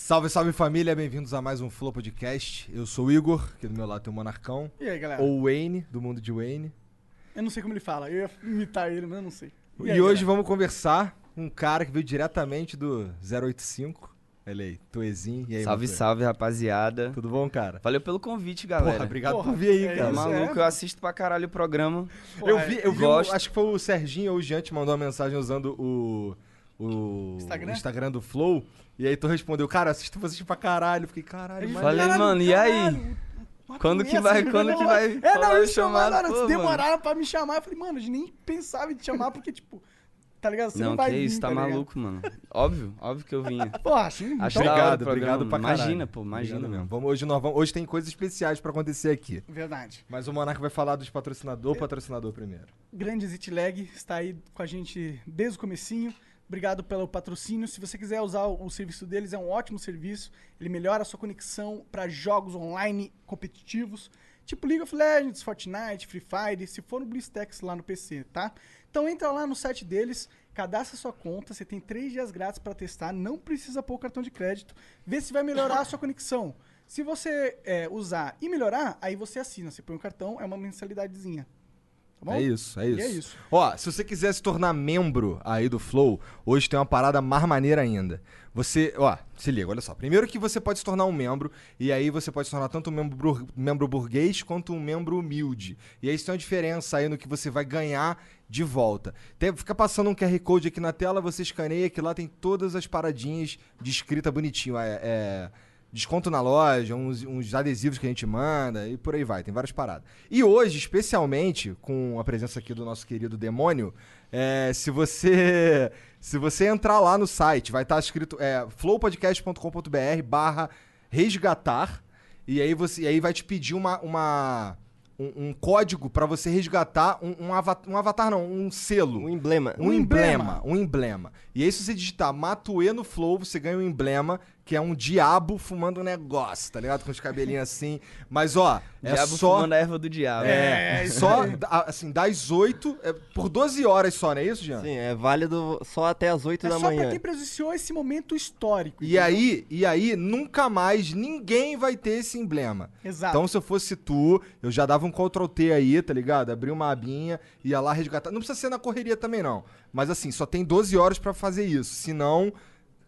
Salve, salve família, bem-vindos a mais um Flow Podcast. Eu sou o Igor, aqui do meu lado tem o Monarcão. E aí, galera? Ou Wayne, do mundo de Wayne. Eu não sei como ele fala, eu ia imitar ele, mas eu não sei. E, aí, hoje galera? vamos conversar com um cara que veio diretamente do 085. Olha aí, Tuezinho. E aí, salve, Matuê? salve, rapaziada. Tudo bom, cara? Valeu pelo convite, galera. Porra, obrigado Porra, por vir aí, é cara. Isso, maluco, é. eu assisto pra caralho o programa. Pô, Eu é, vi, eu vi gosto. o- acho que foi o Serginho ou o Jean te mandou uma mensagem usando o, o Instagram? Instagram do Flow. E aí tu respondeu, cara, assisto vocês pra caralho. Eu fiquei, caralho, mas... Falei, Caralho, mano, e aí? Quando que doença, vai- né? quando que vai É, não, eles chamaram, mano, Pô, eles mano. demoraram pra me chamar. Eu falei, mano, a gente nem pensava em te chamar, porque, tipo, tá ligado? Você não, não, vai que vir, isso, tá, ligado? maluco, mano. Óbvio, óbvio que eu vinha. Pô, assim, Acho Obrigado, obrigado pra caralho. Imagina, pô, imagina, Obrigado mano. mesmo. Vamos, hoje, nós vamos, hoje tem coisas especiais pra acontecer aqui. Verdade. Mas o Monarca vai falar dos patrocinador, patrocinador primeiro. Grande Zitlag está aí com a gente desde o comecinho. Obrigado pelo patrocínio. Se você quiser usar o serviço deles, é um ótimo serviço. Ele melhora a sua conexão para jogos online competitivos, tipo League of Legends, Fortnite, Free Fire, se for no BlizzTech lá no PC, tá? Então entra lá no site deles, cadastra sua conta, você tem três dias grátis para testar, não precisa pôr o cartão de crédito, vê se vai melhorar a sua conexão. Se você é, usar e melhorar, aí você assina. Você põe o cartão, é uma mensalidadezinha. Tá? É isso, é E isso. é isso. Ó, se você quiser se tornar membro aí do Flow, hoje tem uma parada mais maneira ainda. Você, ó, se liga, olha só. Primeiro que você pode se tornar um membro, e aí você pode se tornar tanto um membro, membro burguês quanto um membro humilde. E aí isso tem uma diferença aí no que você vai ganhar de volta. Tem- fica passando um QR Code aqui na tela, você escaneia que lá tem todas as paradinhas de escrita bonitinho. É, é desconto na loja, uns, uns adesivos que a gente manda e por aí vai, tem várias paradas. E hoje, especialmente, com a presença aqui do nosso querido demônio, é, se você se você entrar lá no site, vai estar escrito é, flowpodcast.com.br barra resgatar, e aí, você, e aí vai te pedir uma, uma- um, um código para você resgatar um, um, ava- um avatar, não, um selo. Um emblema. Um, Um emblema. emblema. um emblema. E aí, se você digitar Matue no Flow, você ganha um emblema que é um diabo fumando um negócio, tá ligado? Com os cabelinhos assim. Mas, ó, é Diabo só. fumando a erva do diabo. É, É, isso só, assim, das 8, é, por 12 horas só, não é isso, Jean? Sim, é válido só até as 8 É da só pra manhã. quem presenciou esse momento histórico. E entendeu? aí, e aí, nunca mais ninguém vai ter esse emblema. Exato. Então, se eu fosse tu, eu já dava um Ctrl T aí, tá ligado? Abria uma abinha, ia lá resgatar. Não precisa ser na correria também, não. Mas assim, só tem 12 horas pra fazer isso. Senão,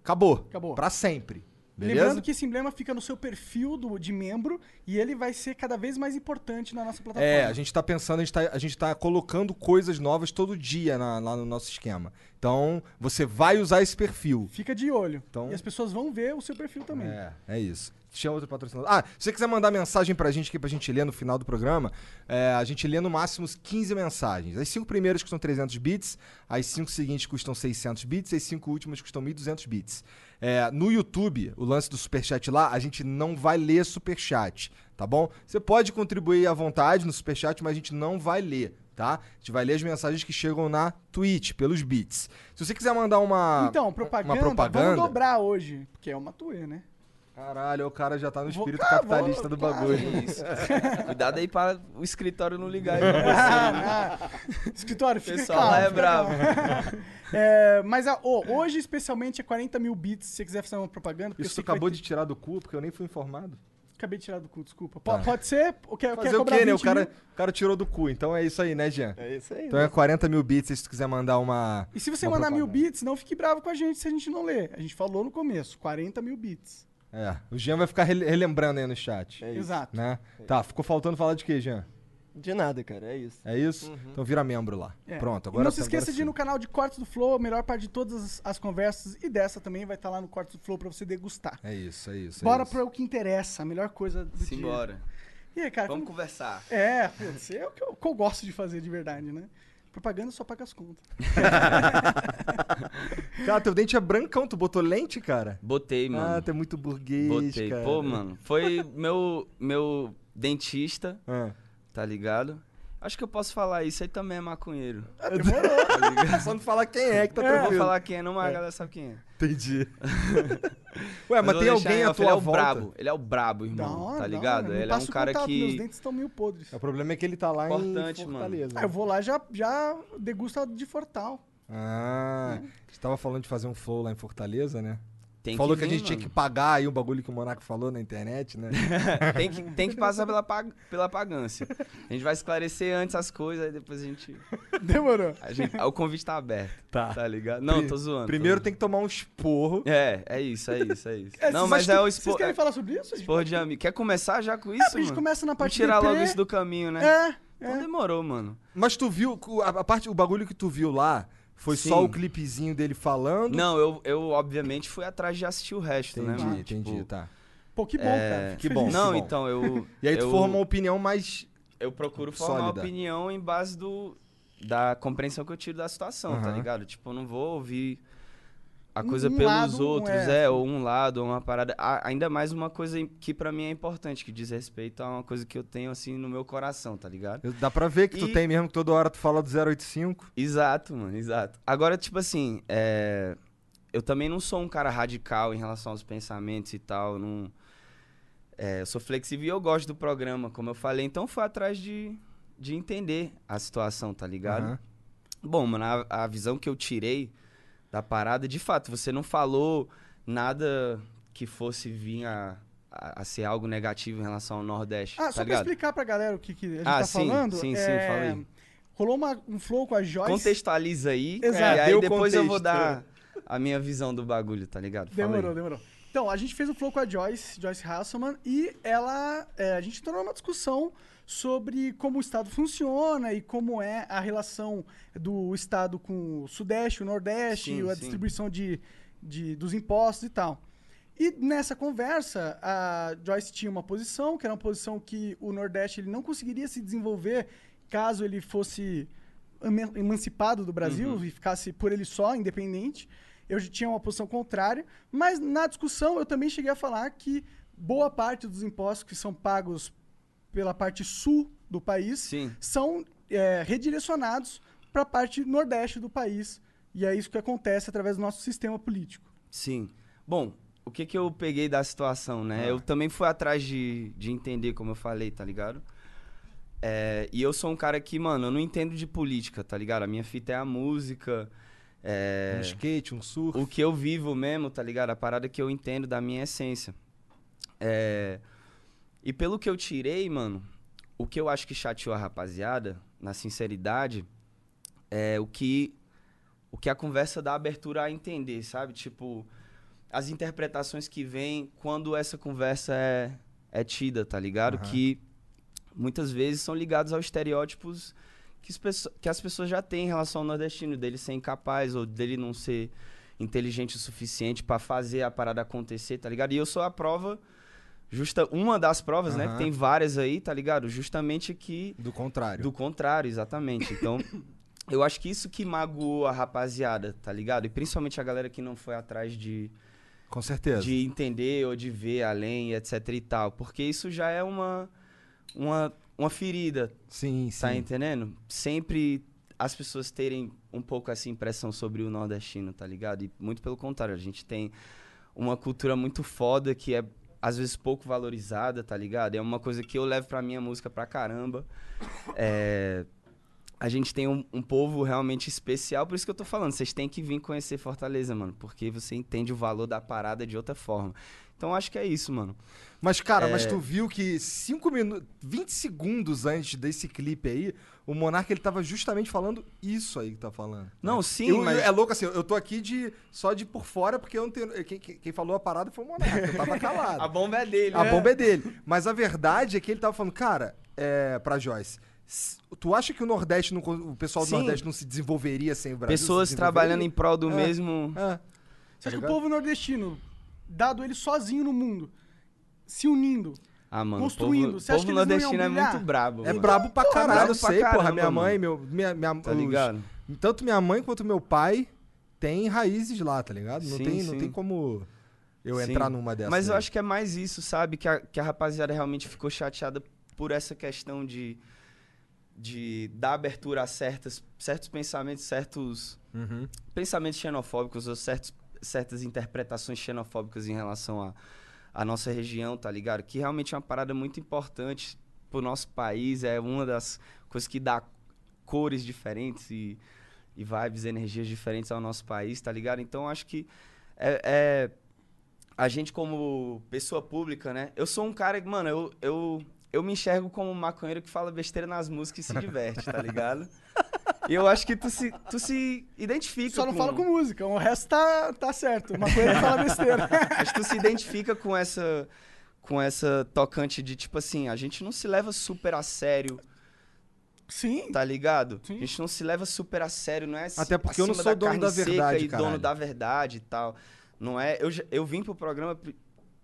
acabou. Acabou. Pra sempre. Beleza? Lembrando que esse emblema fica no seu perfil do, de membro e ele vai ser cada vez mais importante na nossa plataforma. É, a gente tá pensando, a gente tá, gente tá colocando coisas novas todo dia na- lá no nosso esquema. Então, você vai usar esse perfil. Fica de olho. Então- E as pessoas vão ver o seu perfil também. É, é isso. Tinha outro patrocinador. Ah, se você quiser mandar mensagem pra gente aqui pra gente ler no final do programa, é, a gente lê no máximo 15 mensagens. As cinco primeiras custam 300 bits, as cinco seguintes custam 600 bits, as cinco últimas custam 1.200 bits. É, no YouTube, o lance do Superchat lá, a gente não vai ler Superchat, tá bom? Você pode contribuir à vontade no Superchat, mas a gente não vai ler, tá? A gente vai ler as mensagens que chegam na Twitch, pelos bits. Se você quiser mandar uma, Então, propaganda, uma propaganda... vamos dobrar hoje, porque é uma Matue, né? Caralho, o cara já tá no espírito Ah, capitalista do bagulho. Isso. Cuidado aí para o escritório não ligar aí. Ah, ah. Escritório, O fica pessoal calmo. lá é fica bravo. É, mas a- ô, hoje, especialmente, é 40 mil bits, se você quiser fazer uma propaganda. Isso tu acabou ter- de tirar do cu, porque eu nem fui informado. Acabei de tirar do cu, desculpa. Tá. Po- Pode ser? O que, Fazer o quê, né? O cara, o cara tirou do cu, então é isso aí, né, Jean? É isso aí. Então é 40 mil bits se tu quiser mandar uma. E se você mandar mil propaganda. bits, não fique bravo com a gente se a gente não ler. A gente falou no começo, 40 mil bits. É, o Jean vai ficar rele- relembrando aí no chat. É isso. Exato. Né? Tá, ficou faltando falar de quê, Jean? De nada, cara, é isso. É isso? Então vira membro lá. É. Pronto, E agora não se agora esqueça de ir sim. no canal de Cortes do Flow, a melhor parte de todas as, as conversas e dessa também vai estar lá no Cortes do Flow pra você degustar. É isso, é isso. é Bora isso. para o que interessa, a melhor coisa do dia. Simbora. E aí, cara, Vamos como... conversar. É, putz, é o que eu, que eu gosto de fazer de verdade, né? Propaganda só paga as contas. Cara, teu dente é brancão, tu botou lente, cara? Botei, mano. Ah, tu é muito burguês, Botei. cara. Pô, mano. Foi meu, meu dentista, Ah. tá ligado? Acho que eu posso falar isso aí também é maconheiro. Só não falar quem é que tá Eu não vou tranquilo. falar quem é, não, mas a galera sabe quem é. Entendi. Ué, mas, vou tem alguém à off, tua ele é o volta? brabo. Ele é o brabo, irmão. hora, tá ligado? hora. Ele é um cara contato, Meus que. dentes estão meio podres. O problema é que ele tá lá Importante, em mano. Fortaleza. Ah, eu vou lá já, já degusta de Fortal. Ah, você tava falando de fazer um flow lá em Fortaleza, né? Tem falou que que, a vir, gente tinha mano. que pagar aí o bagulho que o Monarca falou na internet, né? tem, que, tem que passar pela, pag- pela pagância. A gente vai esclarecer antes as coisas, aí depois a gente. Demorou. A gente o convite tá aberto. Tá. Tá ligado? Não, tô zoando. tô Primeiro zoando. tem que tomar um esporro. É, é isso, é isso, é isso. É, não, mas é o que- Vocês querem É, falar sobre isso? expor de amigo. Quer começar já com É, isso? a gente mano? começa na Vamos parte tirar logo isso do caminho, né? É, Então é. demorou, mano. Mas tu viu, a, a parte, o bagulho que tu viu lá foi Sim. só o clipezinho dele falando? Não, eu, eu obviamente fui atrás de assistir o resto, Entendi, né, mano? entendi, Tipo, tá. Pô, que bom, É, cara. que bom. Não, bom. então eu. E aí tu eu, forma uma opinião mais. Eu procuro formar sólida. uma opinião em base do, da compreensão que eu tiro da situação, tá Aham. ligado? Tipo, eu não vou ouvir a coisa um pelos lado, um outros, é, é, ou um lado, ou uma parada. A- ainda mais uma coisa que pra mim é importante, que diz respeito a uma coisa que eu tenho assim no meu coração, tá ligado? Eu- Dá pra ver que tu E- tem mesmo, que toda hora tu fala do 085. Exato, mano, exato. Agora, tipo assim, é, eu também não sou um cara radical em relação aos pensamentos e tal. eu Não... é, eu sou flexível e eu gosto do programa, como eu falei. Então, fui atrás de, de entender a situação, tá ligado? Aham. Bom, mano, a, a visão que eu tirei da parada, de fato, você não falou nada que fosse vir a, a, a ser algo negativo em relação ao Nordeste, Ah, tá só pra ligado? explicar pra galera o que, que a gente Ah, tá sim, falando. sim, sim, é, fala aí. Rolou uma- um flow com a Joyce. Contextualiza aí, Exato. e aí Deu depois eu vou contexto. dar a minha visão do bagulho, tá ligado? Fala aí. Demorou, demorou. Então, a gente fez um flow com a Joyce, Joyce Hasselman, e ela. é, a gente entrou numa discussão sobre como o Estado funciona e como é a relação do Estado com o Sudeste, o Nordeste, Sim, a sim. distribuição de, de- dos impostos e tal. E nessa conversa, a Joyce tinha uma posição, que era uma posição que o Nordeste ele não conseguiria se desenvolver caso ele fosse eman- emancipado do Brasil Uhum. e ficasse por ele só, independente. Eu tinha uma posição contrária, mas na discussão eu também cheguei a falar que boa parte dos impostos que são pagos pela parte sul do país Sim. são é, redirecionados para a parte nordeste do país. E é isso que acontece através do nosso sistema político. Sim. Bom, o que que eu peguei da situação, né? Ah. Eu também fui atrás de, de entender, como eu falei, tá ligado? É, e eu sou um cara que, mano, eu não entendo de política, tá ligado? A minha fita é a música, é, Um skate, um surf. o que eu vivo mesmo, tá ligado? A parada que eu entendo da minha essência. É, E pelo que eu tirei, mano, o que eu acho que chateou a rapaziada, na sinceridade, é o que o que a conversa dá abertura a entender, sabe? Tipo, as interpretações que vêm quando essa conversa é, é tida, tá ligado? Aham. Que muitas vezes são ligados aos estereótipos que as, pessoas, que as pessoas já têm em relação ao nordestino, dele ser incapaz ou dele não ser inteligente o suficiente pra fazer a parada acontecer, tá ligado? E eu sou a prova, justa uma das provas, né? Aham. Que tem várias aí, tá ligado? Justamente que Do contrário. do contrário, exatamente. Então, eu acho que isso que magoou a rapaziada, tá ligado? E principalmente a galera que não foi atrás de, Com certeza. de entender ou de ver além, etc e tal. Porque isso já é uma, uma, uma ferida, Sim, sim. tá entendendo? Sempre as pessoas terem um pouco essa impressão sobre o nordestino, tá ligado? E muito pelo contrário, a gente tem uma cultura muito foda que é às vezes pouco valorizada, tá ligado? É uma coisa que eu levo pra minha música pra caramba. É, A gente tem um, um povo realmente especial, por isso que eu tô falando, vocês têm que vir conhecer Fortaleza, mano, porque você entende o valor da parada de outra forma. Então acho que é isso, mano. Mas, cara, É. mas tu viu que 5 minutos, 20 segundos antes desse clipe aí, o Monarca ele tava justamente falando isso aí que tá falando. Não, sim, Eu- mas... É louco assim, eu tô aqui de só de por fora, porque eu não tenho. Quem, quem- falou a parada foi o Monarca, eu tava calado. A bomba é dele, A né? bomba é dele. Mas a verdade é que ele tava falando, cara, é, pra Joyce, tu acha que o Nordeste, não, o pessoal do Sim. Nordeste não se desenvolveria sem o Brasil? Pessoas trabalhando em prol do É. mesmo... É. Você acha que o povo nordestino, dado ele sozinho no mundo, se unindo, Ah, mano, Construindo. o povo, Você acha povo que eles não iam nordestino é muito brabo. É mano. brabo pra caralho, brabo eu pra sei, porra. Minha mãe, meu, minha, minha, Tá os- ligado? tanto minha mãe quanto meu pai tem raízes lá, tá ligado? Não, Sim, tem, não sim. tem como eu Sim. entrar numa dessas. Mas eu acho que é mais isso, sabe? Que a, que a rapaziada realmente ficou chateada por essa questão de, de dar abertura a certas, certos pensamentos, certos Uhum. pensamentos xenofóbicos ou certos, certas interpretações xenofóbicas em relação à à nossa região, tá ligado? Que realmente é uma parada muito importante pro nosso país, é uma das coisas que dá cores diferentes e, e vibes, energias diferentes ao nosso país, tá ligado? Então acho que é, é, a gente como pessoa pública, né? Eu sou um cara que, mano, eu, eu, eu me enxergo como um maconheiro que fala besteira nas músicas e se diverte, tá ligado? E eu acho que tu se, tu se identifica Só não com... fala com música, o resto tá, tá certo. Uma coisa que fala besteira. Acho que tu se identifica com essa com essa tocante de tipo assim, a gente não se leva super a sério, Sim. tá ligado? Sim. A gente não se leva super a sério, não é assim, Até porque eu não sou dono carne da verdade, e dono da verdade e tal. Não é, eu, eu vim pro programa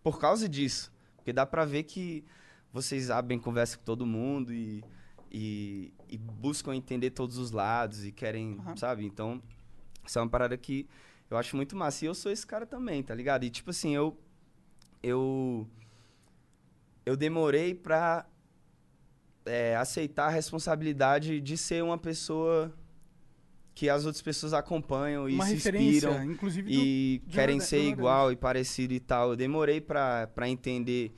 por causa disso, porque dá pra ver que vocês abrem conversa com todo mundo e, e, e buscam entender todos os lados e querem, Aham. sabe? Então, isso é uma parada que eu acho muito massa. E eu sou esse cara também, tá ligado? E tipo assim, eu eu eu demorei pra é, aceitar a responsabilidade de ser uma pessoa que as outras pessoas acompanham e Uma se inspiram inclusive, do, e querem Nordeste- ser igual e parecido e tal. Eu demorei pra entender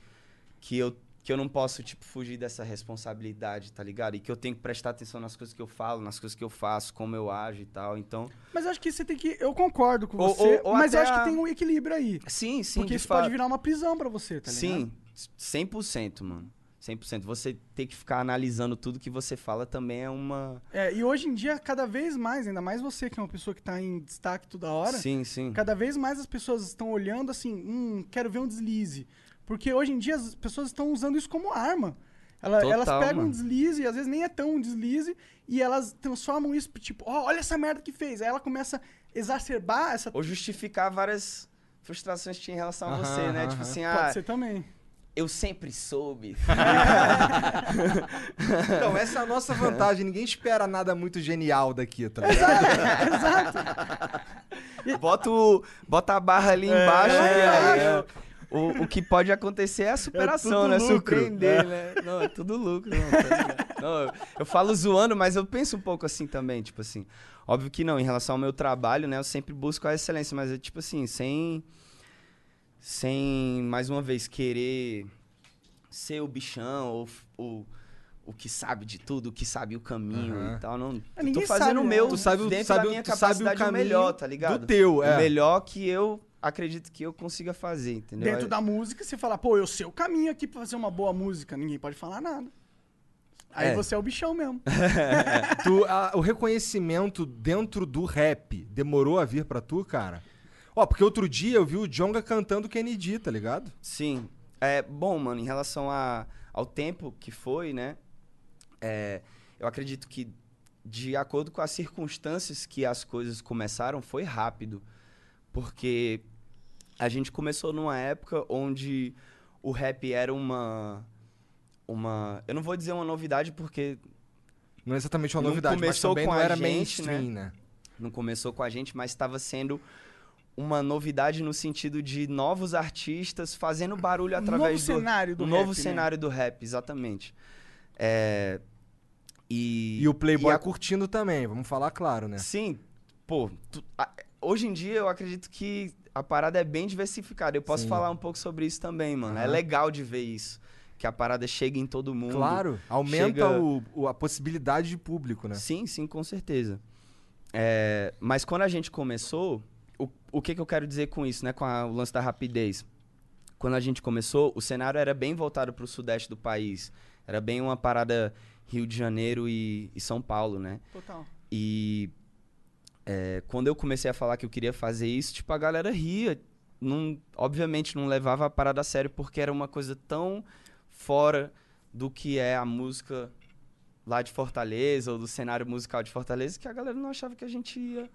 que eu, que eu não posso, tipo, fugir dessa responsabilidade, tá ligado? E que eu tenho que prestar atenção nas coisas que eu falo, nas coisas que eu faço, como eu ajo e tal. Então, Mas eu acho que você tem que. Eu concordo com Ou- você, ou- ou mas acho que a- tem um equilíbrio aí. sim, sim, porque isso fato. pode virar uma prisão pra você, tá ligado? Sim, 100%, mano. 100%. Você ter que ficar analisando tudo que você fala também é uma... É, e hoje em dia, cada vez mais, ainda mais você que é uma pessoa que tá em destaque toda hora, Sim, sim. cada vez mais as pessoas estão olhando assim, hum, quero ver um deslize. Porque hoje em dia as pessoas estão usando isso como arma. Ela- Total, elas pegam um mano. deslize, e às vezes nem é tão um deslize, e elas transformam isso, tipo, ó, olha essa merda que fez. Aí ela começa a exacerbar essa. Ou justificar várias frustrações que tinha em relação a Aham, você, né? aham, Tipo assim, Pode ah, ser também. eu sempre soube. Então, essa é a nossa vantagem. Ninguém espera nada muito genial daqui, tá ligado? bota, o, bota a barra ali embaixo. lá que aí, embaixo. é, o, o que pode acontecer é a superação, tudo né? lucro. Surpreender, né? Não, é tudo lucro. Não, tá ligado? Não, eu, eu falo zoando, mas eu penso um pouco assim também, tipo assim. Óbvio que não, em relação ao meu trabalho, né? Eu sempre busco a excelência, mas é tipo assim, sem... Sem, mais uma vez, querer ser o bichão ou, ou o que sabe de tudo, o que sabe o caminho Aham. e tal. Não, eu ninguém tô fazendo sabe, o né? meu Tu sabe, o- dentro tu sabe, da o- minha tu sabe o capacidade o caminho melhor, tá ligado? Do teu, é. O melhor que eu acredito que eu consiga fazer, entendeu? Dentro da música, você fala, pô, eu sei o caminho aqui pra fazer uma boa música. Ninguém pode falar nada. Aí É. você é o bichão mesmo. Tu- a- o reconhecimento dentro do rap demorou a vir pra tu, cara? Ó, porque outro dia eu vi o Jonga cantando Kennedy, tá ligado? Sim. É, bom, mano, em relação a, ao tempo que foi, né? é, eu acredito que, de acordo com as circunstâncias que as coisas começaram, foi rápido. Porque a gente começou numa época onde o rap era uma. Uma. Eu não vou dizer uma novidade porque Não é exatamente uma Não novidade, mas começou também com não a era gente, mainstream, né? não começou com a gente, mas estava sendo uma novidade no sentido de novos artistas fazendo barulho Um através novo do cenário do um rap, novo né? cenário do rap, exatamente. É, e E o Playboy e a- curtindo também, vamos falar claro, né? Sim, pô, tu- a- hoje em dia eu acredito que a parada é bem diversificada. Eu posso Sim. falar um pouco sobre isso também, mano. É Aham. legal de ver isso, que a parada chega em todo mundo. Claro, aumenta chega- o- o- a possibilidade de público, né? Sim, sim, com certeza. É, mas quando a gente começou, o, o que, que eu quero dizer com isso, né? Com a- o lance da rapidez. Quando a gente começou, o cenário era bem voltado para o sudeste do país. Era bem uma parada Rio de Janeiro e, e São Paulo, né? Total. E é, quando eu comecei a falar que eu queria fazer isso, tipo, a galera ria. Não, obviamente não levava a parada a sério porque era uma coisa tão fora do que é a música lá de Fortaleza ou do cenário musical de Fortaleza que a galera não achava que a gente ia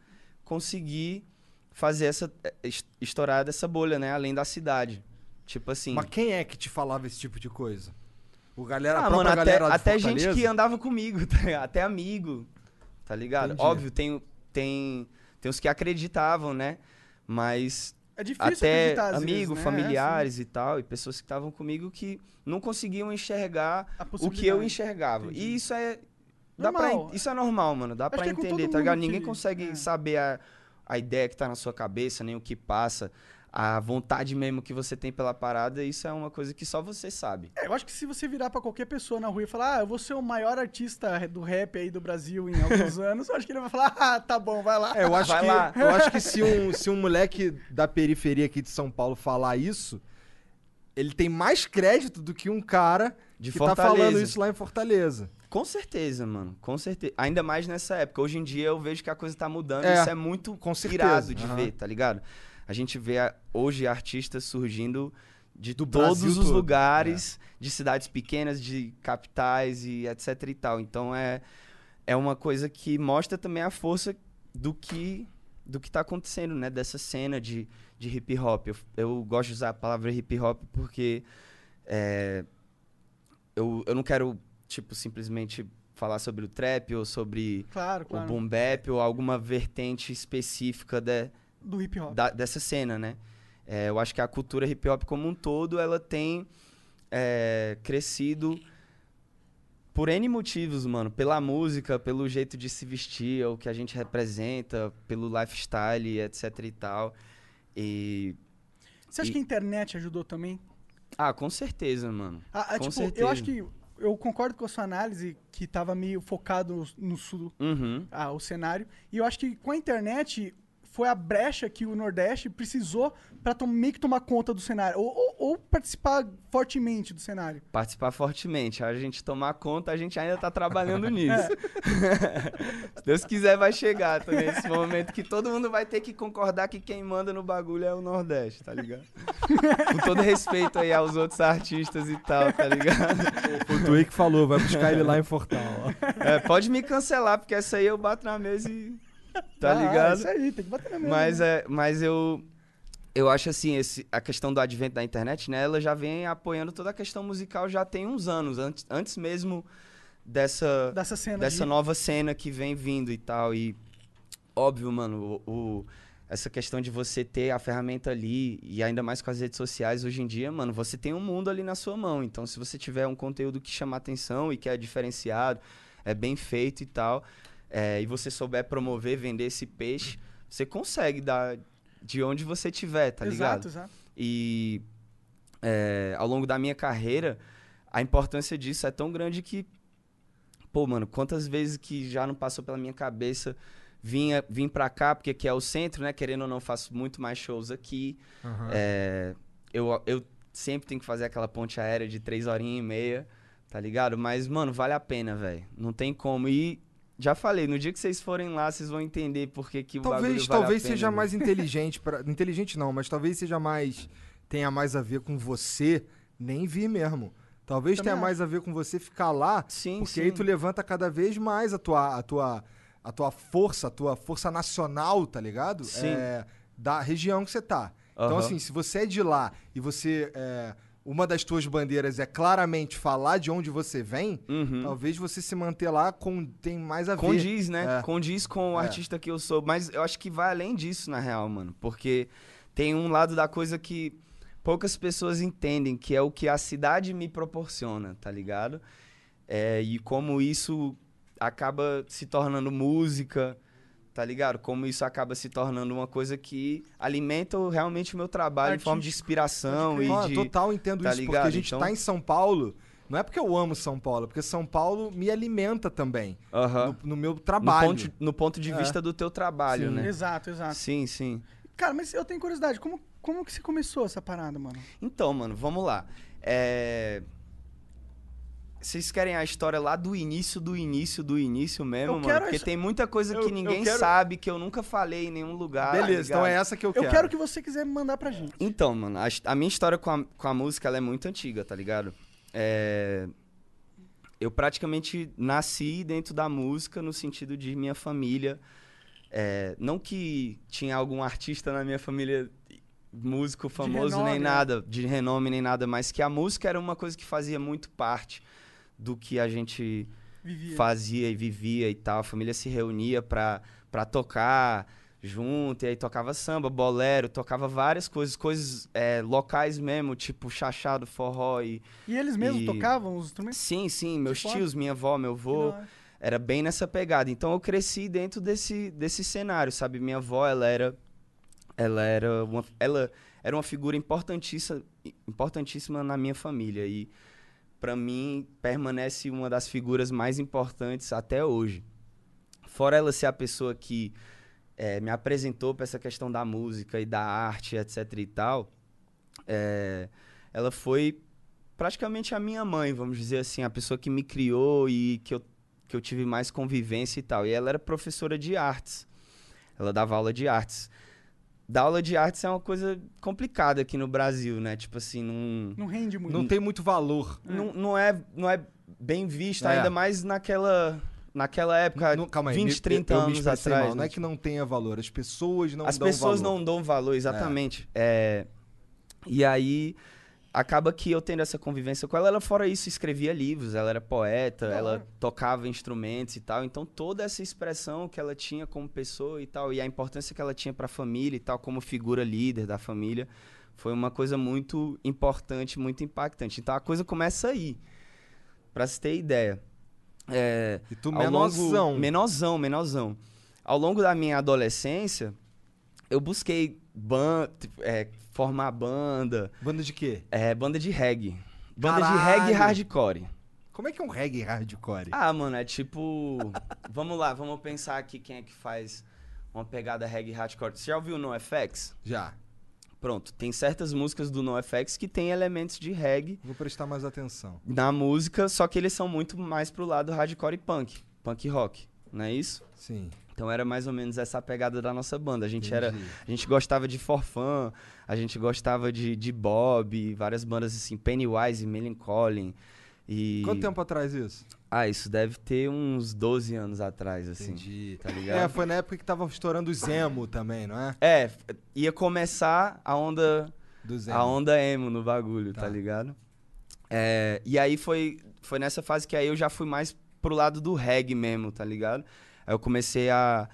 conseguir fazer essa é, es- estourar dessa bolha, né, além da cidade. Tipo assim, Mas quem é que te falava esse tipo de coisa? O galera, ah, mano, até, até gente que andava comigo, tá até amigo, tá ligado? Entendi. Óbvio, tem, tem, tem os que acreditavam, né? Mas É difícil até amigos, vezes, né? familiares e tal, e pessoas que estavam comigo que não conseguiam enxergar É, o que eu enxergava. Entendi. E isso é. Dá pra, Normal. en- isso é normal, mano. Dá Acho pra é entender, tá ligado? Ninguém consegue é. saber a, a ideia que tá na sua cabeça, nem o que passa. A vontade mesmo que você tem pela parada, isso é uma coisa que só você sabe. É, eu acho que se você virar pra qualquer pessoa na rua e falar, ah, eu vou ser o maior artista do rap aí do Brasil em alguns anos, eu acho que ele vai falar, ah, tá bom, vai lá. É, eu acho Vai que, lá. eu acho que se, um, se um moleque da periferia aqui de São Paulo falar isso, ele tem mais crédito do que um cara De que tá Fortaleza. falando isso lá em Fortaleza. Com certeza, mano. Com certeza. Ainda mais nessa época. Hoje em dia eu vejo que a coisa tá mudando. É, isso é muito com certeza. irado de Aham. ver, tá ligado? A gente vê a- hoje artistas surgindo de Do todos Brasil os todo. É. lugares, de cidades pequenas, de capitais e etc e tal. Então é, é uma coisa que mostra também a força do que do que tá acontecendo, né? Dessa cena de, de hip hop. Eu, eu gosto de usar a palavra hip hop porque é, eu, eu não quero, tipo, simplesmente falar sobre o trap ou sobre Claro, o claro. boom bap ou alguma vertente específica de, Do hip hop. da- dessa cena, né? É, eu acho que a cultura hip hop como um todo, ela tem é, crescido por N motivos, mano. Pela música, pelo jeito de se vestir, o que a gente representa, pelo lifestyle, etc e tal. E... Você acha e- que a internet ajudou também? Ah, com certeza, mano. Ah, ah, Com tipo, eu certeza. acho que eu concordo com a sua análise que tava meio focado no sul, Uhum. ah, o cenário. E eu acho que com a internet foi a brecha que o Nordeste precisou pra tom- meio que tomar conta do cenário. Ou, ou- ou participar fortemente do cenário. Participar fortemente. A gente tomar conta, a gente ainda tá trabalhando nisso. Se Deus quiser, vai chegar também esse momento que todo mundo vai ter que concordar que quem manda no bagulho é o Nordeste, tá ligado? Com todo respeito aí aos outros artistas e tal, tá ligado? Foi o Twig que falou, vai buscar ele lá em Fortal. É, pode me cancelar, porque essa aí eu bato na mesa e. Tá Ah, ligado? Isso aí, tem que bater na mesa. Mas, né? é, mas eu, eu acho assim, esse, a questão do advento da internet, né? Ela já vem apoiando toda a questão musical já tem uns anos, antes, antes mesmo dessa, Dessa cena dessa de... nova cena que vem vindo e tal. E óbvio, mano, o, o- essa questão de você ter a ferramenta ali, e ainda mais com as redes sociais hoje em dia, mano, você tem um mundo ali na sua mão. Então, se você tiver um conteúdo que chama atenção e que é diferenciado, é bem feito e tal, é, e você souber promover, vender esse peixe, você consegue dar de onde você tiver, tá ligado? Exato, exato. E é, ao longo da minha carreira, a importância disso é tão grande que, pô, mano, quantas vezes que já não passou pela minha cabeça vinha, vim pra cá, porque aqui é o centro, né? Querendo ou não, faço muito mais shows aqui. Aham. É, eu, eu sempre tenho que fazer aquela ponte aérea de três horinhas e meia, tá ligado? Mas, mano, vale a pena, velho. Não tem como. E já falei, no dia que vocês forem lá, vocês vão entender por que, o Talvez, bagulho vale talvez pena, seja velho. mais inteligente para inteligente não, mas talvez seja mais tenha mais a ver com você nem vir mesmo. Talvez Também tenha mais a ver com você ficar lá, Sim, porque sim. aí tu levanta cada vez mais a tua a tua a tua força, a tua força nacional, tá ligado? Sim. É, da região que você tá. Então Aham. assim, se você é de lá e você é, uma das tuas bandeiras é claramente falar de onde você vem, Uhum. talvez você se manter lá com tem mais a ver. Condiz, né? É. Condiz com o É. artista que eu sou. Mas eu acho que vai além disso, na real, mano. Porque tem um lado da coisa que poucas pessoas entendem, que é o que a cidade me proporciona, tá ligado? É, e como isso acaba se tornando música, tá ligado? Como isso acaba se tornando uma coisa que alimenta o- realmente o meu trabalho em forma de Artístico, inspiração e de... total entendo tá isso, porque a ligado? gente Então- tá em São Paulo. Não é porque eu amo São Paulo, é porque São Paulo me alimenta também. No, no meu No, trabalho. ponto, no ponto de É. vista do teu trabalho, Sim. né? Exato, exato. Sim, sim. Cara, mas eu tenho curiosidade, como, como que você começou essa parada, mano? Então, mano, vamos lá. É... Vocês querem a história lá do início, do início, do início mesmo, Eu mano? quero Porque essa- tem muita coisa Eu- que ninguém quero- sabe, que eu nunca falei em nenhum lugar. tá Beleza, então é essa que eu, Eu quero. quero que você quiser mandar pra gente. Então, mano, a, a minha história com a, com a música ela é muito antiga, tá ligado? É... Eu praticamente nasci dentro da música no sentido de minha família. é, Não que tinha algum artista na minha família, músico famoso renome, nem né? nada, de renome nem nada, mas que a música era uma coisa que fazia muito parte do que a gente Vivia. fazia e vivia e tal. A família se reunia pra, pra tocar junto, e aí tocava samba, bolero, tocava várias coisas, coisas é, locais mesmo, tipo chachado, forró e... E eles mesmos E- tocavam os instrumentos? Sim, sim, meus foda. tios, minha avó, meu avô, era bem nessa pegada. Então eu cresci dentro desse, desse cenário, sabe? Minha avó, ela era ela era uma ela era uma figura importantíssima, importantíssima na minha família. E, para mim, permanece uma das figuras mais importantes até hoje. Fora ela ser a pessoa que é, me apresentou para essa questão da música e da arte, etc e tal, é, ela foi praticamente a minha mãe, vamos dizer assim, a pessoa que me criou e que eu, que eu tive mais convivência e tal. E ela era professora de artes. Ela dava aula de artes. Dar aula de artes é uma coisa complicada aqui no Brasil, né? Tipo assim, não, Não rende muito. Não tem muito valor. não, não, é, não é bem visto, É. ainda mais naquela, naquela época, Não- calma aí, 20, me- 30 eu, eu anos atrás. mal. Não né? é que não tenha valor, as pessoas não As dão pessoas valor. não dão valor, exatamente. É, e aí acaba que eu tendo essa convivência com ela, ela fora isso escrevia livros, ela era poeta, ela tocava instrumentos e tal. Então toda essa expressão que ela tinha como pessoa e tal, e a importância que ela tinha para a família e tal, como figura líder da família, foi uma coisa muito importante, muito impactante. Então a coisa começa aí. Pra se ter ideia. É, E tu ao menorzão. Longo, menorzão, menorzão. Ao longo da minha adolescência, eu busquei ban é, formar banda, Banda de quê? é, banda de reggae. Banda de Caralho! reggae hardcore. Como é que é um reggae hardcore? Ah, mano, é tipo. vamos lá, vamos pensar aqui quem é que faz uma pegada reggae hardcore. Você já ouviu o NoFX? Já. Pronto, tem certas músicas do NoFX que tem elementos de reggae Vou prestar mais atenção. na música, só que eles são muito mais pro lado hardcore e punk, punk rock, não é isso? Sim. Então era mais ou menos essa pegada da nossa banda. A gente era, entendi. a gente gostava de Forfan, a gente gostava de, de Bob, várias bandas assim, Pennywise, Melancholy e Quanto tempo atrás isso? Ah, isso deve ter uns 12 anos atrás assim. Entendi. Tá É, ligado? foi na época que tava estourando o Zemo também, não é? É, ia começar a onda Do Zemo. a onda emo no bagulho, tá, Tá. ligado? É, e aí foi, foi nessa fase que aí eu já fui mais pro lado do reggae mesmo, tá ligado? Aí eu comecei a,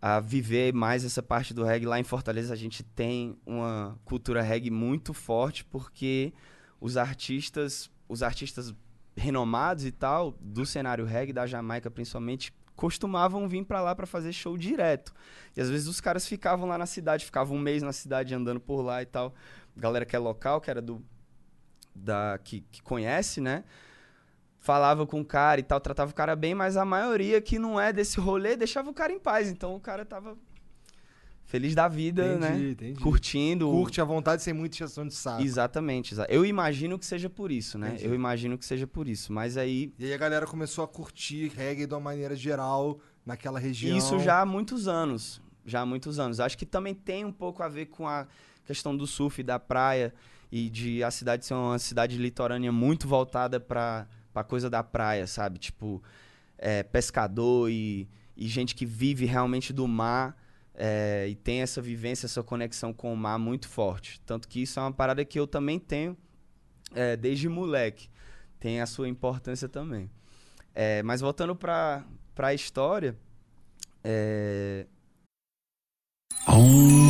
a viver mais essa parte do reggae. Lá em Fortaleza a gente tem uma cultura reggae muito forte porque os artistas, os artistas renomados e tal, do cenário reggae da Jamaica principalmente, costumavam vir pra lá pra fazer show direto. E às vezes os caras ficavam lá na cidade, ficavam um mês na cidade andando por lá e tal. Galera que é local, que era do da que, que conhece, né? Falava com o cara e tal, tratava o cara bem, mas a maioria que não é desse rolê deixava o cara em paz. Então o cara tava feliz da vida, Entendi, né? entendi. Curtindo. Curte à vontade sem muita exceção de saco. Exatamente, exa- Eu imagino que seja por isso, né? Entendi. Eu imagino que seja por isso. Mas aí. E aí a galera começou a curtir reggae de uma maneira geral naquela região. Isso já há muitos anos. Já há muitos anos. Acho que também tem um pouco a ver com a questão do surf, da praia e de a cidade ser uma cidade litorânea muito voltada para a coisa da praia, sabe? Tipo, é, pescador e, e gente que vive realmente do mar é, e tem essa vivência, essa conexão com o mar muito forte. Tanto que isso é uma parada que eu também tenho é, desde moleque. Tem a sua importância também. É, mas voltando para a história, é, Oh.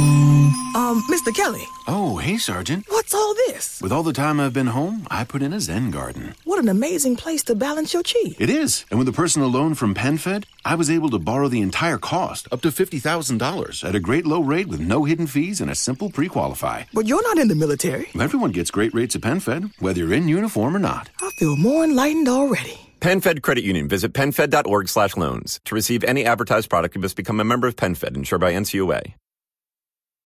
Um, Mr. Kelly, Oh, hey, Sergeant. what's all this? With all the time I've been home, I put in a Zen garden. What an amazing place to balance your chi. It is. And with a personal loan from PenFed, I was able to borrow the entire cost, up to $50,000, at a great low rate with no hidden fees and a simple pre qualify. But you're not in the military. Everyone gets great rates at PenFed, whether you're in uniform or not. I feel more enlightened already. PenFed Credit Union. Visit PenFed.org slash loans. To receive any advertised product, you must become a member of PenFed, insured by NCUA.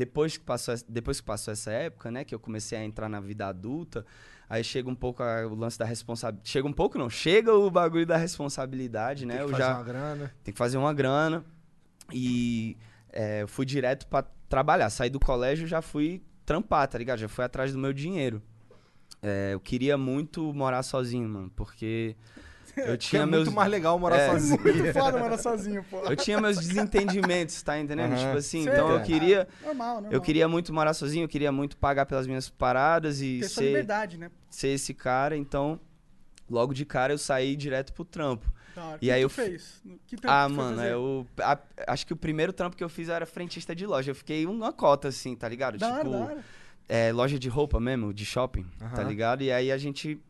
Depois que passou essa- depois que passou essa época, né, que eu comecei a entrar na vida adulta, aí chega um pouco a- o lance da responsabilidade. Chega um pouco não, chega o bagulho da responsabilidade, né? Tem que eu fazer já uma grana. tem que fazer uma grana e é, eu fui direto pra trabalhar. Saí do colégio, já fui trampar, tá ligado? Já fui atrás do meu dinheiro. É, eu queria muito morar sozinho, mano, porque Eu tinha é meus... muito mais legal morar É. sozinho. Muito foda morar sozinho, pô. Eu tinha meus desentendimentos, tá entendendo? Aham. Tipo assim, Sei, então eu é. queria... Normal, normal. Eu queria muito morar sozinho, eu queria muito pagar pelas minhas paradas e Ter ser, liberdade, né? ser esse cara, então logo de cara eu saí direto pro trampo. Hora. E que aí tu eu fez? Que trampo Ah, mano, fazer? eu a- acho que o primeiro trampo que eu fiz era frentista de loja. Eu fiquei uma cota assim, tá ligado? Da hora, tipo, da hora. é, loja de roupa mesmo, de shopping, tá Aham. ligado? E aí a gente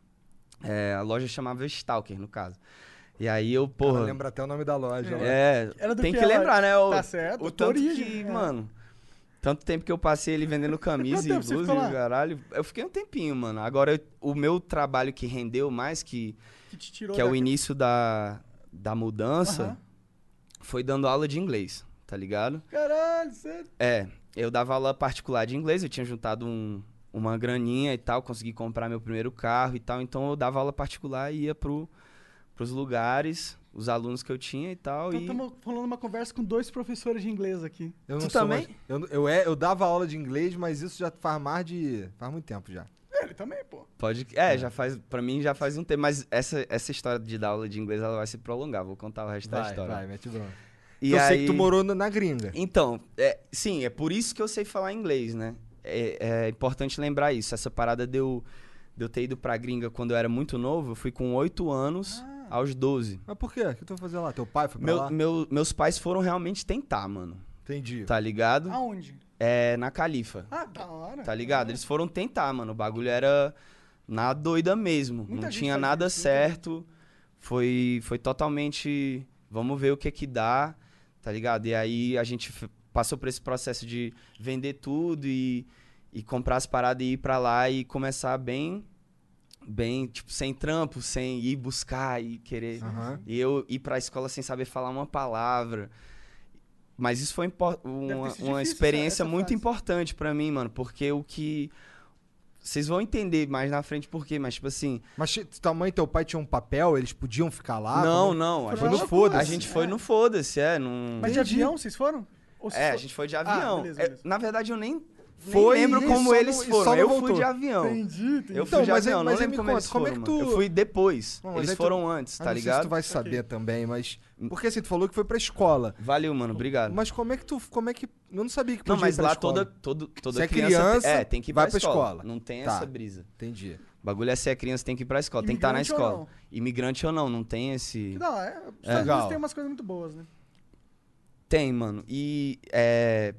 é, a loja chamava Stalker, no caso. E aí eu, porra, lembra até o nome da loja. lá. é, Era do tem que lembrar, né? O, Tá certo, o tanto origem, que, é. mano, tanto tempo que eu passei ele vendendo camisa e blusa e caralho. Eu fiquei um tempinho, mano. Agora, eu- o meu trabalho que rendeu mais, que, Que te tirou que é o início da, da mudança, foi dando aula de inglês, tá ligado? Caralho, sério. É, eu dava aula particular de inglês, eu tinha juntado um- uma graninha e tal, consegui comprar meu primeiro carro e tal, então eu dava aula particular e ia pro, pros lugares, os alunos que eu tinha e tal. Então e... estamos falando uma conversa com dois professores de inglês aqui. Eu não Tu sou também? mais- eu, eu, é, eu dava aula de inglês, mas isso já faz mais de. faz muito tempo já. Ele também, pô. Pode. É, já faz. Pra mim já faz um tempo. Mas essa, essa história de dar aula de inglês ela vai se prolongar. Vou contar o resto da Vai, história. vai, mete bronca. E eu aí... sei que tu morou na, na gringa. Então, é, sim, é por isso que eu sei falar inglês, né? É, é importante lembrar isso. Essa parada de eu, de eu ter ido pra gringa quando eu era muito novo, eu fui com 8 anos aos 12. Mas por quê? O que tu vai fazer lá? Teu pai foi pra Meu, lá? meu- meus pais foram realmente tentar, mano. Entendi. Tá ligado? Aonde? É, na Califa. Ah, da hora. Tá ligado? Eles foram tentar, mano. O bagulho era na doida mesmo. Muita não tinha nada isso, certo. Foi, foi totalmente. Vamos ver o que que dá, tá ligado? E aí a gente passou por esse processo de vender tudo e, e comprar as paradas e ir pra lá e começar bem. Bem, tipo, sem trampo, sem ir buscar e querer. Aham. E eu ir pra escola sem saber falar uma palavra. Mas isso foi uma, uma difícil experiência essa- essa muito fase. importante pra mim, mano. Porque o que. Vocês vão entender mais na frente por quê, mas tipo assim. Mas tua mãe e teu pai tinham um papel, eles podiam ficar lá? não, Como- não. A Foi gente, no foda-se. a gente foi no foda-se, é. Num... Mas de avião vocês foram? Ou É, a foram? gente foi de Ah, avião. beleza, É, beleza. na verdade, eu nem, Foi nem lembro como eles não- foram. só não Eu voltou. fui de avião. Entendi, entendi. Eu Então, fui de mas avião, mas não lembro como conta, eles como é foram. que tu- Eu fui depois. Não, mas eles aí tu- foram antes, Ah, tá não sei se ligado? tu vai saber também, mas. Porque assim, tu falou que foi pra escola. Valeu, mano. Obrigado. Mas como é que tu. Como é que. Eu não sabia que Não, podia mas ir pra lá escola. toda, todo, toda Se é criança, criança, é, tem que ir vai pra escola. escola. Não tem Tá. essa brisa. Entendi. O bagulho é ser criança, tem que ir pra escola, tem que estar na Imigrante ou escola. não? Imigrante ou não, não tem esse. Hora. É, os Estados Legal. Unidos tem umas coisas muito boas, né? Tem, mano. E é,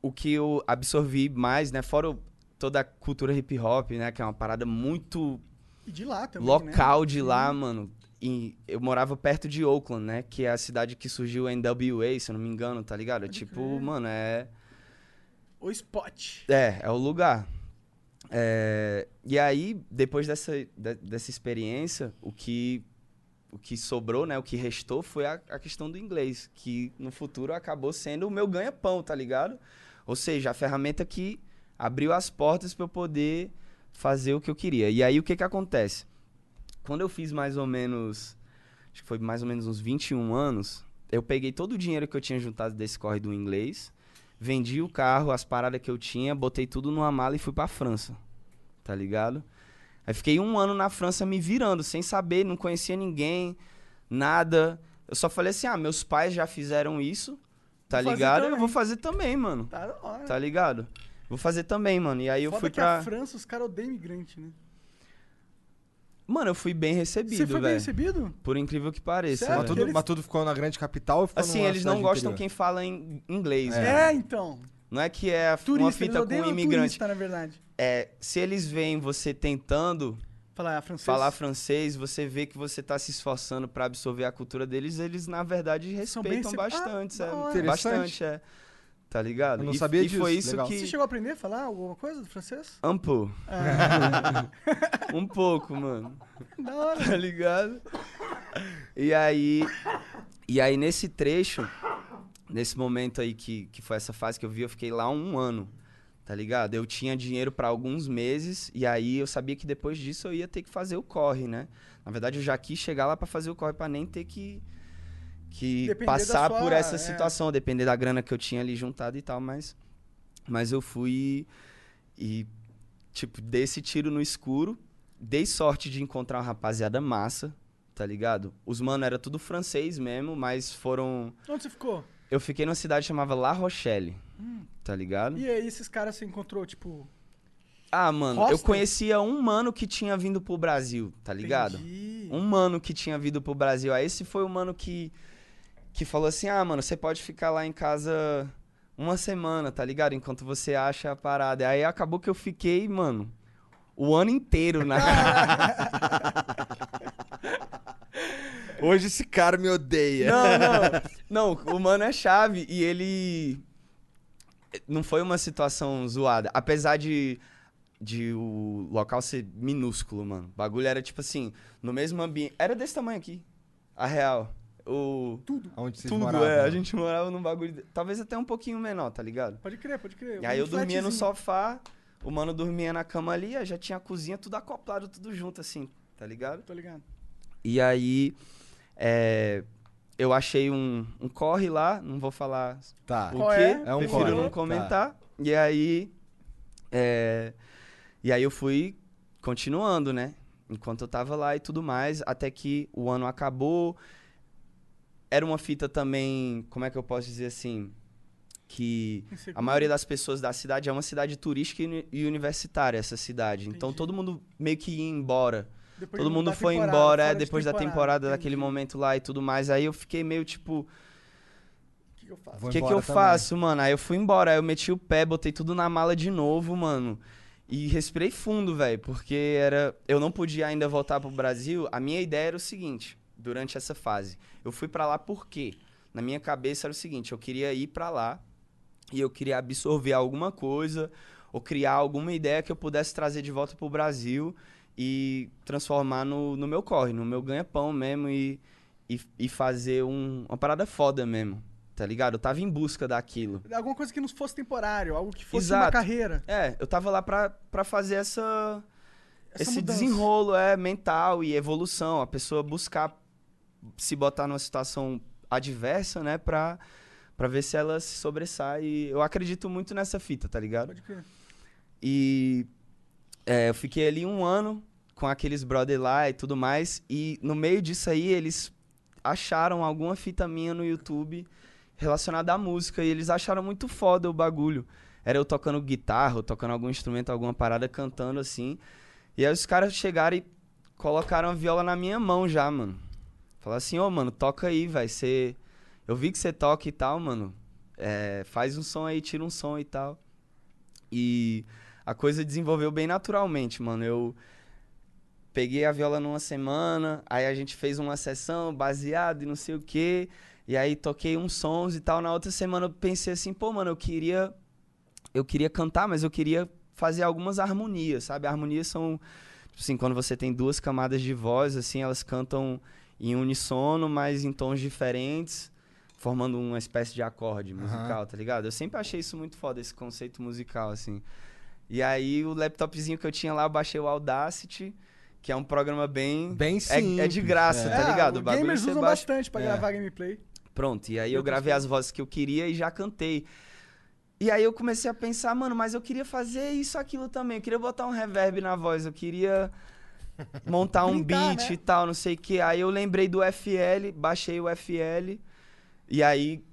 o que eu absorvi mais, né? Fora toda a cultura hip hop, né? Que é uma parada muito E de lá também, local né? de lá, mano. E eu morava perto de Oakland, né? Que é a cidade que surgiu a NWA, se eu não me engano, tá ligado? É tipo, crer. mano, é. O spot. É, é o lugar. É, e aí, depois dessa, de- dessa experiência, o que, o que sobrou, né? O que restou foi a, a questão do inglês, que no futuro acabou sendo o meu ganha-pão, tá ligado? Ou seja, a ferramenta que abriu as portas para eu poder fazer o que eu queria. E aí, o que que acontece? Quando eu fiz mais ou menos, acho que foi mais ou menos uns 21 anos, eu peguei todo o dinheiro que eu tinha juntado desse corre do inglês, vendi o carro, as paradas que eu tinha, botei tudo numa mala e fui pra França. Tá ligado? Aí fiquei um ano na França me virando, sem saber, não conhecia ninguém, nada. Eu só falei assim: ah, meus pais já fizeram isso, tá Vou ligado? Eu vou fazer também, mano. Tá da hora. Tá ligado? Vou fazer também, mano. E aí eu Foda fui que pra. a França, os caras odeiam imigrante, né? Mano, eu fui bem recebido, Você foi bem velho. recebido? Por incrível que pareça. Mas velho. tudo, eles- mas tudo ficou na grande capital ou ficou Assim, eles não gostam interior? quem fala em inglês, É, né? então. Não é que é uma Turista, eles fita com um imigrante. turista, na verdade. É, se eles veem você tentando Falar francês. falar francês, você vê que você tá se esforçando pra absorver a cultura deles, eles na verdade respeitam bastante, Ah, é, bastante, é. Tá ligado? Eu não e, sabia e disso, foi isso legal. que Você chegou a aprender a falar alguma coisa do francês? um pouco, Ah, um pouco, mano. da hora. tá ligado? E aí, e aí nesse trecho, nesse momento aí que, que foi essa fase que eu vi, eu fiquei lá um ano, tá ligado? Eu tinha dinheiro pra alguns meses e aí eu sabia que depois disso eu ia ter que fazer o corre, né? Na verdade, eu já quis chegar lá pra fazer o corre pra nem ter que que Depender passar sua- por essa é. situação, depender da grana que eu tinha ali juntado e tal, mas mas eu fui e tipo dei esse tiro no escuro, dei sorte de encontrar uma rapaziada massa, tá ligado? Os mano era tudo francês mesmo, mas foram. Onde você ficou? Eu fiquei numa cidade chamada La Rochelle, Hum. tá ligado? E aí, esses caras você encontrou, tipo. Ah, mano, eu Hostel? conhecia um mano que tinha vindo pro Brasil, tá ligado? Entendi. Um mano que tinha vindo pro Brasil. Aí esse foi o mano que, que falou assim: ah, mano, você pode ficar lá em casa uma semana, tá ligado? Enquanto você acha a parada. Aí acabou que eu fiquei, mano, o ano inteiro na. Hoje esse cara me odeia. Não, não. Não, o mano é chave e ele. Não foi uma situação zoada. Apesar de, de o local ser minúsculo, mano. O bagulho era tipo assim, no mesmo ambiente. Era desse tamanho aqui. A real. O. Tudo. Onde vocês Tudo, moravam? é. A gente morava num bagulho. de- Talvez até um pouquinho menor, tá ligado? Pode crer, pode crer. E aí Um eu dormia no sofá, o mano dormia na cama ali, já tinha a cozinha tudo acoplado, tudo junto, assim, tá ligado? Tô ligado. E aí, é, eu achei um, um corre lá, não vou falar Tá. o Qual quê, é? É um prefiro corre, não tá. comentar. E aí, é, e aí eu fui continuando, né? Enquanto eu tava lá e tudo mais, até que o ano acabou. Era uma fita também, como é que eu posso dizer assim? Que a maioria das pessoas da cidade é uma cidade turística e uni- universitária, essa cidade. Então Entendi. todo mundo meio que ia embora. Depois Todo do- mundo foi embora, é, depois da temporada, daquele momento lá e tudo mais. Aí eu fiquei meio tipo, O que, que eu faço? O que, eu também. faço, mano? Aí eu fui embora, aí eu meti o pé, botei tudo na mala de novo, mano. E respirei fundo, velho, porque era. Eu não podia ainda voltar pro Brasil. A minha ideia era o seguinte, durante essa fase. Eu fui pra lá por quê? Na minha cabeça era o seguinte, eu queria ir pra lá e eu queria absorver alguma coisa ou criar alguma ideia que eu pudesse trazer de volta pro Brasil e transformar no, no meu corre, no meu ganha-pão mesmo e, e, e fazer um- uma parada foda mesmo, tá ligado? Eu tava em busca daquilo. Alguma coisa que não fosse temporário, algo que fosse Exato. uma carreira. É, eu tava lá pra, pra fazer essa, Essa esse mudança. desenrolo é, mental e evolução, a pessoa buscar se botar numa situação adversa, né, pra, pra ver se ela se sobressai. Eu acredito muito nessa fita, tá ligado? Pode crer. E é, eu fiquei ali um ano com aqueles brother lá e tudo mais. E no meio disso aí, eles acharam alguma fita minha no YouTube relacionada à música. E eles acharam muito foda o bagulho. Era eu tocando guitarra, ou tocando algum instrumento, alguma parada, cantando assim. E aí os caras chegaram e colocaram a viola na minha mão já, mano. Falaram assim, ô, mano, toca aí, vai ser... Eu vi que você toca e tal, mano. É, faz um som aí, tira um som e tal. E a coisa desenvolveu bem naturalmente, mano. Eu peguei a viola numa semana, aí a gente fez uma sessão baseado e não sei o quê. E aí toquei uns sons e tal. Na outra semana eu pensei assim, pô, mano, eu queria eu queria cantar, mas eu queria fazer algumas harmonias, sabe? Harmonias são tipo assim, quando você tem duas camadas de voz, assim, elas cantam em unissono, mas em tons diferentes, formando uma espécie de acorde musical, tá ligado? Eu sempre achei isso muito foda, esse conceito musical, assim. E aí o laptopzinho que eu tinha lá, eu baixei o Audacity, que é um programa bem. Bem é, é de simples, graça, é. tá ligado? o O bagulho gamers usam baixa- bastante pra É. gravar gameplay. Pronto, e aí eu gravei as vozes que eu queria e já cantei. E aí eu comecei a pensar, mano, mas eu queria fazer isso, aquilo também. Eu queria botar um reverb na voz, eu queria montar um Brincar, beat né? e tal, não sei o que. Aí eu lembrei do FL, baixei o FL. E aí,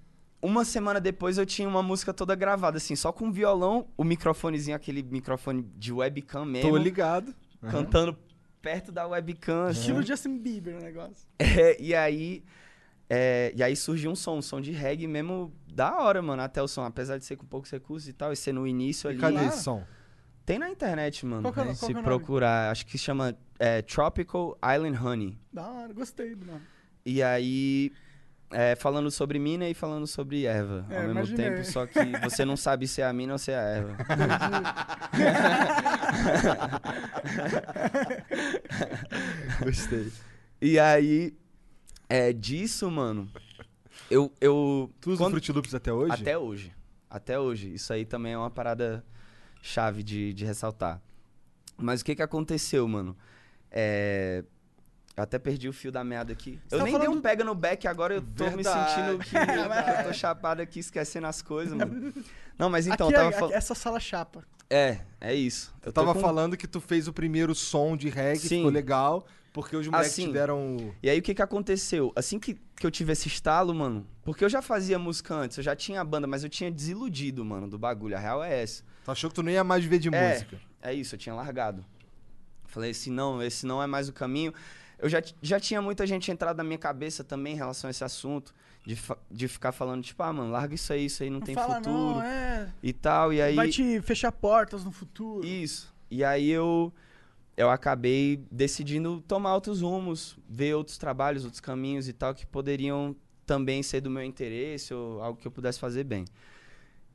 uma semana depois, eu tinha uma música toda gravada, assim, só com violão, o microfonezinho, aquele microfone de webcam mesmo. Tô ligado. Cantando perto da webcam, assim. Estilo Justin Bieber o negócio. É, e aí. é, e aí surgiu um som, um som de reggae mesmo da hora, mano. Até o som, apesar de ser com poucos recursos e tal, e ser no início ali. Cadê esse som? Tem na internet, mano. Qual que é né, qual Se é procurar. Acho que chama é, Tropical Island Honey. Da hora, gostei do nome. E aí. É, falando sobre mina e falando sobre erva É, ao mesmo imaginei. tempo, só que você não sabe se é a mina ou se é a erva. Gostei. E aí, é, disso, mano, eu. eu Tu usa quando- Fruit Loops até hoje? Até hoje. Até hoje. Isso aí também é uma parada chave de, de ressaltar. Mas o que que aconteceu, mano? É... Eu até perdi o fio da meada aqui. eu tá nem dei falando- um pega no back, agora eu tô me Verdade. sentindo que, eu tô chapado aqui, esquecendo as coisas, mano. Não, mas então, aqui, tava é- falando... essa sala chapa. É, é isso. Eu tava com- falando que tu fez o primeiro som de reggae, Sim. ficou legal. Porque os moleques Assim, tiveram. E aí o que que aconteceu? Assim que, que eu tive esse estalo, mano, porque eu já fazia música antes, eu já tinha a banda, mas eu tinha desiludido, mano, do bagulho. A real é essa. Tu achou que tu não ia mais viver de é, música? É isso, eu tinha largado. Falei assim, não, esse não é mais o caminho. Eu já, já tinha muita gente entrado na minha cabeça também em relação a esse assunto. De, de ficar falando, tipo, ah, mano, larga isso aí, isso aí não, Não tem futuro. não, é. E tal, e aí... Vai te fechar portas no futuro. Isso. E aí eu, eu acabei decidindo tomar outros rumos, ver outros trabalhos, outros caminhos e tal, que poderiam também ser do meu interesse ou algo que eu pudesse fazer bem.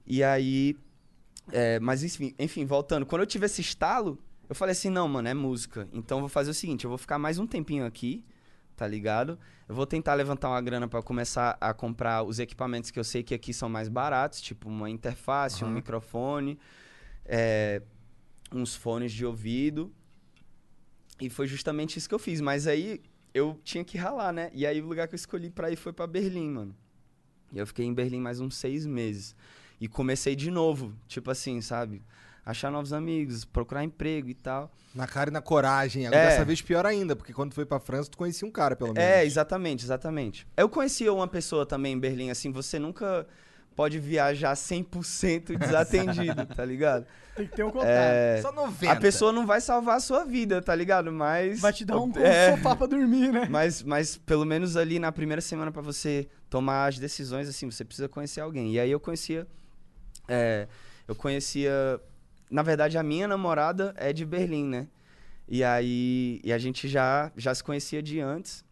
E aí. é, mas enfim, enfim, voltando. Quando eu tive esse estalo, eu falei assim: não, mano, é música. Então eu vou fazer o seguinte: eu vou ficar mais um tempinho aqui, tá ligado? Eu vou tentar levantar uma grana para começar a comprar os equipamentos que eu sei que aqui são mais baratos, tipo uma interface, um Aham. microfone, é, uns fones de ouvido. E foi justamente isso que eu fiz. Mas aí eu tinha que ralar, né? E aí o lugar que eu escolhi pra ir foi pra Berlim, mano. E eu fiquei em Berlim mais uns seis meses. E comecei de novo, tipo assim, sabe? Achar novos amigos, procurar emprego e tal. Na cara e na coragem. Agora É. dessa vez pior ainda, porque quando tu foi pra França, tu conhecia um cara, pelo menos. É, exatamente, exatamente. Eu conhecia uma pessoa também em Berlim, assim, você nunca pode viajar 100% desatendido, tá ligado? Tem que ter um contato. É, Só 90. A pessoa não vai salvar a sua vida, tá ligado? Mas. Vai te dar um É. sofá pra dormir, né? Mas, mas pelo menos ali na primeira semana pra você tomar as decisões, assim, você precisa conhecer alguém. E aí eu conhecia. é, eu conhecia. Na verdade, a minha namorada é de Berlim, né? E aí. E a gente já, já se conhecia de antes.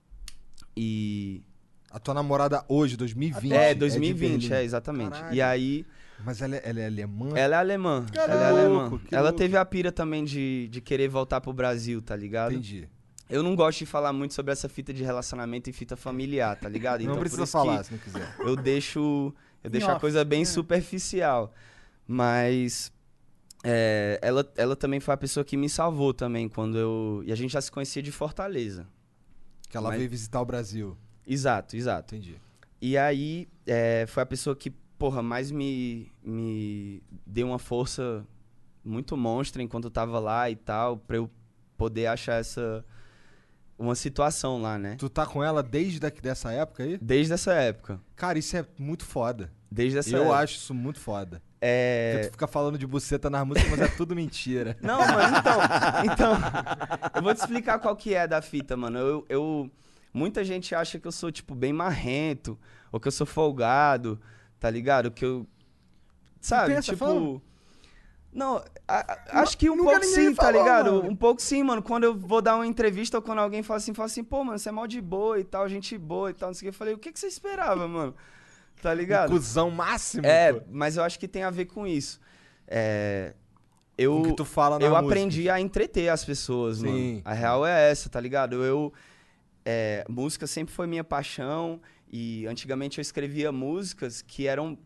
E. A tua namorada hoje, 2020. É, de 2020, Berlim. é, exatamente. Caralho. E aí. Mas ela é, ela é alemã? Ela é alemã. Caralho, ela é alemã. Ela louco. teve a pira também de, de querer voltar pro Brasil, tá ligado? Entendi. Eu não gosto de falar muito sobre essa fita de relacionamento e fita familiar, tá ligado? Não por precisa isso falar, que se não quiser. Eu deixo, eu Em deixo a coisa bem é. superficial. Mas é, ela, ela também foi a pessoa que me salvou também quando eu. E a gente já se conhecia de Fortaleza. Que ela Mas- veio visitar o Brasil. Exato, exato. Entendi. E aí, é, foi a pessoa que, porra, mais me, me deu uma força muito monstra enquanto eu tava lá e tal, pra eu poder achar essa. Uma situação lá, né? Tu tá com ela desde daqui, dessa época aí? Desde essa época. Cara, isso é muito foda. Desde essa Eu época. acho isso muito foda. Porque É. tu fica falando de buceta nas músicas, mas é tudo mentira. Não, mano, então. Então. Eu vou te explicar qual que é da fita, mano. Eu. eu muita gente acha que eu sou, tipo, bem marrento, ou que eu sou folgado, tá ligado? Que eu. Sabe? essa tipo. fama? Não, a- a- acho que um nunca pouco sim, tá falou, ligado? mano. Um pouco sim, mano. Quando eu vou dar uma entrevista ou quando alguém fala assim, fala assim, pô, mano, você é mal de boa e tal, gente boa e tal, não sei o que. Eu falei, o que, que você esperava, mano? Tá ligado? Cuzão máximo. É, pô. mas eu acho que tem a ver com isso. É, eu, que tu fala na eu música. aprendi a entreter as pessoas, Sim, mano. A real é essa, tá ligado? Eu, é, música sempre foi minha paixão e antigamente eu escrevia músicas que eram,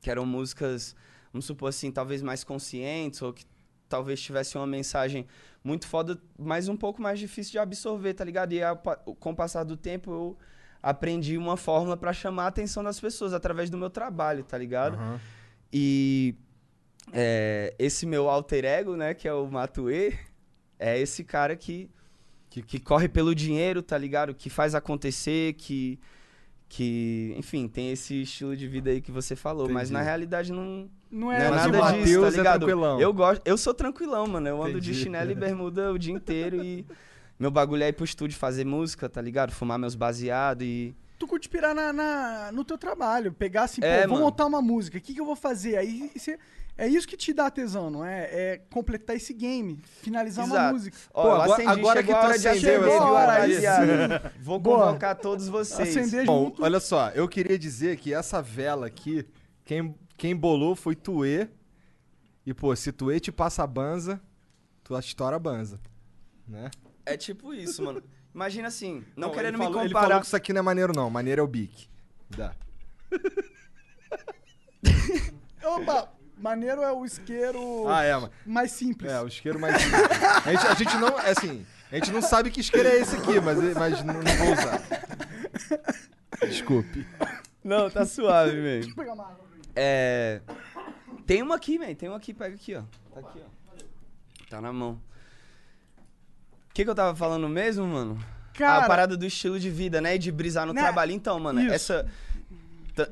que eram músicas, vamos supor assim, talvez mais conscientes ou que talvez tivesse uma mensagem muito foda, mas um pouco mais difícil de absorver, tá ligado? E pa- com o passar do tempo eu aprendi uma fórmula pra chamar a atenção das pessoas através do meu trabalho, tá ligado? Aham. E é, esse meu alter ego, né, que é o Matue, é esse cara que, que, que corre pelo dinheiro, tá ligado? Que faz acontecer, que, que, enfim, tem esse estilo de vida aí que você falou. Mas Entendi. na realidade não, Não não é, é Mas assim, o nada disso, tá é ligado? tranquilão. eu gosto, eu sou tranquilão, mano. Eu ando de Entendi. chinelo e bermuda o dia inteiro e meu bagulho é ir pro estúdio fazer música, tá ligado? Fumar meus baseados e Tu curte pirar na, na- no teu trabalho, pegar assim, É, pô, vou mano. montar uma música, o que, que eu vou fazer? Aí você- é isso que te dá tesão, não é? É completar esse game, finalizar uma Exato. música. Ó, Pô, agora- acendi, agora que a tu acendeu esse? Vou Boa. convocar todos vocês. Acender Bom, junto. olha só, eu queria dizer que essa vela aqui, quem, quem bolou foi Tuê. E, pô, se Tuê te passa a banza, tu estoura a banza. Né? É tipo isso, mano. Imagina assim, não, Não, querendo ele me falou, Ele comparar. falou que isso aqui não é maneiro, não. Maneiro é o Bic. Dá. Opa, maneiro é o isqueiro Ah, é, mano. mais simples. É, o isqueiro mais. a, gente, a gente não. É assim. A gente não sabe que isqueiro é esse aqui, mas, mas não, não vou usar. Desculpe. Não, tá suave mesmo. Deixa eu pegar uma água. É. Tem uma aqui, man. Tem uma aqui, pega aqui, ó. Tá aqui, ó. Tá na mão. Que, que eu tava falando mesmo, mano? Cara- a parada do estilo de vida, né? E de brisar no Né? trabalho. Então, mano, Isso. essa.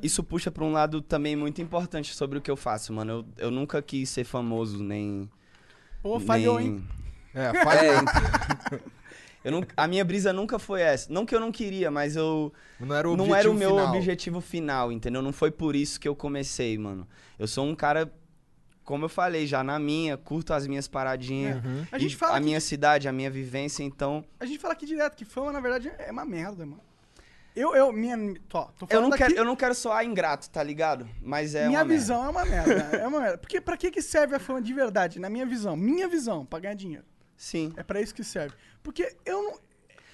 Isso puxa pra um lado também muito importante sobre o que eu faço, mano. Eu, eu nunca quis ser famoso, nem. Pô, falhou, nem- hein? É, falhou. É, eu não, a minha brisa nunca foi essa. Não que eu não queria, mas eu. Não era o não era o meu final. objetivo final, entendeu? Não foi por isso que eu comecei, mano. Eu sou um cara, como eu falei, já na minha, curto as minhas paradinhas. É. A gente fala a que- minha cidade, a minha vivência, então. A gente fala aqui direto que fama, na verdade, é uma merda, mano. Eu, eu, minha. Tô, tô Eu falando não, quero, aqui- eu não quero soar ingrato, tá ligado? Mas é minha uma merda. visão é uma merda. é uma merda. Porque pra que, que serve a fama de verdade? Na minha visão. Minha visão, pra ganhar dinheiro. Sim. É pra isso que serve. Porque eu não.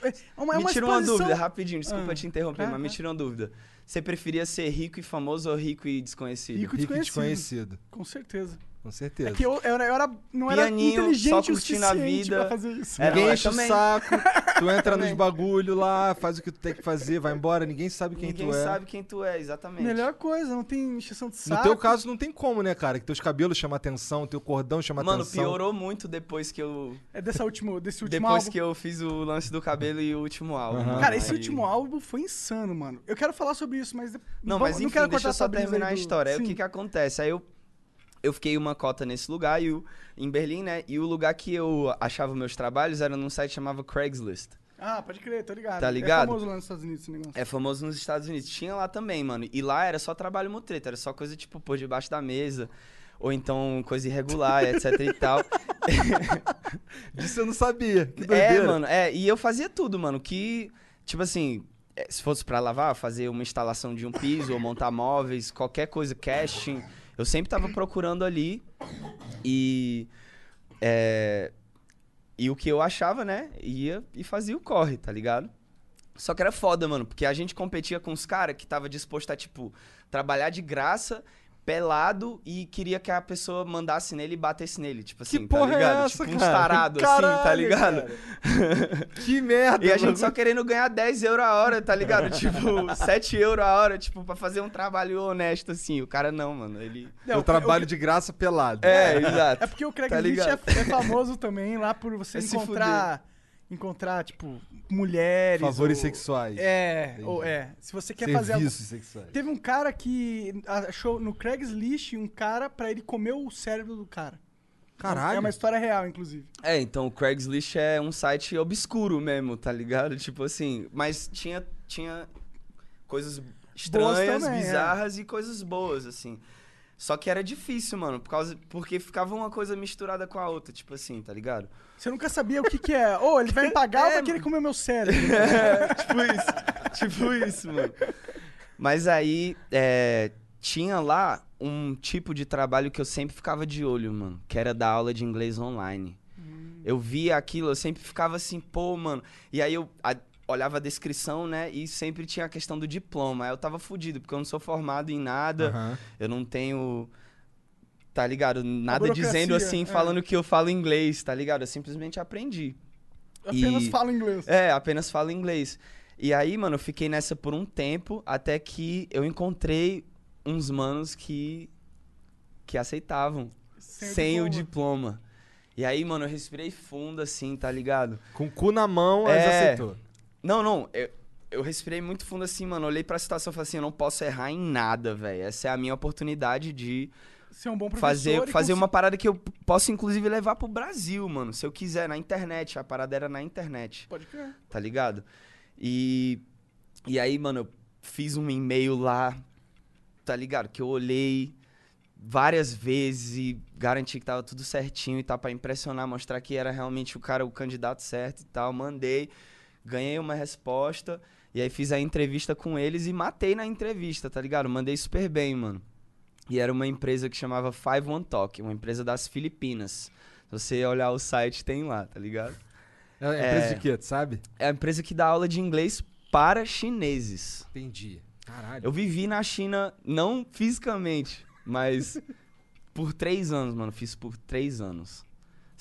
É uma, é me uma tira uma exposição- dúvida, rapidinho, desculpa Ah, te interromper, claro, mas me tira uma dúvida. Você preferia ser rico e famoso ou rico e desconhecido? Rico e Rico e desconhecido. desconhecido. Com certeza. Com certeza. É que eu, eu, era- eu era, não era Pianinho, inteligente só o curtindo a suficiente vida. pra fazer isso. É, Ninguém não, é enche o saco, tu entra nos bagulho lá, faz o que tu tem que fazer, vai embora, ninguém sabe quem Ninguém tu é. sabe quem tu é, exatamente. Melhor coisa, não tem encheção de saco. No teu caso não tem como, né, cara? Que teus cabelos chamam atenção, teu cordão chama Mano, atenção. piorou muito depois que eu. É dessa último, desse último Depois álbum. que eu fiz o lance do cabelo e o último álbum. Mano. Cara, esse Aí- último álbum foi insano, mano. Eu quero falar sobre isso, mas... Não, vamos- mas enfim, quero deixa cortar eu só terminar aí a do- história. Aí o Sim. que que acontece? Aí eu, eu fiquei uma cota nesse lugar, e o, em Berlim, né? E o lugar que eu achava meus trabalhos era num site que chamava Craigslist. Ah, pode crer, tô ligado. Tá ligado? É famoso lá nos Estados Unidos esse negócio. É famoso nos Estados Unidos. Tinha lá também, mano. E lá era só trabalho mutreta, era só coisa tipo pôr debaixo da mesa. Ou então coisa irregular, etc e tal. Disso eu não sabia. Que É, doideira. mano, é. E eu fazia tudo, mano. Que, tipo assim, é, se fosse pra lavar, fazer uma instalação de um piso ou montar móveis, qualquer coisa, casting. Eu sempre tava procurando ali. E. É, e o que eu achava, né? Ia e fazia o corre, tá ligado? Só que era foda, mano, porque a gente competia com os caras que tava disposto a, tipo, trabalhar de graça, pelado, e queria que a pessoa mandasse nele e batesse nele. Tipo assim, porra tá é ligado? essa, tipo, uns cara? tarados, assim, tá ligado? Que merda, E a gente mano. só querendo ganhar 10 euros a hora, tá ligado? tipo, 7 euros a hora, tipo, pra fazer um trabalho honesto, assim. O cara não, mano. Ele. Não, o- trabalho o- de graça pelado. É, exato. É porque o Tá Craigslist ligado? é, é famoso também lá por você É se encontrar... Encontrar, tipo, mulheres... Favores ou- sexuais. É, Entendi. ou é. Se você quer fazer... algo- Serviços sexuais. Teve um cara que achou no Craigslist um cara pra ele comer o cérebro do cara. Caralho. É uma história real, inclusive. É, então o Craigslist é um site obscuro mesmo, tá ligado? Tipo assim, mas tinha, tinha coisas estranhas, também, é. bizarras e coisas boas, assim. Só que era difícil, mano, por causa, porque ficava uma coisa misturada com a outra, tipo assim, tá ligado? Você nunca sabia o que que é. Ô, ele vai me pagar ou vai querer comer meu cérebro? É, tipo isso. tipo isso, mano. Mas aí, é, tinha lá um tipo de trabalho que eu sempre ficava de olho, mano. Que era dar aula de inglês online. Eu via aquilo, eu sempre ficava assim, pô, mano. E aí eu a- olhava a descrição, né? E sempre tinha a questão do diploma. Aí eu tava fudido, porque eu não sou formado em nada. Aham. Eu não tenho. Tá ligado? Nada dizendo assim, é. falando que eu falo inglês, tá ligado? Eu simplesmente aprendi. Apenas E- fala inglês. É, apenas falo inglês. E aí, mano, eu fiquei nessa por um tempo, até que eu encontrei uns manos que que aceitavam Sem sem, o o diploma. E aí, mano, eu respirei fundo assim, tá ligado? Com o cu na mão, É. aceitou. Não, não, eu, eu respirei muito fundo assim, mano. Olhei pra situação e falei assim, eu não posso errar em nada, velho. Essa é a minha oportunidade de Ser um bom professor fazer, fazer uma parada que eu posso, inclusive, levar pro Brasil, mano. Se eu quiser, na internet. A parada era na internet. Pode crer. Tá ligado? E, e aí, mano, eu fiz um e-mail lá, tá ligado? Que eu olhei várias vezes e garanti que tava tudo certinho e tal, pra impressionar, mostrar que era realmente o cara, o candidato certo e tal. Mandei, ganhei uma resposta. E aí fiz a entrevista com eles e matei na entrevista, tá ligado? Mandei super bem, mano. E era uma empresa que chamava Five One Talk, uma empresa das Filipinas. Se você olhar o site, tem lá, tá ligado? É a empresa de quê, tu sabe? É a empresa que dá aula de inglês para chineses. Entendi. Caralho. Eu vivi na China, não fisicamente, mas por três anos, mano. Fiz por três anos.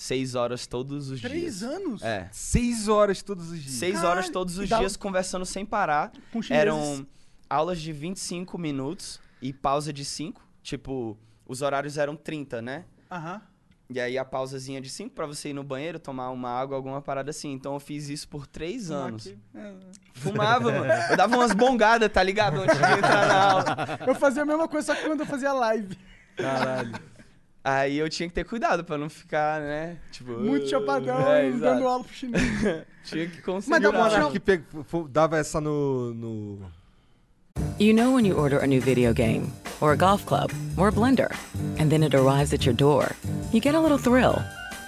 Seis horas todos os Três dias. anos? É. Seis horas todos os dias. Seis Caralho. horas todos os dá- dias conversando sem parar. Com chineses. Eram aulas de 25 minutos e pausa de 5. Tipo, os horários eram 30, né? Aham. E aí a pausazinha de 5 pra você ir no banheiro, tomar uma água, alguma parada assim. Então eu fiz isso por três anos. Aqui. É, Fumava, mano. Eu dava umas bongadas, tá ligado? Antes de entrar na aula. Eu fazia a mesma coisa, só que quando eu fazia live. Caralho. Aí eu tinha que ter cuidado pra não ficar, né? Tipo. Muito chapadão, é, dando aula pro chinês. Tinha que Mas conseguir. dá pra um- que pe- dava essa no, no. You know when you order a new video game, or a golf club, or a blender, and then it arrives at your door, you get a little thrill.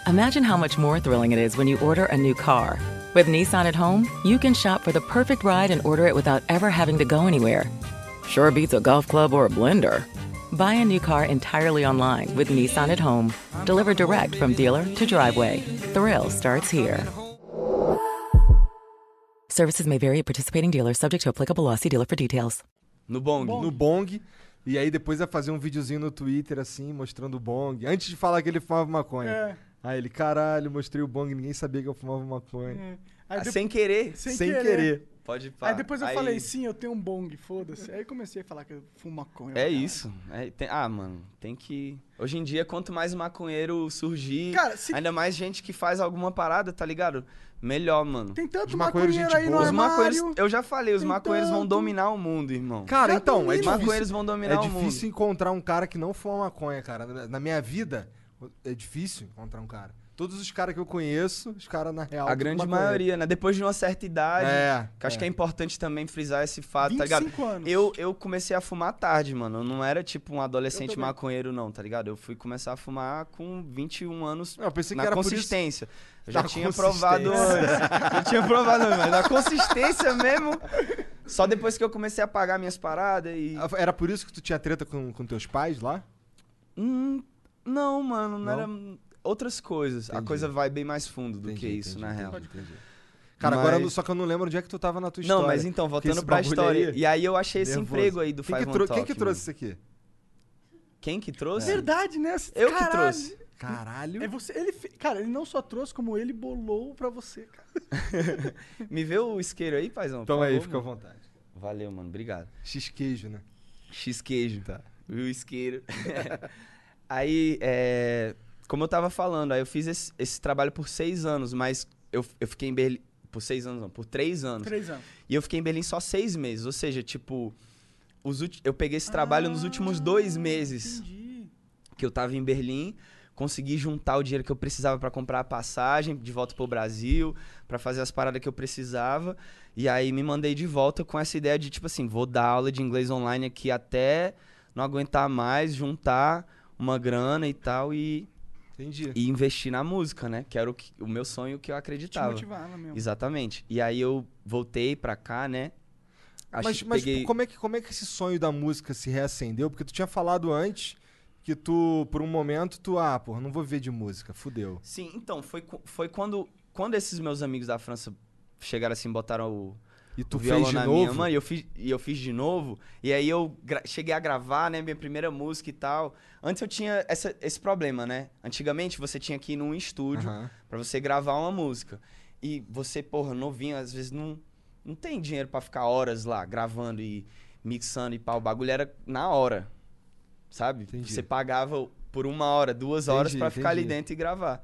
Imagine how much more thrilling it is when you order a new car. With Nissan at home, you can shop for the perfect ride and order it without ever having to go anywhere. Sure beats a golf club or a blender. Buy a new car entirely online with Nissan at home. Delivered direct from dealer to driveway. Thrill starts here. Services may vary at participating dealers, subject to applicable law. See dealer for details. No bong. No bong. E aí depois ia fazer um videozinho no Twitter, assim, mostrando o bong. Antes de falar que ele fumava maconha. É. Aí ele, caralho, mostrei o bong, ninguém sabia que eu fumava maconha. É. Aí Ah, depois- sem querer. Sem, Sem querer. querer. Pode pá. Aí depois eu Aí- falei, sim, eu tenho um bong, foda-se. Aí comecei a falar que eu fumo maconha. É isso. É, tem- ah, mano, tem que. Hoje em dia, quanto mais maconheiro surgir, Cara, se- ainda mais gente que faz alguma parada, tá ligado? Melhor, mano. Tem tanto maconheiro gente aí no boa. Os maconheiros, armário. eu já falei, os Tem maconheiros vão tanto. dominar o mundo, irmão. Cara, então, é difícil. maconheiros vão dominar É o mundo. difícil encontrar um cara que não fuma maconha, cara. Na minha vida, é difícil encontrar um cara. Todos os caras que eu conheço, os caras na real. A grande maioria, né? Depois de uma certa idade, É, que acho é. que é importante também frisar esse fato, tá ligado? 25 anos. Eu, eu comecei a fumar tarde, mano. Eu não era tipo um adolescente maconheiro, não, tá ligado? Eu fui começar a fumar com 21 anos Eu pensei que na era por isso- consistência. Eu já tinha provado antes. Eu tinha provado antes, mas na consistência mesmo. Só depois que eu comecei a pagar minhas paradas e. Ah, Era por isso que tu tinha treta com, com teus pais lá? Hum, não, mano, não, Não? era outras coisas. A Entendi. coisa vai bem mais fundo do Entendi, que isso, entendi, na real. entendi. Cara, agora Mas- só que eu não lembro onde é que tu tava na tua história. Não, mas então, voltando esse pra história. aí- E aí eu achei esse Nervoso. emprego aí do quem Five que, Talk, quem que mano. trouxe isso aqui? Quem que trouxe? Verdade, né? Eu que Caralho. trouxe. Caralho. É você, ele, cara, ele não só trouxe, como ele bolou pra você, cara. Me vê o isqueiro aí, paizão? Então aí, fica à vontade. Valeu, mano. Obrigado. X-queijo, né? X-queijo. Tá. Viu o isqueiro. aí, é... Como eu tava falando, aí eu fiz esse, esse trabalho por seis anos, mas eu, eu fiquei em Berlim... Por seis anos, não. Por três anos. Três anos. E eu fiquei em Berlim só seis meses. Ou seja, tipo... Os ulti- Eu peguei esse trabalho nos últimos dois meses Entendi. que eu tava em Berlim, consegui juntar o dinheiro que eu precisava pra comprar a passagem de volta pro Brasil, pra fazer as paradas que eu precisava, e aí me mandei de volta com essa ideia de tipo assim, vou dar aula de inglês online aqui até não aguentar mais, juntar uma grana e tal e, Entendi. e investir na música, né? Que era o, que- o meu sonho que eu Te acreditava. motivava mesmo. Exatamente. E aí eu voltei pra cá, né? Acho Mas, que mas peguei... como, é que, como é que esse sonho da música se reacendeu? Porque tu tinha falado antes que tu, por um momento, tu, ah, porra, não vou viver de música, fudeu. Sim, então, foi, foi quando, quando esses meus amigos da França chegaram assim, botaram o, E tu fez de novo? minha mão e eu fiz, e eu fiz de novo. E aí eu cheguei a gravar, né, minha primeira música e tal. Antes eu tinha essa- esse problema, né? Antigamente você tinha que ir num estúdio Aham. pra você gravar uma música. E você, porra, novinho, às vezes não, não tem dinheiro pra ficar horas lá gravando e mixando e pau. O bagulho era na hora. Sabe? Entendi. Você pagava por uma hora, duas horas pra ficar ali dentro e gravar.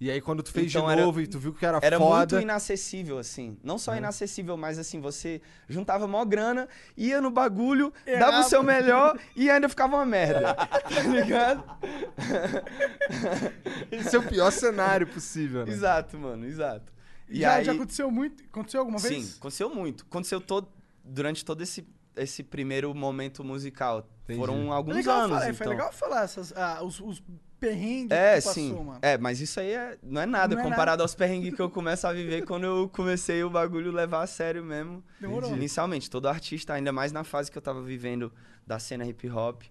E aí quando tu fez Então de era- novo e tu viu que era, Era foda... muito inacessível, assim. Não só Uhum. inacessível, mas assim, você juntava mó grana, ia no bagulho, Errava. dava o seu melhor e ainda ficava uma merda. tá ligado? Esse é o pior cenário possível, né? Exato, mano, exato. E já, aí, já aconteceu muito? Aconteceu alguma sim, vez? aconteceu muito. Aconteceu todo, durante todo esse, esse primeiro momento musical. Entendi. Foram alguns legal anos, falar, então. Foi legal falar essas, ah, os, os perrengues É, que tu sim. passou, mano. É, mas isso aí é, não é nada Não é comparado aos perrengues que eu começo a viver quando eu comecei o bagulho levar a sério mesmo. Demorou. Inicialmente, todo artista, ainda mais na fase que eu tava vivendo da cena hip hop,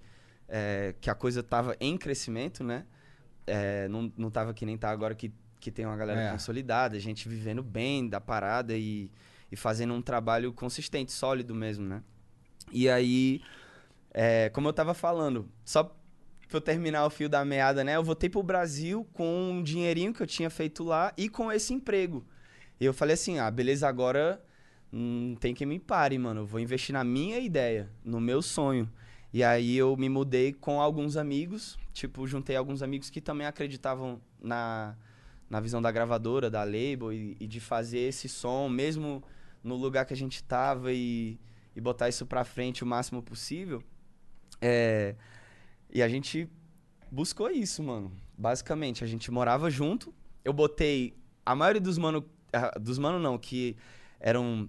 é, que a coisa tava em crescimento, né? É, não, não tava que nem tá agora que, que tem uma galera É. consolidada, gente vivendo bem da parada e, e fazendo um trabalho consistente, sólido mesmo, né? E aí, é, como eu tava falando, só pra eu terminar o fio da meada, né? Eu voltei pro Brasil com um dinheirinho que eu tinha feito lá e com esse emprego. E eu falei assim, ah, beleza, agora não tem quem me pare, mano. Eu vou investir na minha ideia, no meu sonho. E aí eu me mudei com alguns amigos, tipo, juntei alguns amigos que também acreditavam na, na visão da gravadora, da label e, e de fazer esse som, mesmo no lugar que a gente tava e, e botar isso pra frente o máximo possível. É, e a gente buscou isso, mano. Basicamente, a gente morava junto. Eu botei a maioria dos mano, dos mano não, que eram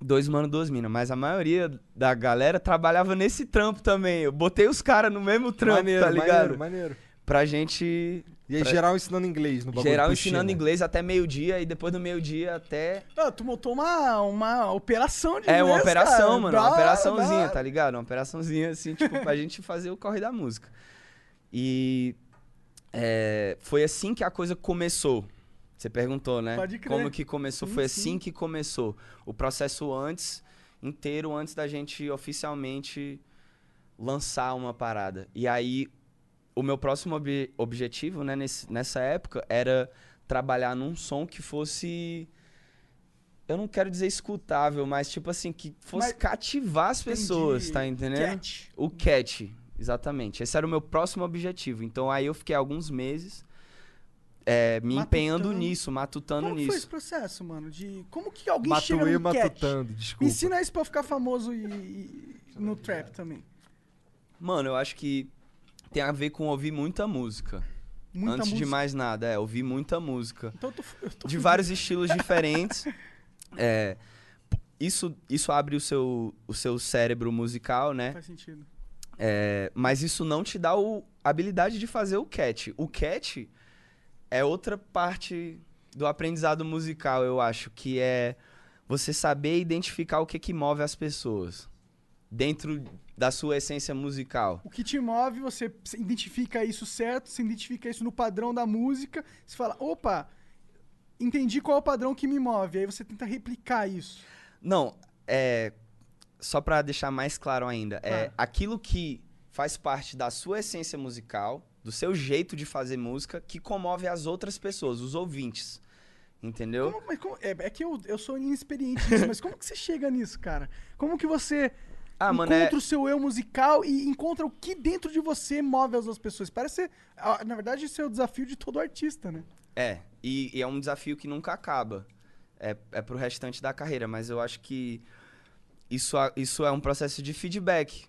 dois mano, duas minas, mas a maioria da galera trabalhava nesse trampo também. Eu botei os caras no mesmo trampo, maneiro, tá ligado? maneiro, maneiro. Pra gente E aí, pra- geral ensinando inglês no bagulho. geral ensinando China. inglês até meio-dia e depois do meio-dia até Ah, tu montou uma, uma operação de É, uma inglês, operação, cara. mano. Da Uma operaçãozinha, hora. tá ligado? Uma operaçãozinha, assim, tipo, pra gente fazer o corre da música. E é, foi assim que a coisa começou. Você perguntou, né? Pode crer. Como que começou? Sim, foi sim. assim que começou. O processo antes, inteiro, antes da gente oficialmente lançar uma parada. E aí, o meu próximo obje- objetivo, né, nesse- nessa época, era trabalhar num som que fosse. Eu não quero dizer escutável, mas tipo assim, que fosse Mas- cativar as pessoas, tá entendendo? Catch. O catch, exatamente. Esse era o meu próximo objetivo. Então aí eu fiquei alguns meses é, me empenhando Matutando. nisso, matutando Como foi esse nisso. processo, mano? De como que alguém Matuê chega no catch? matutando, desculpa. Me ensina isso pra eu ficar famoso e, e- no trap também. Mano, eu acho que tem a ver com ouvir muita música. Muita Antes de música. mais nada, é, ouvir muita música. Então eu tô, eu tô de vários estilos diferentes. É, isso, isso abre o seu, o seu cérebro musical, né? Faz sentido. É, mas isso não te dá o- a habilidade de fazer o catch. O catch é outra parte do aprendizado musical, eu acho, que é você saber identificar o que, que move as pessoas dentro da sua essência musical. O que te move, você identifica isso certo, você identifica isso no padrão da música, você fala, opa, entendi qual é o padrão que me move. Aí você tenta replicar isso. Não, é. Só pra deixar mais claro ainda, é Claro. aquilo que faz parte da sua essência musical, do seu jeito de fazer música, que comove as outras pessoas, os ouvintes. Entendeu? Como- mas como- é, é que eu, eu sou inexperiente nisso, mas como que você chega nisso, cara? Como que você Ah, mano, é- encontra o seu eu musical e encontra o que dentro de você move as outras pessoas? Parece ser, ah, na verdade, isso é o desafio de todo artista, né? É, e, e é um desafio que nunca acaba. É, é pro restante da carreira, mas eu acho que isso, isso é um processo de feedback.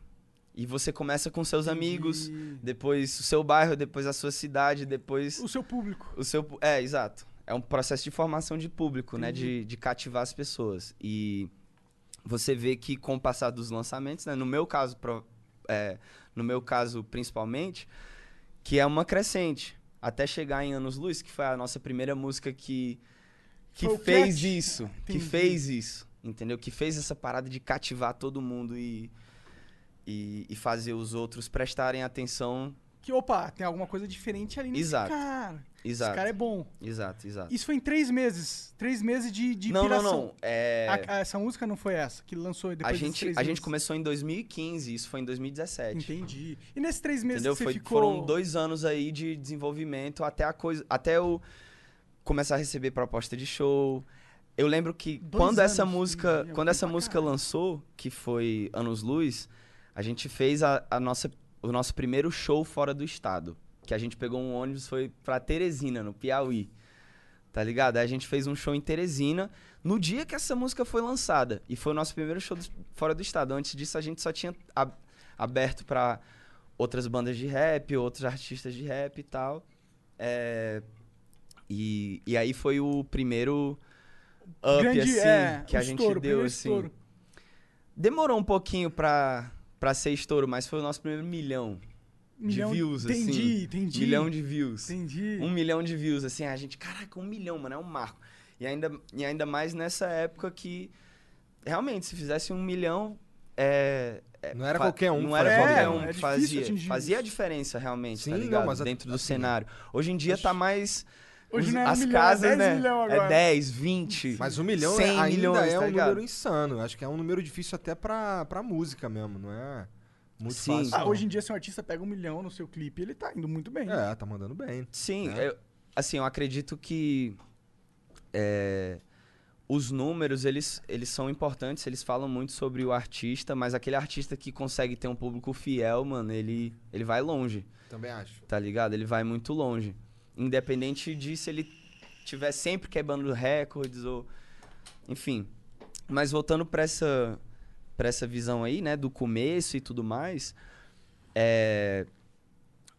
E você começa com seus amigos, depois o seu bairro, depois a sua cidade, depois. O seu público. O seu, é, exato. É um processo de formação de público, né? De, de cativar as pessoas. E você vê que com o passar dos lançamentos, né? No meu caso, é, no meu caso principalmente, que é uma crescente. Até chegar em Anos Luz, que foi a nossa primeira música que, que fez catch. isso. Que Entendi. fez isso. Entendeu? Que fez essa parada de cativar todo mundo e, e, e fazer os outros prestarem atenção. Que, opa, tem alguma coisa diferente ali nesse Exato. cara. Exato. Esse cara é bom. Exato, exato. Isso foi em três meses. Três meses de, de Não, não, piração. não. É... A- a- essa música não foi essa, que lançou depois A gente, a gente meses. começou em 2015, isso foi em 2017. Entendi. E nesses três meses Entendeu? que você Foi- ficou... Foram dois anos aí de desenvolvimento até a coisa. Até eu começar a receber proposta de show. Eu lembro que Dois quando essa música. Quando essa música lançou, que foi Anos Luz, a gente fez a, a nossa, o nosso primeiro show fora do estado. Que a gente pegou um ônibus, foi pra Teresina, no Piauí. Tá ligado? Aí a gente fez um show em Teresina no dia que essa música foi lançada. E foi o nosso primeiro show do- fora do estado. Antes disso, a gente só tinha ab- aberto pra outras bandas de rap, outros artistas de rap e tal. É, E, e aí foi o primeiro up, Grande, assim, é, que a gente estouro, deu, assim. estouro. Demorou um pouquinho pra, pra ser estouro, mas foi o nosso primeiro milhão, Milhão- de views, assim. entendi, entendi. Milhão de views. Entendi. Um milhão de views, assim, a gente, caraca, um milhão, mano, é um marco. E ainda, e ainda mais nessa época que, realmente, se fizesse um milhão, é... é, Não era qualquer um que Não era qualquer É, um é que difícil fazia. Fazia a diferença, realmente, Sim, tá não, ligado? mas a- Dentro do assim, cenário. Hoje em dia tá mais... Hoje os- não é um as milhão, é casas, 10 né? milhão É agora. 10, 20, Mas um milhão 100 ainda milhões, é tá um ligado? número insano. Acho que é um número difícil até pra, pra música mesmo, não é muito Sim. fácil. Ah, hoje em dia, se um artista pega um milhão no seu clipe, ele tá indo muito bem. É, tá mandando bem. Sim, né? eu- assim, eu acredito que é, os números, eles, eles são importantes, eles falam muito sobre o artista, mas aquele artista que consegue ter um público fiel, mano, ele, ele vai longe. Também acho. Tá ligado? Ele vai muito longe. Independente de se ele tiver sempre quebrando recordes ou. Enfim. Mas voltando pra essa, pra essa visão aí, né, do começo e tudo mais, é,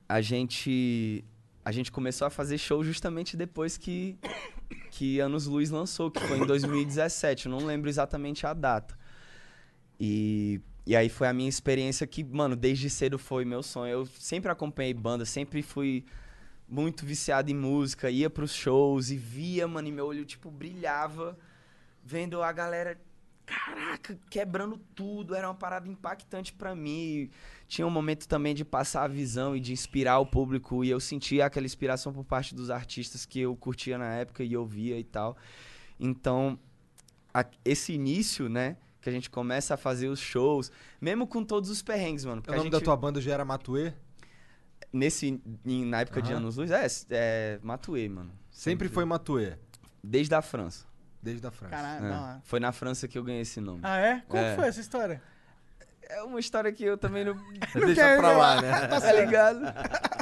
a gente a gente começou a fazer show justamente depois que que Anos Luz lançou, que foi em 2017, eu não lembro exatamente a data. E, e aí foi a minha experiência que, mano, desde cedo foi meu sonho. Eu sempre acompanhei banda, sempre fui muito viciado em música, ia pros shows e via, mano, e meu olho, tipo, brilhava vendo a galera, caraca, quebrando tudo. Era uma parada impactante para mim. Tinha um momento também de passar a visão e de inspirar o público. E eu sentia aquela inspiração por parte dos artistas que eu curtia na época e ouvia e tal. Então, a- esse início, né? Que a gente começa a fazer os shows, mesmo com todos os perrengues, mano. O nome gente- da tua banda já era Matuê? Nesse, em- na época de Aham. Anos Luz, é, é Matuê, mano. Sempre foi Matuê. Desde a França. Desde a França. Caralho, É. hora. Foi na França que eu ganhei esse nome. Ah, é? Como É. foi essa história? É uma história que eu também não. Deixa quero pra lá, falar. né? tá ligado?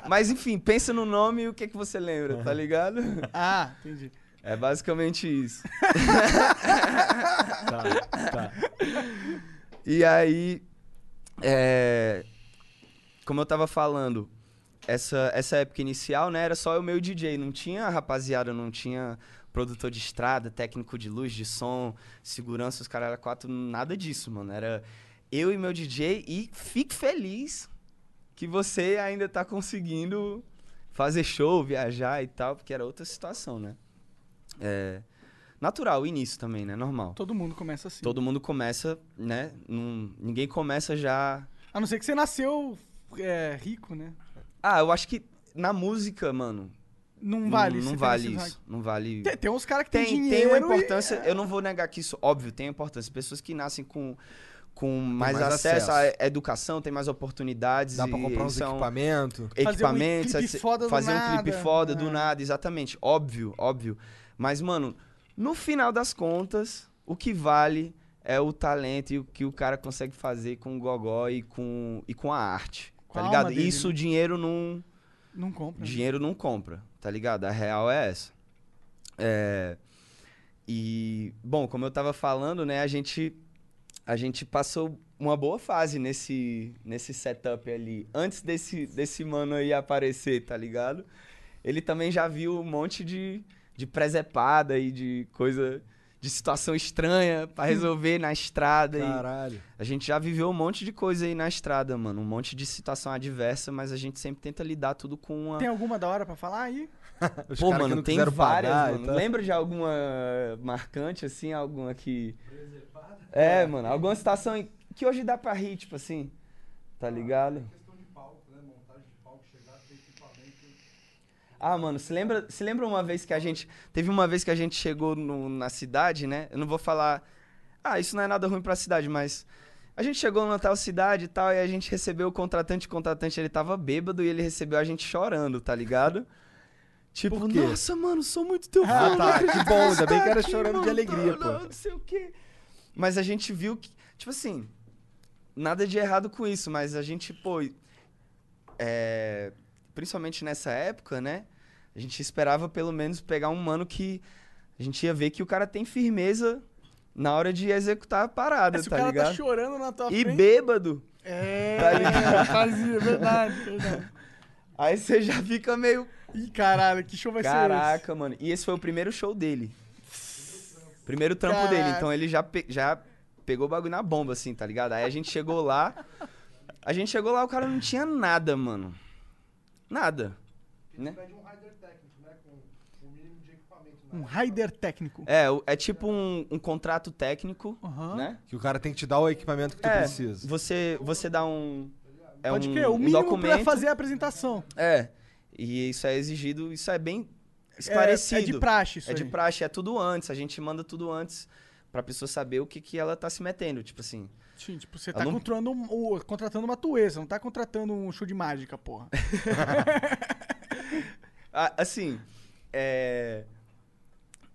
Mas enfim, pensa no nome e o que, que você lembra, tá ligado? Ah, entendi. É basicamente isso. Tá, tá. E aí, é, como eu tava falando, essa, essa época inicial, né, era só eu e meu DJ, não tinha rapaziada, não tinha produtor de estrada, técnico de luz, de som, segurança, os caras eram quatro, nada disso, mano. Era eu e meu DJ e fique feliz que você ainda tá conseguindo fazer show, viajar e tal, porque era outra situação, né? É, natural, o início também, né? Normal. Todo mundo começa assim. Todo mundo começa, né? num- ninguém começa já. A não ser que você nasceu é, rico, né? Ah, eu acho que na música, mano. Não vale. Não, você vale isso. Não vale. Tem, tem uns caras que tem, Tem, dinheiro tem uma e- importância. Eu não vou negar que isso, óbvio, tem importância. Pessoas que nascem com, com mais, mais acesso, acesso. à educação, tem mais oportunidades. Dá pra comprar uns são equipamentos. Fazer um Equipamentos, clipe foda do fazer um clipe nada. foda do É. nada, exatamente. Óbvio, óbvio. Mas, mano, no final das contas, o que vale é o talento e o que o cara consegue fazer com o gogó e com, e com a arte. Com Tá a ligado? dele, Isso né? o dinheiro não. Não compra. né? Dinheiro não compra, tá ligado? A real é essa. É, E, bom, como eu tava falando, né, a gente, a gente passou uma boa fase nesse, nesse setup ali. Antes desse, desse mano aí aparecer, tá ligado? Ele também já viu um monte de, de presepada e de coisa, de situação estranha pra resolver na estrada. Caralho. a gente já viveu um monte de coisa aí na estrada, mano. Um monte de situação adversa, mas a gente sempre tenta lidar tudo com uma. Tem alguma da hora pra falar aí? Os Pô, mano, não tem várias, pagar mano. Lembra de alguma marcante, assim? Alguma que. É, mano. Alguma situação que hoje dá pra rir, tipo assim. Tá ligado? Ah, mano, se lembra, se lembra uma vez que a gente. Teve uma vez que a gente chegou no- na cidade, né? Eu não vou falar. Ah, isso não é nada ruim pra cidade, mas. A gente chegou na tal cidade e tal, e a gente recebeu o contratante. O contratante ele tava bêbado e ele recebeu a gente chorando, tá ligado? Tipo, quê? nossa, mano, sou muito teu fã. Ah, tá, que bom, ainda bem tá que era aqui, chorando de alegria, não, pô. Não, não sei o quê. Mas a gente viu que, tipo assim, nada de errado com isso, mas a gente, pô, é, principalmente nessa época, né? A gente esperava pelo menos pegar um mano que a gente ia ver que o cara tem firmeza na hora de executar a parada, É, se tá o cara ligado? tá chorando na tua e frente. bêbado. É, Tá ligado? fazia, verdade, verdade. Aí você já fica meio. Ih, caralho, que show vai ser Caraca, mano. E esse foi o primeiro show dele. Primeiro trampo dele. Caraca. Então ele já, pe- já pegou o bagulho na bomba, assim, tá ligado? Aí a gente chegou lá. A gente chegou lá, o cara não tinha nada, mano. Nada. Né? Um rider técnico. É, o- é tipo um, um contrato técnico, né? Que o cara tem que te dar o equipamento que tu É, precisa. Você, você dá um. É Pode um, crer, o um mínimo documento. pra fazer a apresentação. É. E isso é exigido, isso é bem esclarecido. é de praxe isso É de aí. praxe, é tudo antes. A gente manda tudo antes pra pessoa saber o que, que ela tá se metendo. Tipo assim. Sim, tipo, você tá não- contratando, um- contratando uma tuesa, não tá contratando um show de mágica, porra. Ah, assim, é...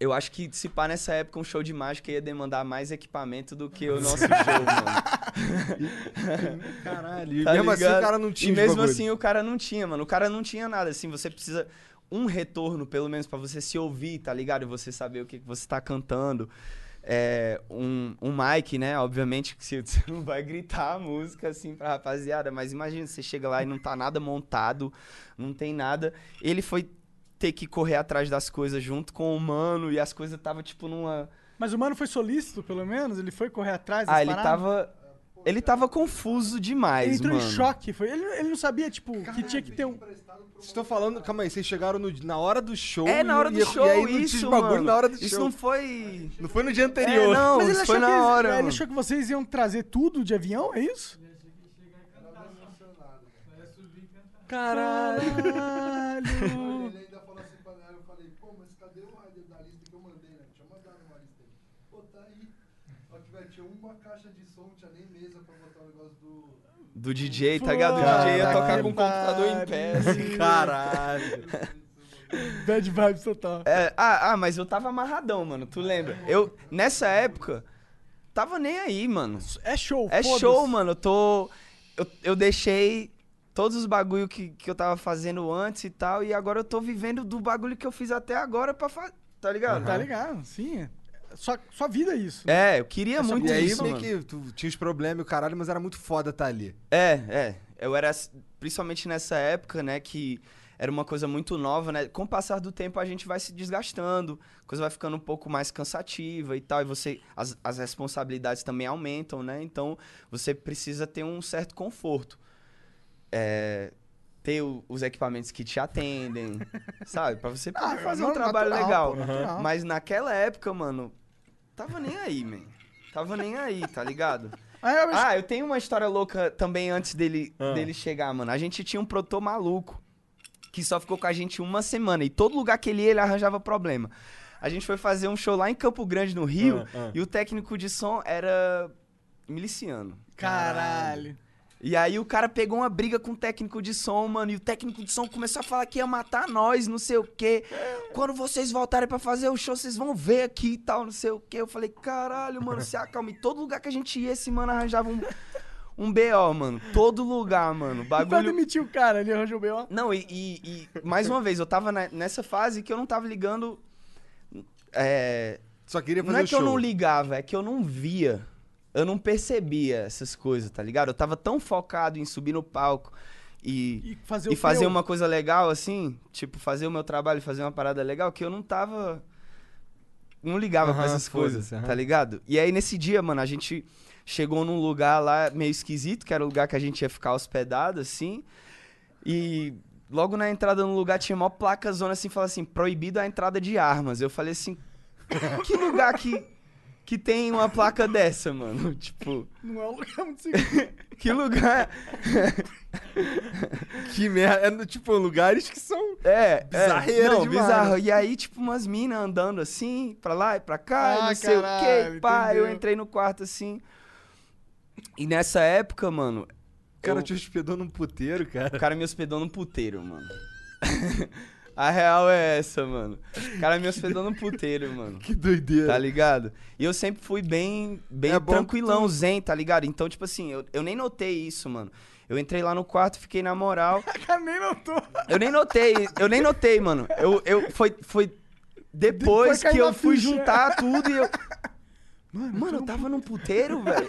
Eu acho que se pá nessa época um show de mágica ia demandar mais equipamento do que o nosso show, mano. Caralho, Tá mesmo assim ligado? o cara não tinha E mesmo assim o cara não tinha, mano. O cara não tinha nada, assim, você precisa um retorno, pelo menos, pra você se ouvir, tá ligado? E você saber o que você tá cantando. É, um, um mic, né? Obviamente que você não vai gritar a música assim pra rapaziada, mas imagina, você chega lá e não tá nada montado, não tem nada. Ele foi ter que correr atrás das coisas junto com o mano e as coisas tava tipo numa. Mas o mano foi solícito, pelo menos? Ele foi correr atrás das Ah, ele paradas? tava. Ele tava confuso demais, Ele entrou mano. em choque. Foi. Ele, ele não sabia, tipo, que tinha que ter um... Vocês estão falando, calma aí, vocês chegaram no- na hora do show. É, na hora do e, show, e aí não tinha isso, bagulho mano. na hora do Isso show. não foi... Não foi no dia anterior. É, não, Mas ele isso achou, foi que, na eles- hora, ele mano. achou que vocês iam trazer tudo de avião, é isso? Caralho. Caralho. Ele ainda falou assim pra galera, eu falei, pô, mas cadê o rider da lista que eu mandei, né? Tinha mandado uma lista aí. Pô, tá aí. Só que, velho, tinha uma caixa de som, não tinha nem mesa pra botar o negócio do... Do DJ, tá ligado? O DJ ia tocar com o computador em pé, assim. Caralho. Bad vibes total. É, ah, ah, mas eu tava amarradão, mano. Tu lembra? Eu, nessa época, tava nem aí, mano. É show, É show, mano. Eu tô. Eu, eu deixei todos os bagulho que, que eu tava fazendo antes e tal. E agora eu tô vivendo do bagulho que eu fiz até agora pra fazer. Tá ligado? Tá ligado? Sim. Sua, sua vida é isso. É, eu queria muito e aí isso, meio mano. que tu tinha os problemas e o caralho, mas era muito foda tá ali. É, é. Eu era, principalmente nessa época, né, que era uma coisa muito nova, né? Com o passar do tempo a gente vai se desgastando, a coisa vai ficando um pouco mais cansativa e tal, e você as, as responsabilidades também aumentam, né? Então você precisa ter um certo conforto. É, ter o- os equipamentos que te atendem, sabe? Pra você poder Ah, fazer um trabalho natural, legal. pô, natural. Mas naquela época, mano, tava nem aí, man. Tava nem aí, tá ligado? Ah, eu Ah, tenho uma história louca também antes dele, dele chegar, mano. A gente tinha um produtor maluco que só ficou com a gente uma semana. E todo lugar que ele ia, ele arranjava problema. A gente foi fazer um show lá em Campo Grande, no Rio, Ah, ah. e o técnico de som era miliciano. Caralho. E aí o cara pegou uma briga com o técnico de som, mano, e o técnico de som começou a falar que ia matar nós, não sei o quê. Quando vocês voltarem pra fazer o show, vocês vão ver aqui e tal, não sei o quê. Eu falei, caralho, mano, se acalma. E todo lugar que a gente ia, esse mano arranjava um, um BO, mano. Todo lugar, mano. E pra Bagulho. demitir o cara, ele arranjou bem, ó. Não, e, e- e, mais uma vez, eu tava ne- nessa fase que eu não tava ligando. É, Só queria fazer não é o que eu show. não ligava, é que eu não via. Eu não percebia essas coisas, tá ligado? Eu tava tão focado em subir no palco e, E fazer e fazer uma coisa legal, assim, tipo, fazer o meu trabalho fazer uma parada legal, que eu não tava. Não ligava pra Aham, essas coisas, foda-se, aham. tá ligado? E aí nesse dia, mano, a gente chegou num lugar lá meio esquisito, que era o lugar que a gente ia ficar hospedado, assim. E logo na entrada no lugar tinha uma placa zona assim, fala assim, proibido a entrada de armas. Eu falei assim, que lugar que, que tem uma placa dessa, mano? Tipo, Não é um lugar muito seguro. que lugar... Que merda. É, tipo, lugares que são. É, Bizarreira é, não, demais. bizarro. E aí, tipo, umas minas andando assim, pra lá e pra cá, Ah, não sei o caralho, quê. Pá, entendeu. eu entrei no quarto assim. E nessa época, mano. O cara eu- te hospedou num puteiro, cara. O cara me hospedou num puteiro, mano. A real é essa, mano. O cara me hospedou num puteiro, mano. Que doideira. Tá ligado? E eu sempre fui bem, bem É tranquilão, zen, tá ligado? Então, tipo assim, eu, eu nem notei isso, mano. Eu entrei lá no quarto, fiquei na moral. cara nem notou. Eu nem notei, eu nem notei, mano. Eu, eu, foi, foi depois Foi que eu fui ficha. juntar tudo e eu... Mano, eu tava num puteiro, velho.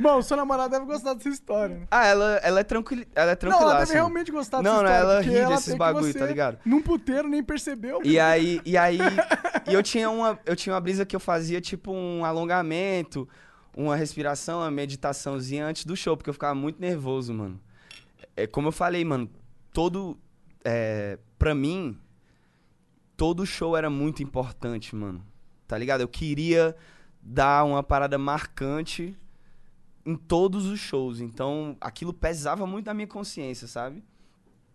Bom, sua namorada deve gostar dessa história, né? Ah, ela, ela é tranquila, ela é Não, tranquila. ela deve realmente gostar dessa Não, não, história. ela porque ri ela desses bagulho, tá ligado? Num puteiro, nem percebeu. E aí, e aí, e eu tinha uma, eu tinha uma brisa que eu fazia tipo um alongamento, uma respiração, uma meditaçãozinha antes do show, porque eu ficava muito nervoso, mano. É como eu falei, mano, todo, é, pra mim, todo show era muito importante, mano. Tá ligado? Eu queria dar uma parada marcante em todos os shows, então aquilo pesava muito na minha consciência, sabe?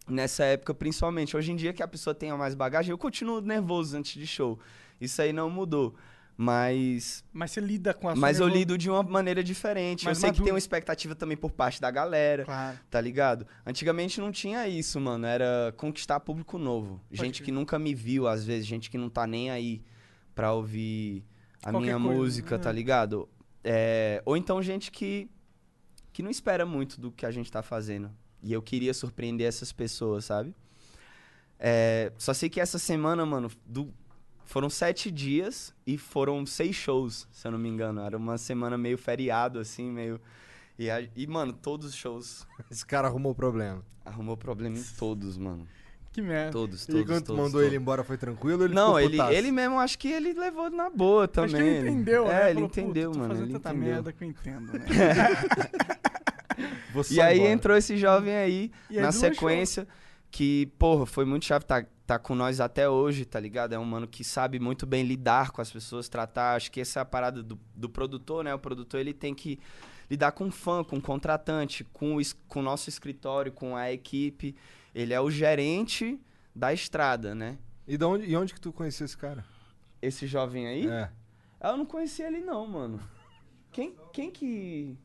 Nessa época, principalmente. Hoje em dia, que a pessoa tenha mais bagagem, eu continuo nervoso antes de show. Isso aí não mudou. Mas. Mas você lida com a Mas eu lido de uma maneira diferente. Mais eu sei que tem uma expectativa também por parte da galera. Claro. Tá ligado? Antigamente não tinha isso, mano. Era conquistar público novo. gente crer. que nunca me viu, às vezes, gente que não tá nem aí pra ouvir a Qualquer minha coisa, música, né? tá ligado? É, ou então gente que, que não espera muito do que a gente tá fazendo. E eu queria surpreender essas pessoas, sabe? É, só sei que essa semana, mano, do- foram sete dias e foram seis shows, se eu não me engano. Era uma semana meio feriado, assim, meio. E, a- e, mano, todos os shows. Esse cara arrumou problema. Arrumou problema em todos, mano. Que merda. Todos, E todos. quando tu todos, mandou todos. ele embora foi tranquilo ele Não, ficou ele, putaço? ele mesmo, acho que ele levou na boa também. Acho que ele entendeu, É, né? ele Falou, "Puta, entendeu, mano. fazendo Ele tanta entendeu. merda que eu entendo, né? E aí embora. entrou esse jovem aí, E aí na sequência, que, porra, foi muito chave, tá, tá com nós até hoje, tá ligado? É um mano que sabe muito bem lidar com as pessoas, tratar. Acho que essa é a parada do, do produtor, né? O produtor, ele tem que lidar com fã, com contratante, com o, com o nosso escritório, com a equipe. Ele é o gerente da estrada, né? E, de onde, e onde que tu conheceu esse cara? Esse jovem aí? É. Eu não conhecia ele não, mano. Quem, quem que...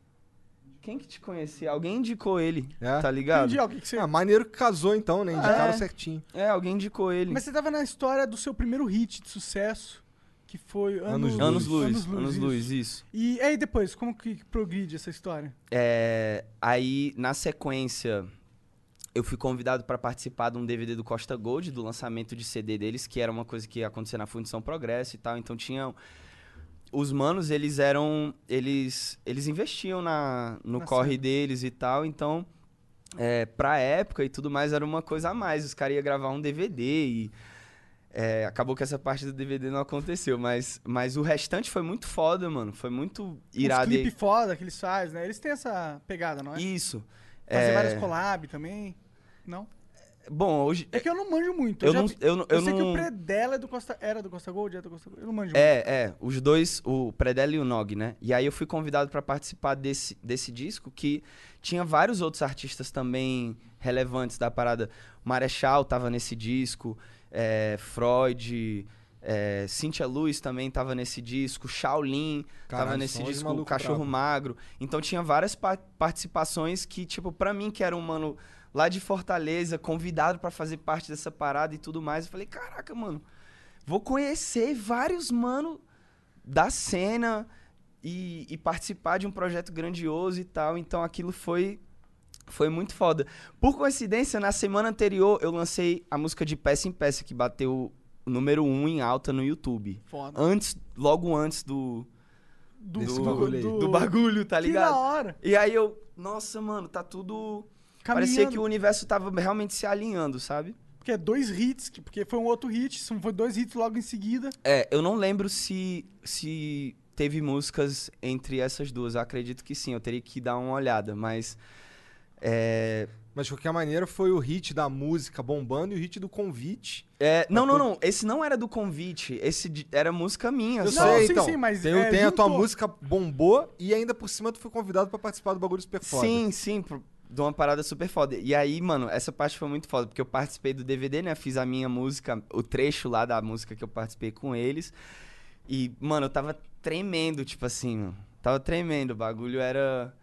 Quem que te conhecia? Alguém indicou ele, É? tá ligado? Entendi, o que que você... Ah, maneiro que casou então, né? Indicaram É. certinho. É, alguém indicou ele. Mas você tava na história do seu primeiro hit de sucesso, que foi Anos Anos, Anos Luz, Anos Anos isso. Luz, isso. E aí depois, como que progride essa história? É, aí, na sequência, eu fui convidado para participar de um DVD do Costa Gold, do lançamento de CD deles, que era uma coisa que ia acontecer na Fundição Progresso e tal. Então tinha. Os manos, eles eram. Eles, eles investiam na, no Na corre cena. deles e tal. Então, é, pra época e tudo mais, era uma coisa a mais. Os caras iam gravar um DVD e. é, acabou que essa parte do DVD não aconteceu, mas, mas o restante foi muito foda, mano. Foi muito irado. Os E- clipes foda que eles fazem, né? Eles têm essa pegada, não é? Isso. Fazer É, várias collab também. Não? Bom, hoje. É que eu não manjo muito. Eu já não- vi- eu não- eu sei que não- o Predela é do Costa, era do Costa Gold, é do Costa Gold. Eu não manjo muito. É, é, os dois, o Predella e o Nog, né? E aí eu fui convidado pra participar desse, desse disco que tinha vários outros artistas também relevantes da parada. Marechal tava nesse disco, é, Freud, é, Cynthia Luz também tava nesse disco, Shaolin tava Caralho, nesse são uns disco, Cachorro brabo. Magro. Então tinha várias pa- participações que, tipo, pra mim que era um mano lá de Fortaleza, convidado pra fazer parte dessa parada e tudo mais, eu falei, caraca, mano, vou conhecer vários mano da cena e, e participar de um projeto grandioso e tal. Então aquilo foi foi muito foda. Por coincidência, na semana anterior eu lancei a música de Peça em Peça que bateu o número 1 um em alta no YouTube. Foda. Antes, logo antes do Do, do, bagulho aí. do bagulho, tá Que ligado? da hora. E aí eu, nossa, mano, tá tudo Parecia Caminhando. que o universo tava realmente se alinhando, sabe? Porque é dois hits, que- porque foi um outro hit, são- foi dois hits logo em seguida. É, eu não lembro se, se teve músicas entre essas duas. Eu acredito que sim, eu teria que dar uma olhada, mas. É, Mas de qualquer maneira foi o hit da música bombando e o hit do convite. é, não, não, não. Esse não era do convite. Esse era música minha. Eu só. Não, sei, sim, então. sim, mas, tem, é, tem a tua música bombou e ainda por cima tu foi convidado pra participar do bagulho super foda. Sim, sim, de uma parada super foda. E aí, mano, essa parte foi muito foda, porque eu participei do DVD, né? Fiz a minha música, o trecho lá da música que eu participei com eles. E, mano, eu tava tremendo, tipo assim. Tava tremendo. O bagulho era.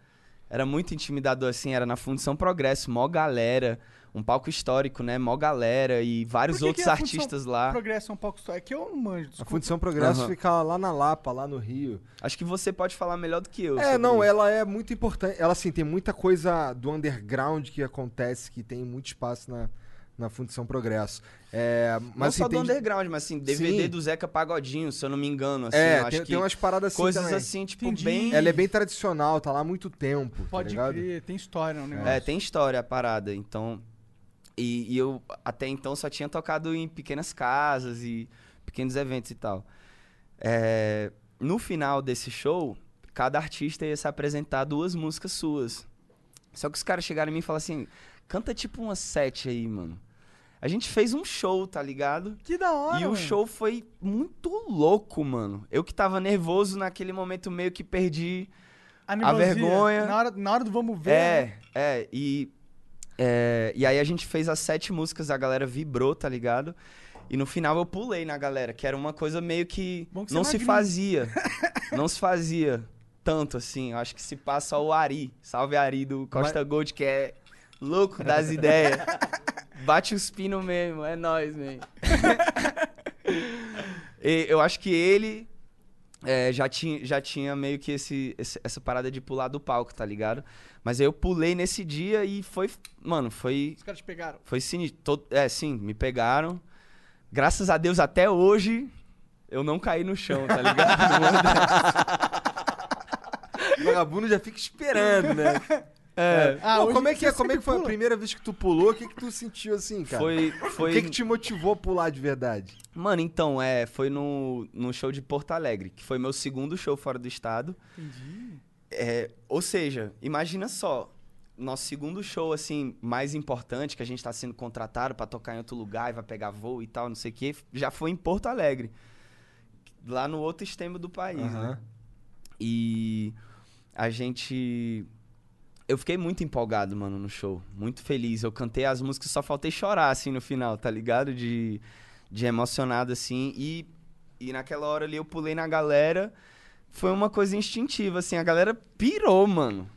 Era muito intimidador, assim, era na Fundição Progresso, mó galera, um palco histórico, né? Mó galera e vários Por que outros que a Fundição artistas lá. Progresso é um pouco só. É que eu não manjo, A desculpa. Fundição Progresso Aham. fica lá na Lapa, lá no Rio. Acho que você pode falar melhor do que eu. É, não, isso. ela é muito importante. Ela, assim, tem muita coisa do underground que acontece, que tem muito espaço na, na Fundição Progresso. É, mas, Não assim, só do tem- underground, mas assim, DVD Sim. do Zeca Pagodinho, se eu não me engano. Assim, É, eu acho tem, que tem umas paradas assim coisas também. assim, tipo, Entendi. bem. Ela é bem tradicional, tá lá há muito tempo, tá Pode ligado? crer, tem história no negócio. É, tem história a parada, então. E, e eu até então só tinha tocado em pequenas casas e pequenos eventos e tal. É, no final desse show, cada artista ia se apresentar duas músicas suas. Só que os caras chegaram em mim e falaram assim: canta tipo umas sete aí, mano. A gente fez um show, tá ligado? Que da hora, E o mano. show foi muito louco, mano. Eu que tava nervoso naquele momento, meio que perdi a nervosia. vergonha. Na hora, na hora do vamos ver. né? É, é, e, é, e aí a gente fez as sete músicas, a galera vibrou, tá ligado? E no final eu pulei na galera, que era uma coisa meio que, que não se magrinho. fazia. não se fazia tanto assim. Eu acho que se passa o Ari. Salve Ari do Costa Gold, que é louco das ideias. Bate os pinos mesmo, é nóis, man. E eu acho que ele é, já, tinha, já tinha meio que esse, esse- essa parada de pular do palco, tá ligado? Mas aí eu pulei nesse dia e foi. Mano, foi. Os caras te pegaram. Foi sinistro. Todo- É, sim, me pegaram. Graças a Deus, até hoje, eu não caí no chão, tá ligado? O vagabundo já fica esperando, né? É. Ah, Pô, como é que, é, como é que foi a primeira vez que tu pulou? O que que tu sentiu assim, cara? Foi. foi... O que que te motivou a pular de verdade? Mano, então, é, foi no, no show de Porto Alegre, que foi meu segundo show fora do estado. Entendi. É, ou seja, imagina só, nosso segundo show, assim, mais importante, que a gente tá sendo contratado pra tocar em outro lugar e vai pegar voo e tal, não sei o quê, já foi em Porto Alegre. Lá no outro extremo do país, Aham. né? E a gente. Eu fiquei muito empolgado, mano, no show. Muito feliz. Eu cantei as músicas, só faltei chorar, assim, no final, tá ligado? De, de emocionado, assim. E, e naquela hora ali eu pulei na galera. Foi uma coisa instintiva, assim. A galera pirou, mano.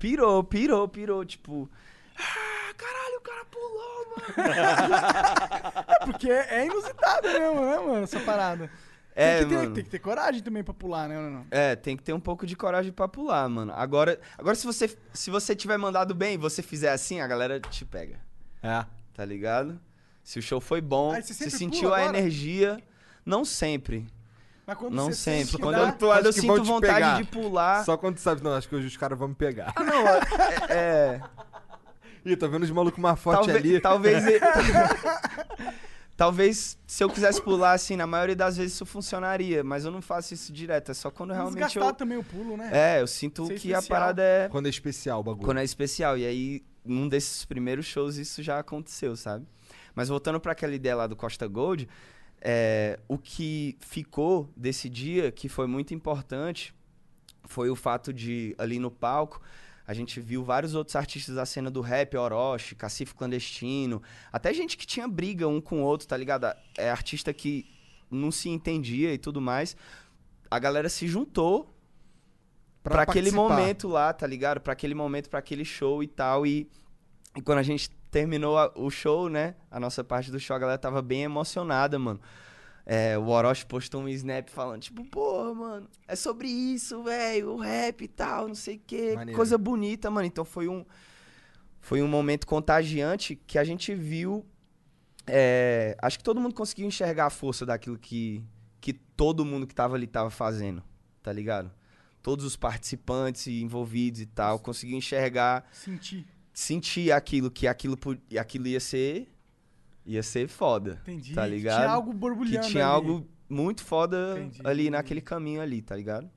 Pirou, pirou, pirou. Tipo, ah, caralho, o cara pulou, mano. É porque é inusitado mesmo, né, mano, essa parada. É, tem, que ter, mano. tem que ter coragem também pra pular, né? Não, não. É, tem que ter um pouco de coragem pra pular, mano. Agora, agora se você se você tiver mandado bem e você fizer assim, a galera te pega. É. Tá ligado? Se o show foi bom, Aí você se sempre sentiu a agora? energia, não sempre. Mas quando Não você sempre. que Quando dá- eu tô ali, eu sinto vontade pegar. de pular. Só quando tu sabe, não, acho que hoje os caras vão me pegar. Ah, não, é, é- Ih, tô vendo os malucos mais fortes ali. talvez Talvez se eu quisesse pular assim, na maioria das vezes isso funcionaria, mas eu não faço isso direto, é só quando realmente Desgastar eu também o pulo, né? É, eu sinto Ser que a especial. parada é Quando é especial o bagulho. quando é especial. E aí, num desses primeiros shows, isso já aconteceu, sabe? Mas voltando para aquela ideia lá do Costa Gold, é, o que ficou desse dia, que foi muito importante, foi o fato de, ali no palco, a gente viu vários outros artistas da cena do rap, Orochi, Cacife Clandestino, até gente que tinha briga um com o outro, tá ligado? É artista que não se entendia e tudo mais. A galera se juntou Pra pra aquele momento lá, tá ligado? Pra aquele momento, pra aquele show e tal. E, e quando a gente terminou a- o show, né? A nossa parte do show, a galera tava bem emocionada, mano. É, o Orochi postou um snap falando, tipo, porra, mano, é sobre isso, velho, o rap e tal, não sei o quê. Maneiro. Coisa bonita, mano. Então foi um, foi um momento contagiante que a gente viu. é, acho que todo mundo conseguiu enxergar a força daquilo que, que todo mundo que tava ali tava fazendo, tá ligado? Todos os participantes envolvidos e tal, conseguiu enxergar, Sentir. sentir aquilo, que aquilo, aquilo ia ser. Ia ser foda. Entendi. Tá ligado? tinha algo borbulhando Que tinha ali. algo muito foda Entendi. ali naquele caminho ali, tá ligado?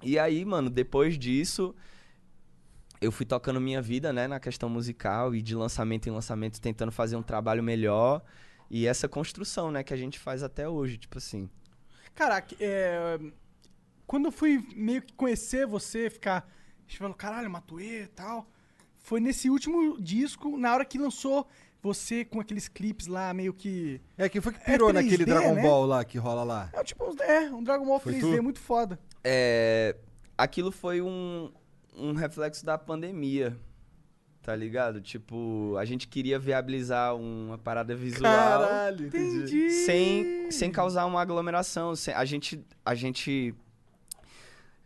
E aí, mano, depois disso, eu fui tocando minha vida, né, na questão musical e de lançamento em lançamento, tentando fazer um trabalho melhor. E essa construção, né, que a gente faz até hoje, tipo assim. Caraca, é... quando eu fui meio que conhecer você, ficar. A gente falou, caralho, Matuê e tal. Foi nesse último disco, na hora que lançou você com aqueles clipes lá, meio que. É, quem foi que pirou 3D, naquele Dragon né? Ball lá que rola lá? É tipo uns- é, um Dragon Ball Foi 3D tu? muito foda. É, aquilo foi um, um reflexo da pandemia, tá ligado? Tipo, a gente queria viabilizar uma parada visual. Caralho, entendi. Entendi. sem, sem causar uma aglomeração. sem- a, gente, a gente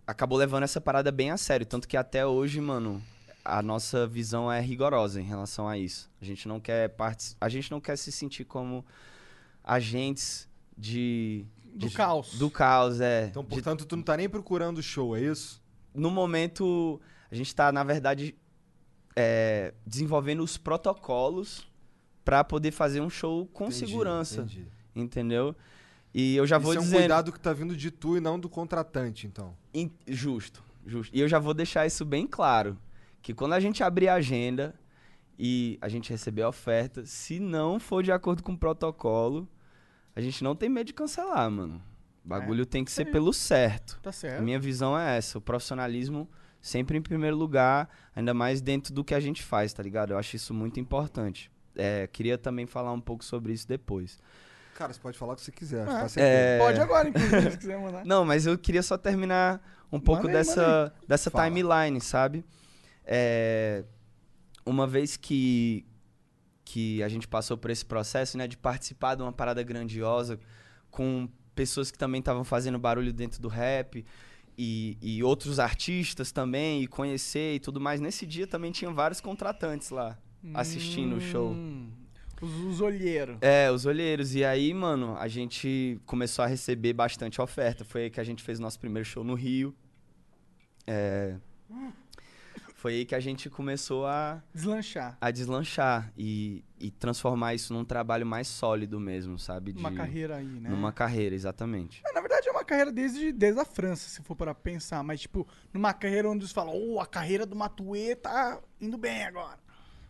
acabou levando essa parada bem a sério. Tanto que até hoje, mano, a nossa visão é rigorosa em relação a isso. A gente não quer partic- a gente não quer se sentir como agentes de. Do de- caos. Do caos, é. Então, De- portanto, tu não tá nem procurando show, é isso? no momento, a gente tá, na verdade, é, desenvolvendo os protocolos pra poder fazer um show com Entendi, segurança. entendi. Entendeu? E eu já vou Isso é um dizendo. cuidado que tá vindo de tu e não do contratante, então. In- Justo, justo. E eu já vou deixar isso bem claro. Que quando a gente abrir a agenda e a gente receber a oferta, se não for de acordo com o protocolo, a gente não tem medo de cancelar, mano. O bagulho tem que ser pelo certo. Tá A certo. minha visão é essa, o profissionalismo sempre em primeiro lugar, ainda mais dentro do que a gente faz, tá ligado? Eu acho isso muito importante. é, queria também falar um pouco sobre isso depois. Cara, você pode falar o que você quiser. É. tá É, tempo. Pode agora, inclusive, se quiser mandar. Não, mas eu queria só terminar um pouco aí, dessa, dessa Fala. timeline, sabe? É, uma vez que, que a gente passou por esse processo, né, de participar de uma parada grandiosa com pessoas que também estavam fazendo barulho dentro do rap e, e outros artistas também, e conhecer e tudo mais. Nesse dia também tinha vários contratantes lá assistindo o show. Hum, Os, os olheiros. É, os olheiros. E aí, mano, a gente começou a receber bastante oferta. Foi aí que a gente fez o nosso primeiro show no Rio. É, Foi aí que a gente começou a, Deslanchar. a deslanchar e, e transformar isso num trabalho mais sólido mesmo, sabe? Uma carreira aí, né? Numa carreira, exatamente. É, Na verdade, é uma carreira desde, desde a França, se for para pensar. Mas, tipo, numa carreira onde eles falam, oh, a carreira do Matuê tá indo bem agora.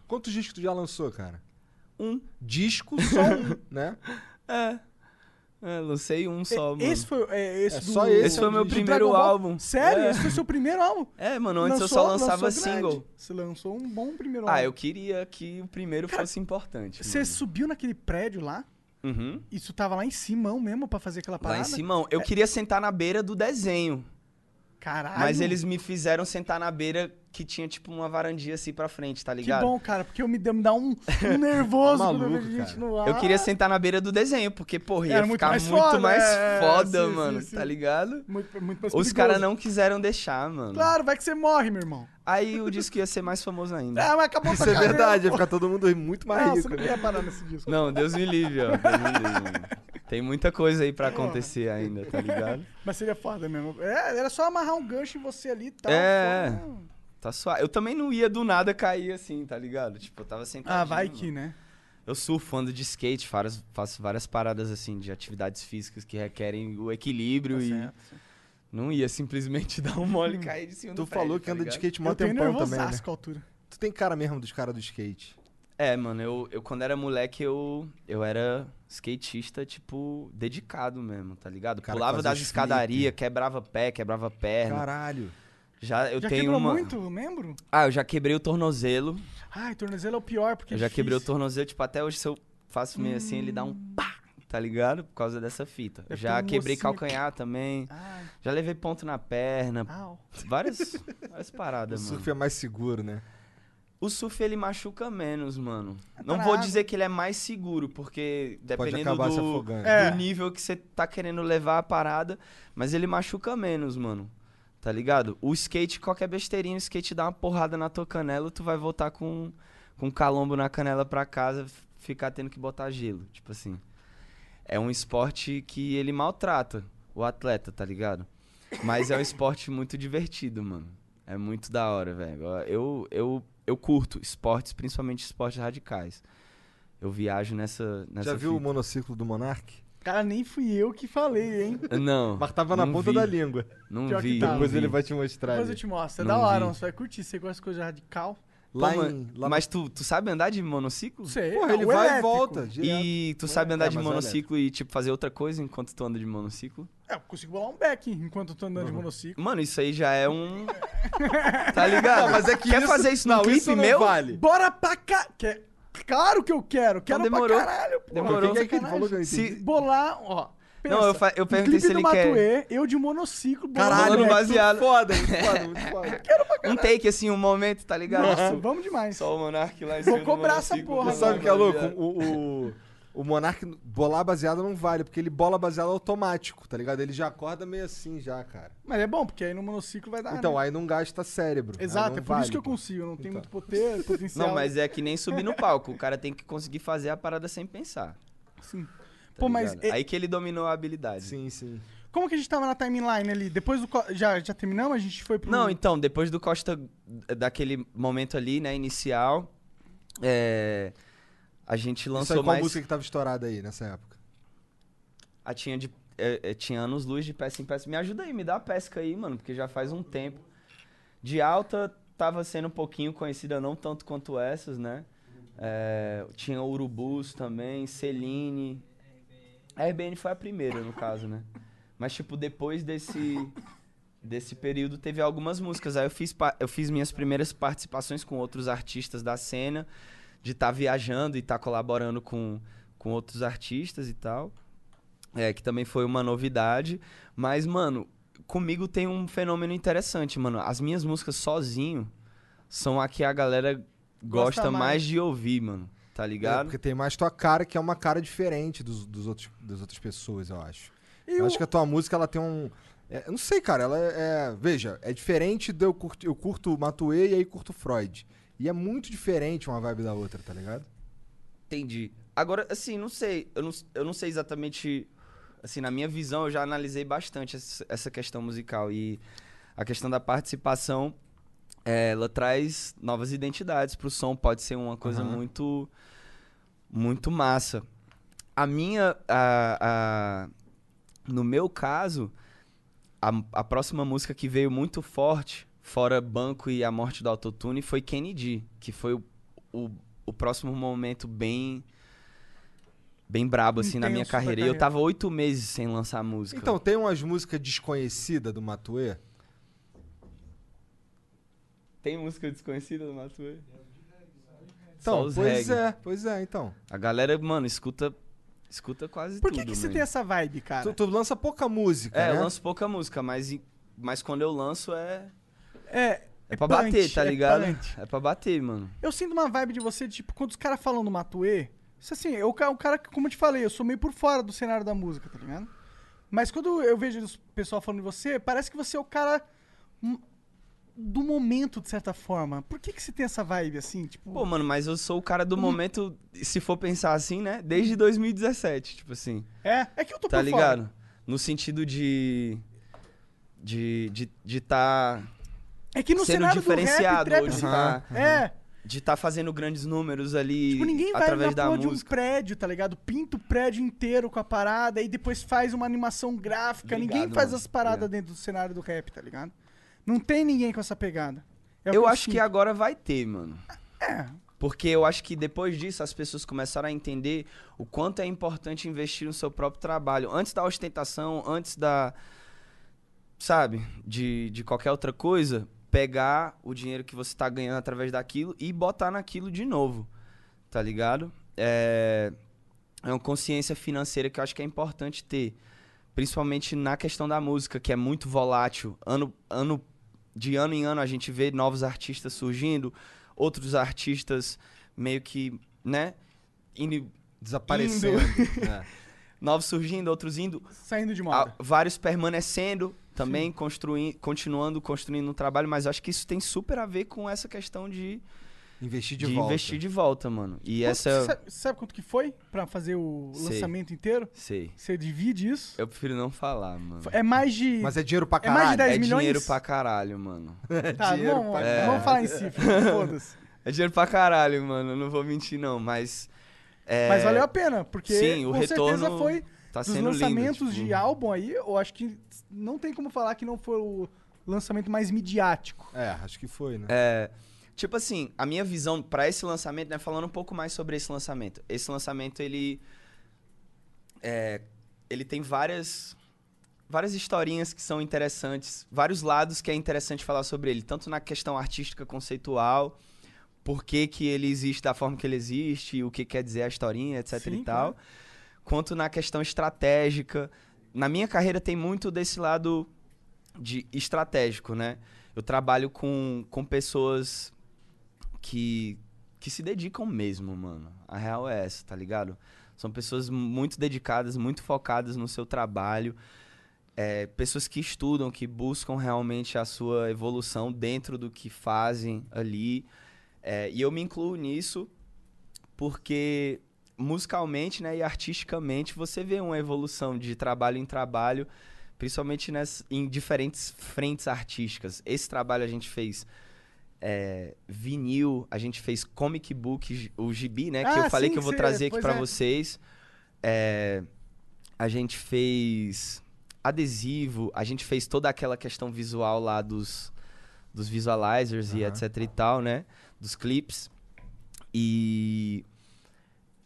Quantos discos tu já lançou, cara? Um. Disco só um, né? É. É, lancei um só, mano. Esse foi, é, esse É do- só esse? Esse foi o meu do primeiro álbum. Sério? É. Esse foi o seu primeiro álbum? É, mano, antes eu Lançou- só lançava grande. single. Você lançou um bom primeiro Ah, álbum. eu queria que o primeiro fosse importante. Você mano. subiu naquele prédio lá? Uhum. Isso tava lá em cima mesmo pra fazer aquela Lá parada? em Simão. Eu queria sentar na beira do desenho. Caralho. Mas eles me fizeram sentar na beira que tinha, tipo, uma varandinha assim pra frente, tá Que ligado? bom, cara, porque eu me, me dá um, um nervoso quando eu Maluco, vejo gente no ar. Eu queria sentar na beira do desenho, porque, porra, ia Era muito ficar mais muito foda, mais é, foda, sim, mano, sim, sim. tá ligado? Muito, muito mais Os caras não quiseram deixar, mano. Claro, vai que você morre, meu irmão. Aí disse que ia ser mais famoso ainda. Ah, mas acabou Isso é carreira, verdade, ia ficar todo mundo muito mais Não, rico. você não né? queria parar nesse disco. Não, Deus me livre, ó. Deus me livre, mano. Tem muita coisa aí pra acontecer ainda, tá ligado? Mas seria foda mesmo. É, era só amarrar um gancho em você ali e tal. É, só- Tá suave. Eu também não ia do nada cair assim, tá ligado? Tipo, eu tava sentado. Ah, vai que, né? Eu surfo, ando de skate, faço, faço várias paradas assim de atividades físicas que requerem o equilíbrio Tá e certo. não ia simplesmente dar um mole e cair de cima Tu do falou prédio, que tá anda de skate mó tempão também, né? nervosaço com a altura. Tu tem cara mesmo dos caras do skate. É, mano, eu, eu quando era moleque, eu, eu era skatista, tipo, dedicado mesmo, tá ligado? Cara Pulava das escadarias, quebrava pé, quebrava perna. Caralho. Já eu Já tenho quebrou uma. muito o membro? Ah, eu já quebrei o tornozelo. Ai, tornozelo é o pior, porque Eu é já quebrei o difícil. tornozelo, tipo, até hoje se eu faço meio assim, ele dá um pá, tá ligado? Por causa dessa fita. Deve já quebrei mocinho calcanhar também. Ai, Já levei ponto na perna. au. Várias, várias O paradas, mano. surf é mais seguro, né? O surf ele machuca menos, mano. tá Não vou dizer que ele é mais seguro, porque dependendo do, do É. nível que você tá querendo levar a parada, mas ele machuca menos, mano. Tá ligado? O skate, qualquer besteirinha, o skate dá uma porrada na tua canela, tu vai voltar com, com calombo na canela pra casa, ficar tendo que botar gelo. Tipo assim. É um esporte que ele maltrata o atleta, tá ligado? Mas é um esporte muito divertido, mano. É muito da hora, velho. Eu, eu, eu curto esportes, principalmente esportes radicais. Eu viajo nessa. nessa Já viu o fita. monociclo do Monark? Cara, nem fui eu que falei, hein? Não. Mas tava na ponta vi. da língua. Não Pior vi. tá. não Depois vi. ele vai te mostrar. Depois eu ali. te mostro. É Não da hora, vi. você vai curtir. Você gosta de coisa radical? Lá Pô, em. Lá mas tu, tu sabe andar de monociclo? Sei. Porra, Ah, ele o vai e elétrico. volta. direto. E tu sabe andar É, de é monociclo e, tipo, fazer outra coisa enquanto tu anda de monociclo? É, eu consigo bolar um back enquanto eu tô andando de monociclo. Mano, isso aí já é um. tá ligado? Não, mas é que Quer isso- fazer isso no não, clipe isso não meu? vale. Bora pra cá! Quer... Claro que eu quero! Quero Então demorou. pra caralho, pô. Demorou. Que, é que ele falou que Se-? Bolar, ó. Não, eu fa- eu um perguntei clipe se ele do quer- Matuê, eu de monociclo, Caralho, back. baseado. Foda, muito foda, muito foda. Um take, assim, um momento, tá ligado? Nossa, vamos demais. Só o Monark lá em Vou cima do cobrar essa porra Você sabe o que é louco? O, o, o Monark bolar baseado não vale, porque ele bola baseado automático, tá ligado? Ele já acorda meio assim já, cara. Mas é bom, porque aí no monociclo vai dar. Então, né? aí não gasta cérebro. aí Exato, é por vale, isso que eu consigo. Eu não tenho Então. muito poder, potencial. Não, mas é que nem subir no palco. O cara tem que conseguir fazer a parada sem pensar. Sim. tá Pô, mas e- Aí que ele dominou a habilidade. Sim, sim. como que a gente tava na timeline ali? Depois do. co- Já, já terminamos? A gente foi pro. Não, então, depois do Costa, daquele momento ali, né, inicial, é, a gente Isso aí, lançou qual mais... música que tava estourada aí nessa época? A tinha, de, é, é, tinha anos luz de peça em peça. Me ajuda aí, me dá a pesca aí, mano, porque já faz um tempo. De alta, tava sendo um pouquinho conhecida, não tanto quanto essas, né? É, tinha Urubus também, Celine. A RBN foi a primeira, no caso, né? Mas, tipo, depois desse, desse período, teve algumas músicas. Aí eu fiz, eu fiz minhas primeiras participações com outros artistas da cena. De estar viajando e estar colaborando com, com outros artistas e tal. É, que também foi uma novidade. Mas, mano, comigo tem um fenômeno interessante, mano. As minhas músicas sozinho são a que a galera gosta, Gosta mais. mais. de ouvir, mano. Tá É, ligado? porque tem mais tua cara, que é uma cara diferente dos, dos outros, das outras pessoas, eu acho. E eu o- acho que a tua música, ela tem um... é, eu não sei, cara, ela é... é- veja, é diferente de eu curto, eu curto Matuê e aí curto Freud. E é muito diferente uma vibe da outra, tá ligado? Entendi. Agora, assim, não sei. Eu não, eu não sei exatamente. Assim, na minha visão, eu já analisei bastante essa, questão musical. E a questão da participação, é, ela traz novas identidades pro som. Pode ser uma coisa Aham. muito. Muito massa. A minha. A, a- no meu caso, a, a próxima música que veio muito forte, fora Banco e a Morte do Autotune, foi Kennedy, que foi o, o, o próximo momento bem. Bem brabo, assim, na minha Intenso da carreira. E eu carreira. tava oito meses sem lançar música. Então, tem umas músicas desconhecidas do Matuê? Tem música desconhecida do Matuê? Então, pois reggae. é, pois é, então. A galera, mano, escuta. Escuta quase Por tudo. que, que você tem essa vibe, cara? Tu, tu lança pouca música, É, né? eu lanço pouca música, mas, mas quando eu lanço é. É. É pra punch, bater, tá é ligado? punch. É pra bater, mano. Eu sinto uma vibe de você, tipo, quando os caras falam do Matuê, isso assim, eu, o cara, que, como eu te falei, eu sou meio por fora do cenário da música, tá ligado? Mas quando eu vejo o pessoal falando de você, parece que você é o cara hum, do momento, de certa forma. Por que que você tem essa vibe, assim, tipo... Pô, mano, mas eu sou o cara do momento, se for pensar assim, né? Desde 2017, tipo assim. É? É que eu tô Tá por ligado? fora. No sentido de. De. De de tá. É que no sendo cenário do rap, diferenciado, trap, de tá. É. De tá fazendo grandes números ali Tipo, ninguém vai através da de um música. prédio, tá ligado? Pinta o prédio inteiro com a parada e depois faz uma animação gráfica. ninguém Obrigado, faz mano. as paradas dentro do cenário do rap, tá ligado? Não tem ninguém com essa pegada. É eu acho que agora vai ter, mano. É. Porque eu acho que depois disso as pessoas começaram a entender o quanto é importante investir no seu próprio trabalho. Antes da ostentação, antes da. Sabe? De, de qualquer outra coisa, pegar o dinheiro que você tá ganhando através daquilo e botar naquilo de novo. Tá ligado? É. É uma consciência financeira que eu acho que é importante ter. Principalmente na questão da música, que é muito volátil. Ano, ano, de ano em ano a gente vê novos artistas surgindo, outros artistas meio que, né? Indo, Desaparecendo. indo. É. Novos surgindo, outros indo. Saindo de moda. Vários permanecendo também, construindo, continuando construindo um trabalho, mas acho que isso tem super a ver com essa questão de Investir de de volta. investir de volta, mano. E Quanto- essa. Você sabe, sabe quanto que foi pra fazer o Sei. lançamento inteiro? Sei. Você divide isso? Eu prefiro não falar, mano. É mais de. Mas é dinheiro pra É mais de 10 é milhões? dinheiro pra caralho, mano. Tá, dinheiro vamos, pra caralho. vamos falar em cifra, foda-se. É dinheiro pra caralho, mano. Não vou mentir, não. Mas. é, Mas valeu a pena, porque Sim, o com retorno certeza foi tá dos sendo lindo, lançamentos tipo. de álbum aí, eu acho que não tem como falar que não foi o lançamento mais midiático. É, acho que foi, né? É, tipo assim, a minha visão pra esse lançamento, né, falando um pouco mais sobre esse lançamento. Esse lançamento ele é, ele tem várias várias historinhas que são interessantes, vários lados que é interessante falar sobre ele, tanto na questão artística conceitual, por que, que ele existe da forma que ele existe, o que quer dizer a historinha, etc Sim, e tal, quanto na questão estratégica. Na minha carreira tem muito desse lado de estratégico, né? Eu trabalho com, com pessoas que, que se dedicam mesmo, mano. A real é essa, tá ligado? São pessoas muito dedicadas, muito focadas no seu trabalho. É, pessoas que estudam, que buscam realmente a sua evolução dentro do que fazem ali. É, e eu me incluo nisso porque musicalmente né, e artisticamente você vê uma evolução de trabalho em trabalho, principalmente nas, em diferentes frentes artísticas. Esse trabalho a gente fez é, vinil, a gente fez comic book, o gibi, né? que Ah, eu falei sim, que eu vou trazer aqui pra é. vocês. É, a gente fez adesivo, a gente fez toda aquela questão visual lá dos, dos visualizers e etc e tal, né? Dos clips. E,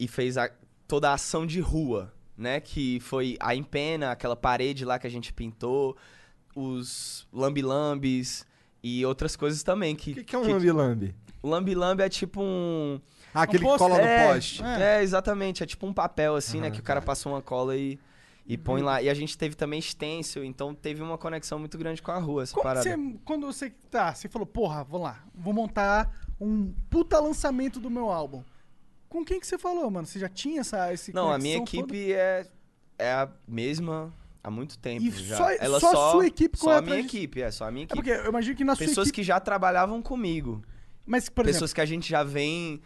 e fez a- toda a ação de rua, né? Que foi a empena, aquela parede lá que a gente pintou, os lambi-lambis E outras coisas também. Que, O que, que é um lambi-lambi? O lambi-lambi é tipo um. Ah, aquele que post- cola no é, poste. É. exatamente. É tipo um papel, assim, né? Aham, Que o cara passa uma cola e, e põe lá. E a gente teve também stencil, então teve uma conexão muito grande com a rua, essa Como parada. você, quando você tá, você falou, porra, vou lá, vou montar um puta lançamento do meu álbum. Com quem que você falou, mano? Você já tinha essa esse Não, a minha equipe é, é a mesma há muito tempo E já. só- Ela só só, a sua equipe Só corre a minha equipe, é, só a minha É equipe. porque eu imagino que na sua Pessoas equipe... que já trabalhavam comigo. Mas, por Pessoas exemplo, que a gente já vem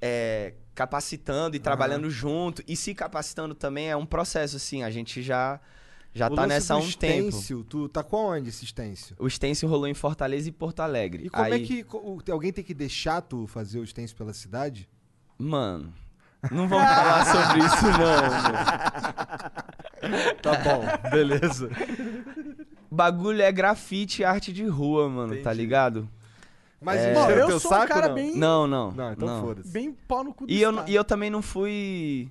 é, capacitando e trabalhando junto. E se capacitando também é um processo, assim. A gente já, já O tá nessa há um tempo. stencil, Tu tá com onde esse stencil? O stencil rolou em Fortaleza e Porto Alegre. E como é Aí- que. co- o- Alguém tem que deixar tu fazer o stencil pela cidade? Mano, não vamos falar sobre isso não. Tá bom, beleza. Bagulho é grafite e arte de rua, mano, tá ligado? Mas É... encheram eu sou um saco, cara não? bem- Não, não. Não, então foda-se. bem pau no cu do E eu, e eu também não fui.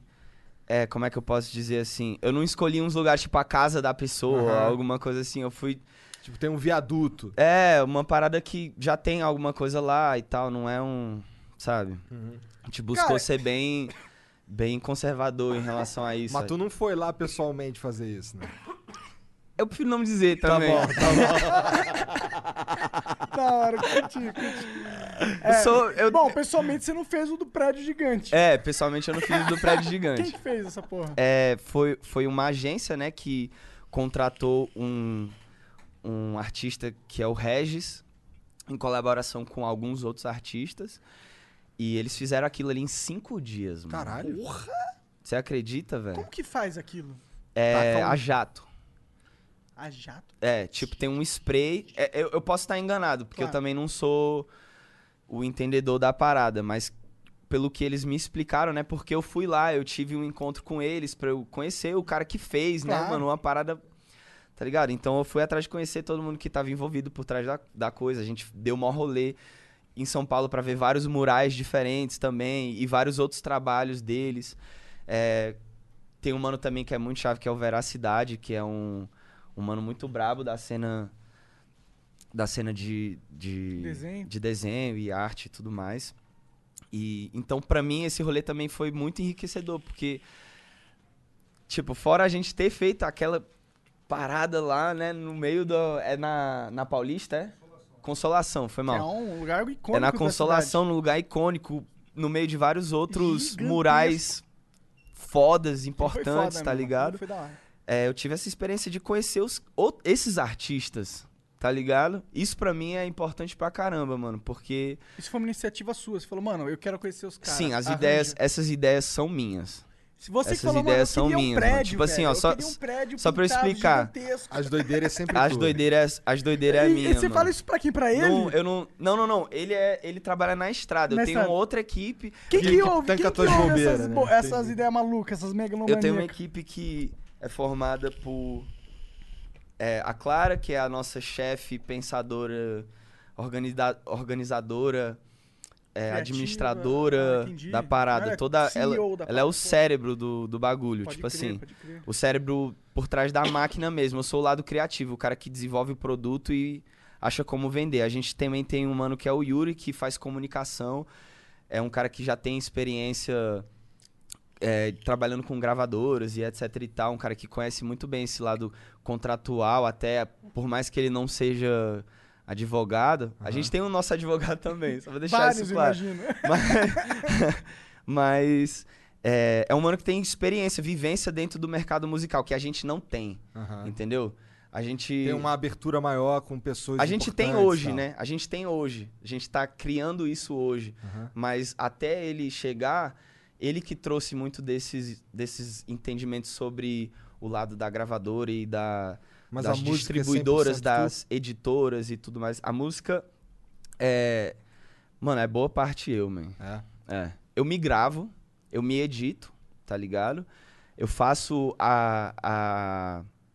É, como é que eu posso dizer assim? Eu não escolhi uns lugares tipo a casa da pessoa, Aham. alguma coisa assim. Eu fui. Tipo, tem um viaduto. É, uma parada que já tem alguma coisa lá e tal, não é um. Sabe? A gente buscou Cara- ser bem. Bem conservador em relação a isso. Mas tu não foi lá pessoalmente fazer isso, né? Eu prefiro não dizer Tá também. bom, tá Da hora, curti, curti. Eu sou- eu- Bom, pessoalmente você não fez o do prédio gigante. É, pessoalmente eu não fiz do prédio gigante. Quem que fez essa porra? É, foi, foi uma agência, né, que contratou um, um artista que é o Regis, em colaboração com alguns outros artistas. E eles fizeram aquilo ali em cinco dias, mano. Caralho. Você acredita, velho? Como que faz aquilo? É Taca um- a jato. A jato? É, tipo, tem um spray. é, eu, eu posso estar enganado, porque eu Claro. também não sou o entendedor da parada, mas pelo que eles me explicaram, né? Porque eu fui lá, eu tive um encontro com eles pra eu conhecer o cara que fez, né, Claro. mano? Uma parada. Tá ligado? Então eu fui atrás de conhecer todo mundo que tava envolvido por trás da, da coisa. A gente deu maior rolê em São Paulo pra ver vários murais diferentes também e vários outros trabalhos deles. É, tem um mano também que é muito chave, que é o Veracidade, que é um, um mano muito brabo da cena da cena de, de, Desenho. de desenho e arte e tudo mais. E então pra mim esse rolê também foi muito enriquecedor, porque tipo, fora a gente ter feito aquela parada lá, né, no meio do é na na Paulista, é? Consolação, foi mal. É um lugar icônico É na Consolação, num lugar icônico, no meio de vários outros Gigantesco. murais fodas, importantes, foda tá ligado? Foi da hora. É, eu tive essa experiência de conhecer os, esses artistas, tá ligado? Isso pra mim é importante pra caramba, mano, porque Isso foi uma iniciativa sua. Você falou, mano, eu quero conhecer os caras. sim, as arranja. ideias, essas ideias são minhas. Se você que essas falou, mano, ideias eu são um minhas, mano. prédio, Tipo assim, velho, ó, eu só- um prédio só pra eu explicar. gigantesco. As doideiras é sempre As doideiras, as doideiras é minha, e você mano. fala isso pra quem? Pra ele? Não, eu não, não, não, não. Ele é, ele trabalha na estrada. Na eu tenho estrada. outra equipe. Quem Que- ouve, tanca quem que ouve essas, né? bo- essas ideias malucas, essas megalomaníacas? Eu tenho uma equipe que é formada por é, a Clara, que é a nossa chefe, pensadora, organiza- organizadora, é, Criativa, administradora ah, da parada. Ela é Toda, ela, da ela é o cérebro do, do bagulho. Pode tipo crer, assim, o cérebro por trás da máquina mesmo. Eu sou o lado criativo, o cara que desenvolve o produto e acha como vender. A gente também tem um mano que é o Yuri, que faz comunicação. É um cara que já tem experiência é, trabalhando com gravadoras e etc e tal. Um cara que conhece muito bem esse lado contratual, até por mais que ele não seja advogado. A gente tem o nosso advogado também, só vou deixar Vários, isso claro. imagino. Mas, mas é, é um mano que tem experiência, vivência dentro do mercado musical, que a gente não tem, Aham. entendeu? A gente... Tem uma abertura maior com pessoas A gente tem hoje, tal. né? A gente tem hoje. A gente tá criando isso hoje. Mas até ele chegar, ele que trouxe muito desses, desses entendimentos sobre o lado da gravadora e da, Mas das é distribuidoras, 100% tu? das editoras e tudo mais. A música é. Mano, é boa parte eu, man. É. É. Eu me gravo, eu me edito, tá ligado? Eu faço a. a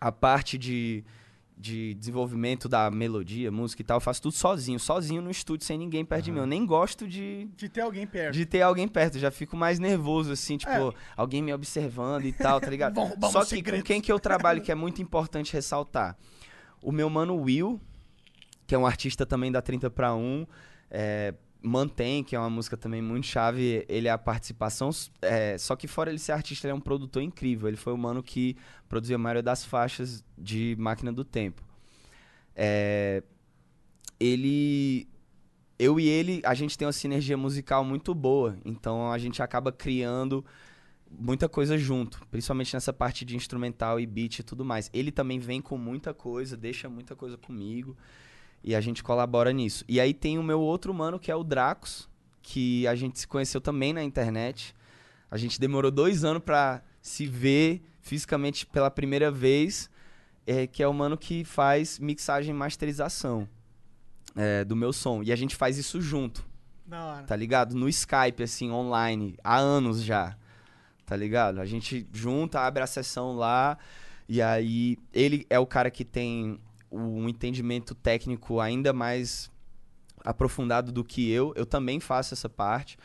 A parte de, de desenvolvimento da melodia, música e tal, eu faço tudo sozinho, sozinho no estúdio, sem ninguém perto de mim. Eu nem gosto de, De ter alguém perto. de ter alguém perto, eu já fico mais nervoso, assim, tipo, É. alguém me observando e tal, tá ligado? Vão roubar Só que segredos. com quem que eu trabalho, que é muito importante ressaltar. O meu mano Will, que é um artista também da 30 para 1, é, Mantém, que é uma música também muito chave, ele é a participação, é, só que fora ele ser artista, ele é um produtor incrível, ele foi o mano que produziu a maioria das faixas de Máquina do Tempo. É, ele eu e ele, a gente tem uma sinergia musical muito boa, então a gente acaba criando muita coisa junto, principalmente nessa parte de instrumental e beat e tudo mais. Ele também vem com muita coisa, deixa muita coisa comigo e a gente colabora nisso. E aí tem o meu outro mano que é o Dracos, que a gente se conheceu também na internet. A gente demorou dois anos pra se ver fisicamente pela primeira vez, é, que é o mano que faz mixagem e masterização é, do meu som. E a gente faz isso junto, Da hora. tá ligado? No Skype, assim, online, há anos já, tá ligado? A gente junta, abre a sessão lá, e aí ele é o cara que tem um entendimento técnico ainda mais aprofundado do que eu. Eu também faço essa parte.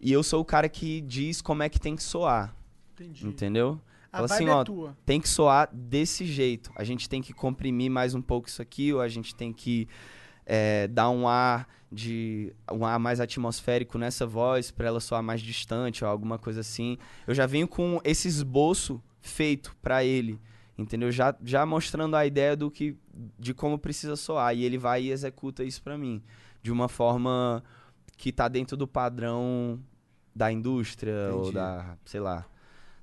E eu sou o cara que diz como é que tem que soar. Entendi. Entendeu? A Fala assim, é ó, tua. tem que soar desse jeito. A gente tem que comprimir mais um pouco isso aqui, ou a gente tem que é, dar um ar de um ar mais atmosférico nessa voz para ela soar mais distante ou alguma coisa assim. Eu já venho com esse esboço feito para ele, entendeu? Já, já mostrando a ideia do que de como precisa soar e ele vai e executa isso para mim de uma forma que tá dentro do padrão da indústria ou Entendi. da, sei lá,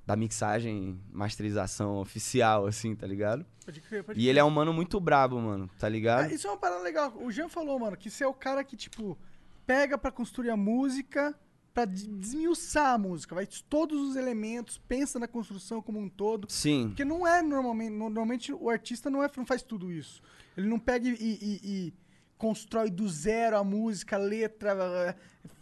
da mixagem, masterização oficial assim, tá ligado? Pode crer, pode E crer. ele é um mano muito brabo, mano, tá ligado? Ah, isso é uma parada legal. O Jean falou, mano, que você é o cara que, tipo, pega pra construir a música, de- desmiuçar a música. Vai todos os elementos, pensa na construção como um todo. Sim. Porque não é normalmente. Normalmente o artista não, é, não faz tudo isso. Ele não pega e, e- e constrói do zero a música, a letra,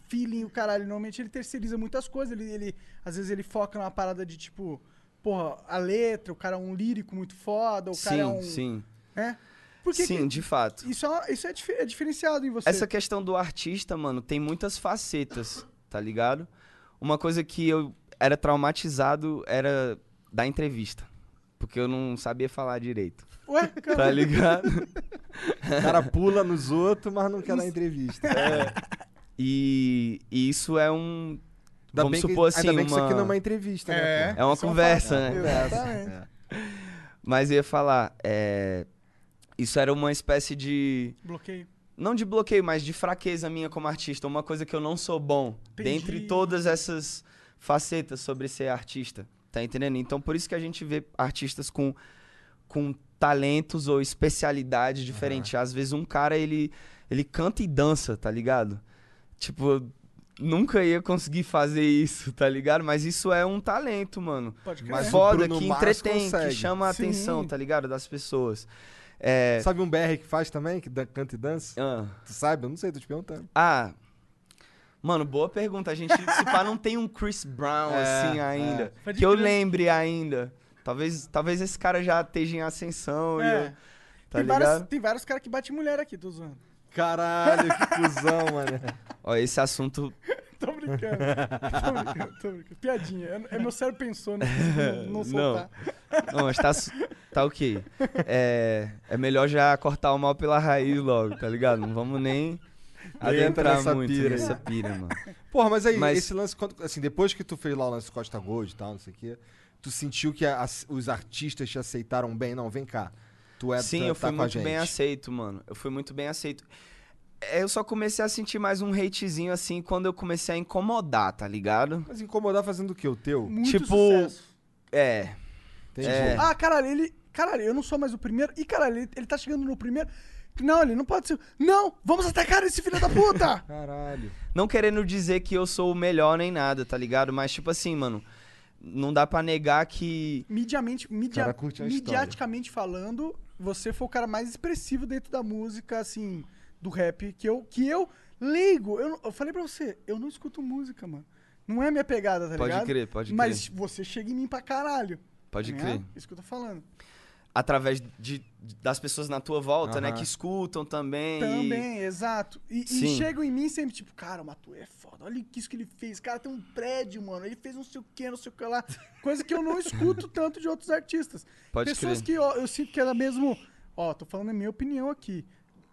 feeling, o caralho. Normalmente ele terceiriza muitas coisas. Ele, ele- às vezes ele foca numa parada de tipo. Porra, a letra, o cara é um lírico muito foda, o cara sim, é um. sim. É? Por que sim, de fato. isso é, isso é, dif- é diferenciado em você. Essa questão do artista, mano, tem muitas facetas, tá ligado? Uma coisa que eu era traumatizado era da entrevista. Porque eu não sabia falar direito. Ué, Tá cara. ligado? O cara pula nos outros, mas não quer dar entrevista. É. E, e isso é um. Ainda vamos bem que- supor ainda assim, bem que isso uma... aqui não é uma entrevista, né, É? É uma isso é conversa, fato. né? Exatamente. Mas eu ia falar, é... isso era uma espécie de. Bloqueio. Não de bloqueio, mas de fraqueza minha como artista. Uma coisa que eu não sou bom. Entendi. Dentre todas essas facetas sobre ser artista. Tá entendendo? Então por isso que a gente vê artistas com, com talentos ou especialidades diferentes. Às vezes um cara, ele, ele canta e dança, tá ligado? Tipo, eu nunca ia conseguir fazer isso, tá ligado? Mas isso é um talento, mano. Pode crer. Mas o Foda, que entretém, consegue. que chama a Sim. atenção, tá ligado? Das pessoas. É... Sabe um BR que faz também, que canta e dança? ah. Tu sabe? Eu não sei, tô te perguntando. Ah. Mano, boa pergunta. A gente, se pá, não tem um Chris Brown É, assim ainda. Pode Que eu lembre ainda. Talvez, talvez esse cara já esteja em ascensão. e É. eu- tá tem, vários, tem vários caras que batem mulher aqui, tô zoando. Caralho, que cuzão, mano. Ó, esse assunto. Brincando. tô brincando, tô brincando. Piadinha. É, é meu cérebro pensou, não consigo não, não Não. soltar. Não, mas tá, tá ok. É, é melhor já cortar o mal pela raiz logo, tá ligado? Não vamos nem adentrar nessa muito pira nessa pira, mano. Porra, mas aí, Mas- esse lance, quando- assim, depois que tu fez lá o lance Costa Gold e tal, não sei o quê, tu sentiu que as- os artistas te aceitaram bem? Não, vem cá. Tu é Sim, tá- eu tá fui a muito bem aceito, mano. Eu fui muito bem aceito. É, Eu só comecei a sentir mais um hatezinho assim quando eu comecei a incomodar, tá ligado? Mas incomodar fazendo o quê? O teu? Muito tipo, sucesso. É. Entendi. É. Ah, caralho, ele. Caralho, eu não sou mais o primeiro. Ih, caralho, ele, ele tá chegando no primeiro. Não, ele não pode ser. Não, vamos atacar esse filho da puta! Caralho. Não querendo dizer que eu sou o melhor nem nada, tá ligado? Mas, tipo assim, mano, não dá pra negar que. Mediamente, media, cara curte a mediaticamente falando, você foi o cara mais expressivo dentro da música, assim, do rap, que eu, que eu ligo. Eu, não- eu falei pra você, eu não escuto música, mano. Não é a minha pegada, tá Pode ligado? crer, pode Mas você chega em mim pra caralho. Pode tá crer. Isso que eu tô falando. Através de, das pessoas na tua volta, né? Que escutam também. e- Também, exato. E, e chegam em mim sempre, tipo, cara, o Matu é foda. Olha isso que ele fez. Cara, tem um prédio, mano. Ele fez não sei o que, não sei o que lá. Coisa que eu não escuto tanto de outros artistas. Pode Pessoas crer. que ó, eu sinto que é da mesmo. Ó, tô falando a minha opinião aqui.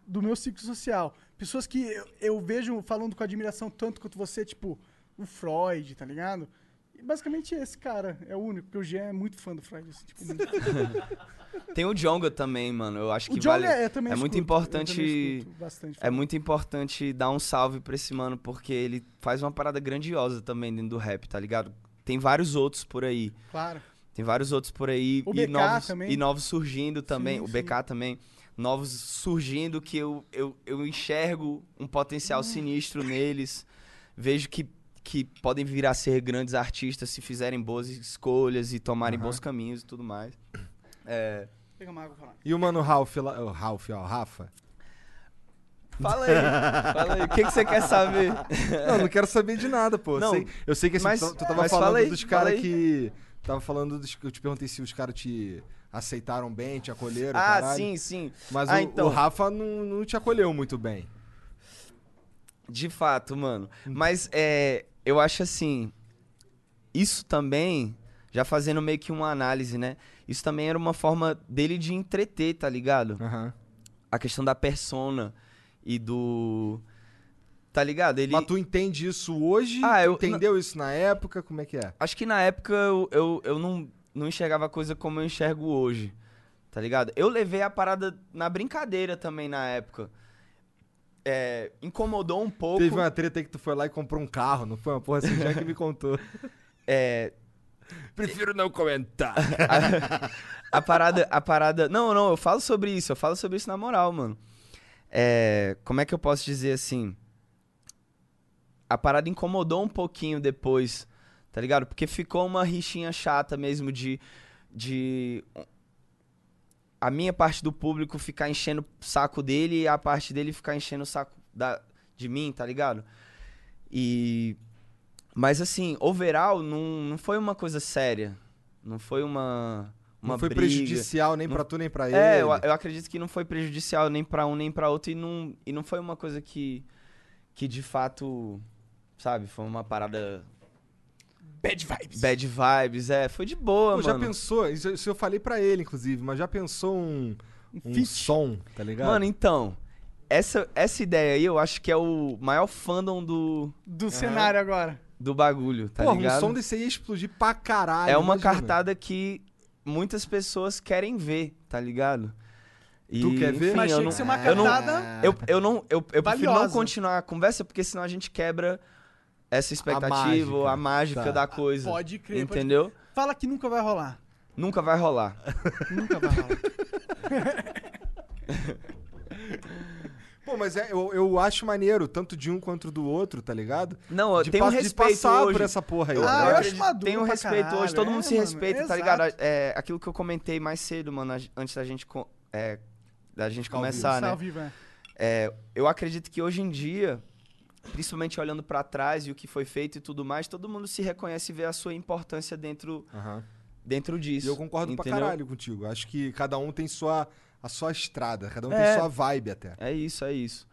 Do meu ciclo social. Pessoas que eu, eu vejo falando com admiração tanto quanto você, tipo, o Freud, tá ligado? E basicamente esse cara é o único, porque o Jean é muito fã do Freud. Assim, tipo, muito. Tem o Jonga também, mano. Eu acho O que Jonga vale. é- é muito escuto, eu importante. bastante É muito importante dar um salve pra esse mano, porque ele faz uma parada grandiosa também dentro do rap, tá ligado? Tem vários outros por aí. claro. Tem vários outros por aí. O e, BK novos, também. e novos surgindo também. Sim, o sim. BK também. Novos surgindo que eu, eu, eu enxergo um potencial Hum. sinistro neles. Vejo que, que podem vir a ser grandes artistas se fizerem boas escolhas e tomarem Aham. bons caminhos e tudo mais. É, Pega uma água pra lá. E o mano Ralph lá. O Ralph, ó, o Rafa. Fala aí, fala aí. O que, que você quer saber? Não, não quero saber de nada, pô. Não, Sei- eu sei que assim, mas- tu, tu tava mas falando fala aí, dos fala caras aí. Tava falando dos. Eu te perguntei se os caras te aceitaram bem, te acolheram. Ah, caralho. sim, sim. Mas Ah, o, então. o Rafa não, não te acolheu muito bem. De fato, mano. Hum. Mas é, eu acho assim, isso também, já fazendo meio que uma análise, né? Isso também era uma forma dele de entreter, tá ligado? Aham. A questão da persona e do. Tá ligado? Ele. Mas tu entende isso hoje? Ah, Tu eu- entendeu isso na época? Como é que é? Acho que na época eu, eu, eu não, não enxergava a coisa como eu enxergo hoje. Tá ligado? Eu levei a parada na brincadeira também na época. É, incomodou um pouco. Teve uma treta aí que tu foi lá e comprou um carro, não foi uma porra assim, já que me contou. É, Prefiro não comentar. a parada, a parada. Não, não, eu falo sobre isso, eu falo sobre isso na moral, mano. É, como é que eu posso dizer assim? A parada incomodou um pouquinho depois, tá ligado? Porque ficou uma rixinha chata mesmo de. de a minha parte do público ficar enchendo o saco dele e a parte dele ficar enchendo o saco da, de mim, tá ligado? E. Mas assim, overall, não, não foi uma coisa séria. Não foi uma. uma não foi briga. prejudicial nem Não- pra tu nem pra ele. É, eu, eu acredito que não foi prejudicial nem pra um nem pra outro e não, e não foi uma coisa que, que de fato, sabe, foi uma parada. Bad vibes. Bad vibes, é, foi de boa, Pô, já mano. pensou? Isso, isso eu falei pra ele, inclusive, mas já pensou um, um feat? som, tá ligado? Mano, então, essa, essa ideia aí eu acho que é o maior fandom do, Do cenário agora. do bagulho, tá Porra, ligado? um som desse aí ia explodir pra caralho. é uma imagina. cartada que muitas pessoas querem ver, tá ligado? E, Tu quer ver? Mas eu tinha que ser uma eu não- cartada Eu, eu não, eu, eu prefiro não continuar a conversa, porque senão a gente quebra essa expectativa, mágica. ou a mágica Tá. da coisa. Pode crer, pode Entendeu? Fala que nunca vai rolar. Nunca vai rolar. Nunca vai rolar. Pô, mas é, eu, eu acho maneiro, tanto de um quanto do outro, tá ligado? Não, eu de tenho um pa- de respeito passar hoje. por essa porra aí. Eu, tá Ah, eu acho maduro Tenho um respeito caralho, hoje, todo é, mundo se mano, respeita, tá ligado? É, aquilo que eu comentei mais cedo, mano, a- antes da gente, é, da gente começar, né? vivo, é. É, eu acredito que hoje em dia, principalmente olhando pra trás e o que foi feito e tudo mais, todo mundo se reconhece e vê a sua importância dentro, Aham. dentro E disso. eu concordo pra entendeu? caralho contigo. Acho que cada um tem sua, a sua estrada, cada um É. tem sua vibe até. É isso, é isso.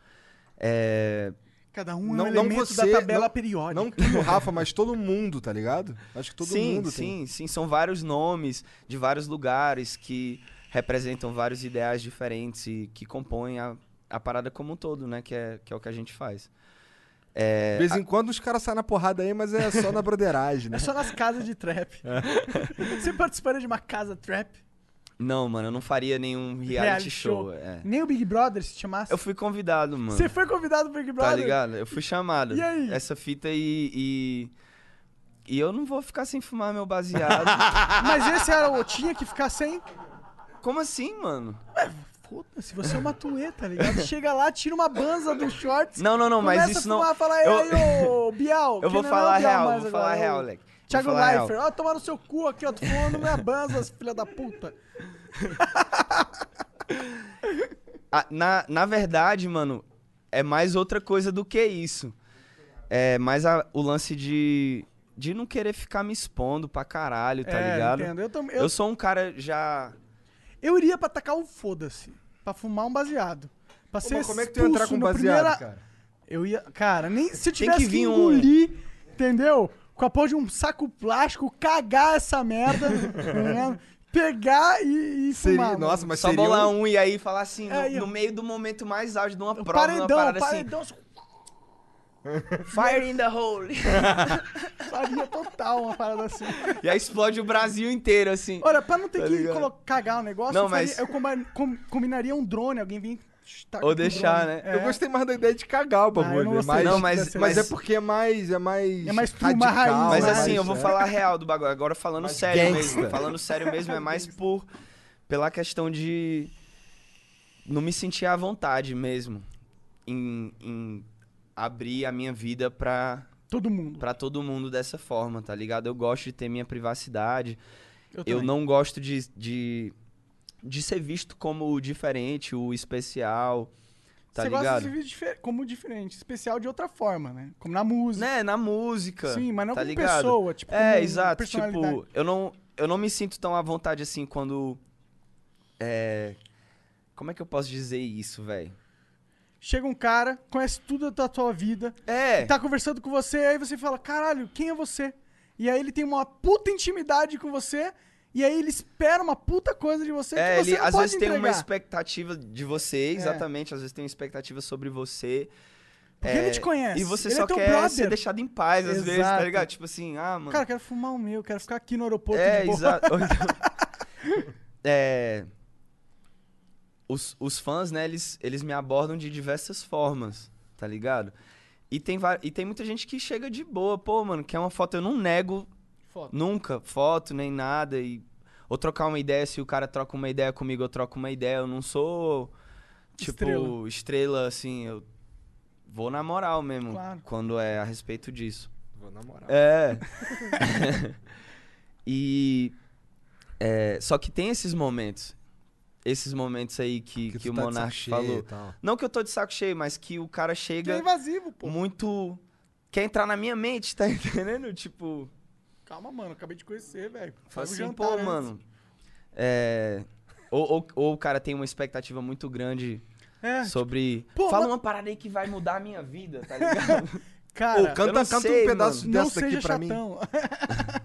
É, Cada um Não- é um não elemento você, da tabela não- periódica. Não tu, Rafa, mas todo mundo, tá ligado? Acho que todo sim, mundo sim, tem. sim. São vários nomes de vários lugares que representam vários ideais diferentes e que compõem a, a parada como um todo, né? Que é, que é o que a gente faz. É, De vez em quando os caras saem na porrada aí, mas é só na broderagem, né? É só nas casas de trap. Você participaria de uma casa trap? Não, mano, eu não faria nenhum reality, show. é. Nem o Big Brother se chamasse? Eu fui convidado, mano. Você foi convidado pro Big Brother? Tá ligado? Eu fui chamado. E aí? Essa fita e, e. E eu não vou ficar sem fumar meu baseado. Mas esse era o tinha que ficar sem? Como assim, mano? Foda-se, você é uma tuê, tá ligado? Chega lá, tira uma banza do shorts. Não, não, não, mas isso a não- fumar, fala, eu- aí, ô, Bial. Eu vou é falar Bial real, vou agora, falar real, Leque. Vou Thiago. Leifert, ó, tomar no seu cu aqui, ó, tô fumando minha banza, filha da puta. Ah, na, na verdade, mano, é mais outra coisa do que isso. É mais a- o lance de, de não querer ficar me expondo pra caralho, tá É, ligado? entendo. Eu tam- eu... eu- sou um cara já. Eu iria pra tacar o foda-se, pra fumar um baseado. Pra Pô, ser mas como é que tu ia entrar expulso com no baseado, primeira- cara? Eu ia. Cara, nem se eu Tem tivesse que que, vir um- engolir, entendeu? Com a porra de um saco plástico, cagar essa merda, tá ligado? pegar e, e Seria- fumar. nossa, mano. mas Só seria bolar um- um e aí falar assim, no, É, e- no meio do momento mais áudio de uma prova, paredão, uma parada paredão, assim. Fire in the hole. faria total uma parada assim. e aí explode o Brasil inteiro, assim. Olha, pra não ter Tá que ligado? colo- cagar o negócio, Não, eu, faria- mas- eu comba- com- combinaria um drone, alguém vir. taca Ou deixar, né? É. Eu gostei mais da ideia de cagar o Ah, eu bagulho. não gostei. mas, Não, mas- mas, mas- é porque é mais. É mais. É mais radical, raiz, Mas né? assim, eu vou é. falar a real do bagulho. Agora falando Mais sério gangsta. mesmo. Falando sério mesmo, é mais por. Pela questão de. Não me sentir à vontade mesmo. Em, em abrir a minha vida pra, Todo mundo. pra todo mundo dessa forma, tá ligado? Eu gosto de ter minha privacidade. Eu, Eu não gosto de, de, de ser visto como o diferente, o especial. Tá Você gosta ligado? de ser visto difer- como diferente, especial de outra forma, né? Como na música. Né, na música. Sim, mas não tá como ligado? pessoa, tipo, É, exato. Tipo, eu não, eu não me sinto tão à vontade assim quando. É. Como é que eu posso dizer isso, velho? Chega um cara, conhece tudo da tua vida, É. tá conversando com você, aí você fala, caralho, quem é você? E aí ele tem uma puta intimidade com você, e aí ele espera uma puta coisa de você É, que você ele às pode vezes tem uma entregar. expectativa de você, É. exatamente. Às vezes tem uma expectativa sobre você. Porque ele te conhece, E você ele só é quer brother. ser deixado em paz, às vezes, Exato. tá ligado? Tipo assim, ah, mano. Cara, eu quero fumar o meu, quero ficar aqui no aeroporto É, exato. Então- é, os, os fãs, né, eles, eles me abordam de diversas formas, tá ligado? E tem, e tem muita gente que chega de boa, pô, mano, quer uma foto, eu não nego Foto. nunca foto, nem nada, e... Ou trocar uma ideia, se o cara troca uma ideia comigo, eu troco uma ideia, eu não sou, tipo, Estrela. estrela, assim, eu vou na moral mesmo, Claro. quando é a respeito disso. Vou na moral. É. e. é, só que tem esses momentos. Esses momentos aí que, Que que, o tá Monark falou. Não que eu tô de saco cheio, mas que o cara Que é chega invasivo, pô. muito. Quer entrar na minha mente, tá entendendo? Tipo. Calma, mano, acabei de conhecer, velho. Fala Faz assim, pô, antes. mano. É. Ou, ou, ou o cara tem uma expectativa muito grande É, sobre. pô, Fala mas- uma parada aí que vai mudar a minha vida, tá ligado? Cara, Pô, canta, eu não canta sei, um pedaço não dessa seja pra mim.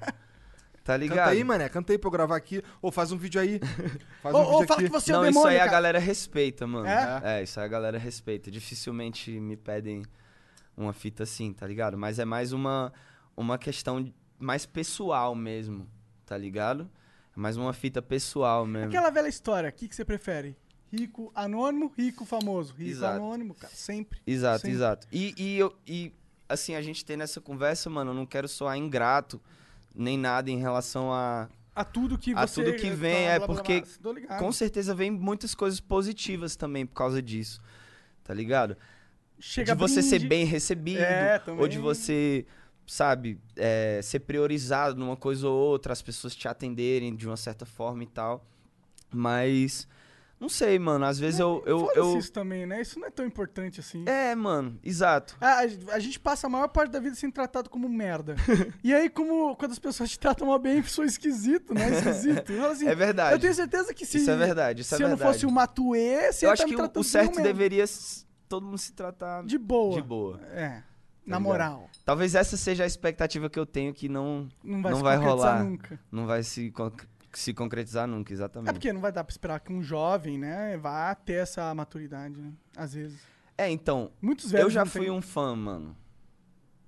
tá ligado? Canta aí, mané. Canta aí pra eu gravar aqui. Ou faz um vídeo aí. Faz um Ô, vídeo ô, fala aqui. que você é o não, isso demônio, aí a cara. galera respeita, mano. É? É? isso aí a galera respeita. Dificilmente me pedem uma fita assim, tá ligado? Mas é mais uma, uma questão mais pessoal mesmo, tá ligado? É mais uma fita pessoal mesmo. Aquela velha história, o que, que você prefere? Rico anônimo, rico famoso. Rico Exato. anônimo, cara, sempre. Exato, sempre. exato. E, e, eu, e, assim, a gente tem nessa conversa, mano, eu não quero soar ingrato nem nada em relação a, A tudo que a você... tudo que vem, blá, é blá, porque blá. Com certeza vem muitas coisas positivas também por causa disso, tá ligado? Chega de você ser brinde. bem recebido, É, ou de você, sabe, é, ser priorizado numa coisa ou outra, as pessoas te atenderem de uma certa forma e tal. Mas, não sei, mano, às vezes eu... eu, eu... isso também, né? Isso não é tão importante assim. É, mano, exato. A, a gente passa a maior parte da vida sendo tratado como merda. e aí, como quando as pessoas te tratam mal bem, sou esquisito, né? Esquisito. Assim, É verdade. Eu tenho certeza que se, Isso é verdade, isso se é eu não verdade. fosse o Matuê, você Eu ia acho tá que o- certo deveria todo mundo se tratar De boa. de boa. É. Na ligado? moral. Talvez essa seja a expectativa que eu tenho que não, Não vai não vai rolar. nunca. Não vai se, se concretizar nunca, exatamente. É porque não vai dar pra esperar que um jovem, né, vá ter essa maturidade, né? Às vezes. É, então, Muitos velhos eu já fui têm. um fã, mano.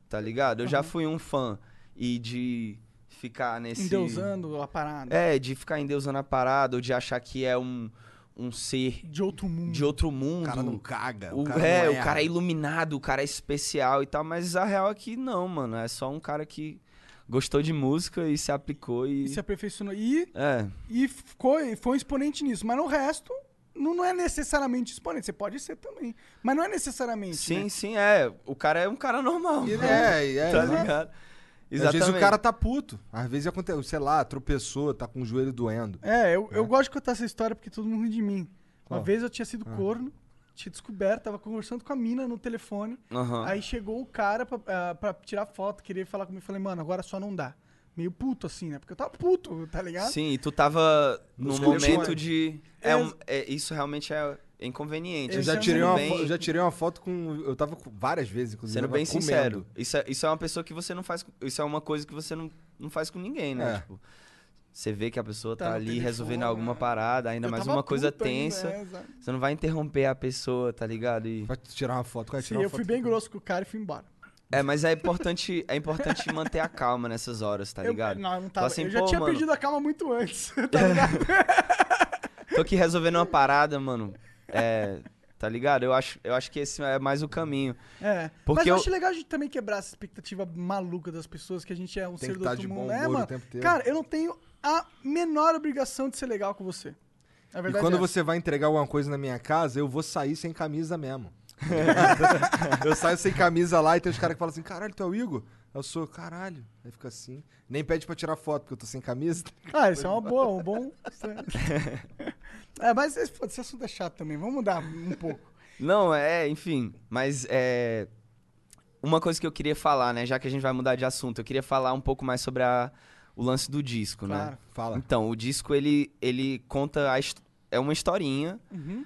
Tá ligado? Eu já fui um fã. E de ficar nesse. Endeusando a parada. É, de ficar endeusando a parada, ou de achar que é um, um ser De outro mundo. de outro mundo. O cara não caga. O, O cara é, não o cara é iluminado, o cara é especial e tal, mas a real é que não, mano. É só um cara que gostou de música e se aplicou e. E se aperfeiçoou. E, É. e ficou, e foi um exponente nisso. Mas no resto, não, não é necessariamente exponente. Você pode ser também. Mas não é necessariamente. Sim, né? sim, é. O cara é um cara normal. É, é, tá exato. ligado? Às vezes o cara tá puto. Às vezes acontece, sei lá, tropeçou, tá com o joelho doendo. É, eu, eu gosto de contar essa história porque todo mundo ri de mim. Uma Qual? vez eu tinha sido Ah. corno, tinha descoberto, tava conversando com a mina no telefone. Aham. Aí chegou o cara pra, ah, pra tirar foto, queria falar comigo. Falei, mano, agora só não dá. Meio puto assim, né? Porque eu tava puto, tá ligado? Sim, e tu tava num Nos momento de. É, um- é- isso realmente é inconveniente. Eu já, tirei uma, bem- já tirei uma foto com. Eu tava com várias vezes, inclusive. Sendo bem comendo. sincero, isso é, isso é uma pessoa que você não faz. Isso é uma coisa que você não, não faz com ninguém, né? É. Tipo, você vê que a pessoa Tá tá, ali telefone, resolvendo alguma parada, ainda Eu mais uma coisa ainda, tensa. é, exato. você não vai interromper a pessoa, tá ligado? E... Vai tirar uma foto. Vai Sim, tirar uma eu fui bem grosso com o cara e fui embora. É, mas é importante, é importante manter a calma nessas horas, tá Eu- ligado? não, eu não tava. assim, eu já "Pô, tinha mano, perdido a calma muito antes, tá ligado? Tô aqui resolvendo uma parada, mano. É, tá ligado? Eu acho, eu acho que esse é mais o caminho. É. Porque Mas eu, eu- acho legal a gente também quebrar essa expectativa maluca das pessoas, que a gente é um Tem ser que do tá outro de bom mundo. É, humor o mano. tempo inteiro. Cara, eu não tenho a menor obrigação de ser legal com você. A E verdade quando é você vai entregar alguma coisa na minha casa, eu vou sair sem camisa mesmo. eu saio sem camisa lá e tem os caras que falam assim: caralho, tu é o Igor? Eu sou, caralho. Aí fica assim. Nem pede pra tirar foto, porque eu tô sem camisa. Ah, isso é uma boa, um bom. é, mas esse, esse assunto é chato também. Vamos mudar um pouco. Não, é, enfim, mas é. Uma coisa que eu queria falar, né? Já que a gente vai mudar de assunto, eu queria falar um pouco mais sobre a, o lance do disco, Claro. né? Fala. Então, o disco ele, ele conta. A, é uma historinha. Uhum.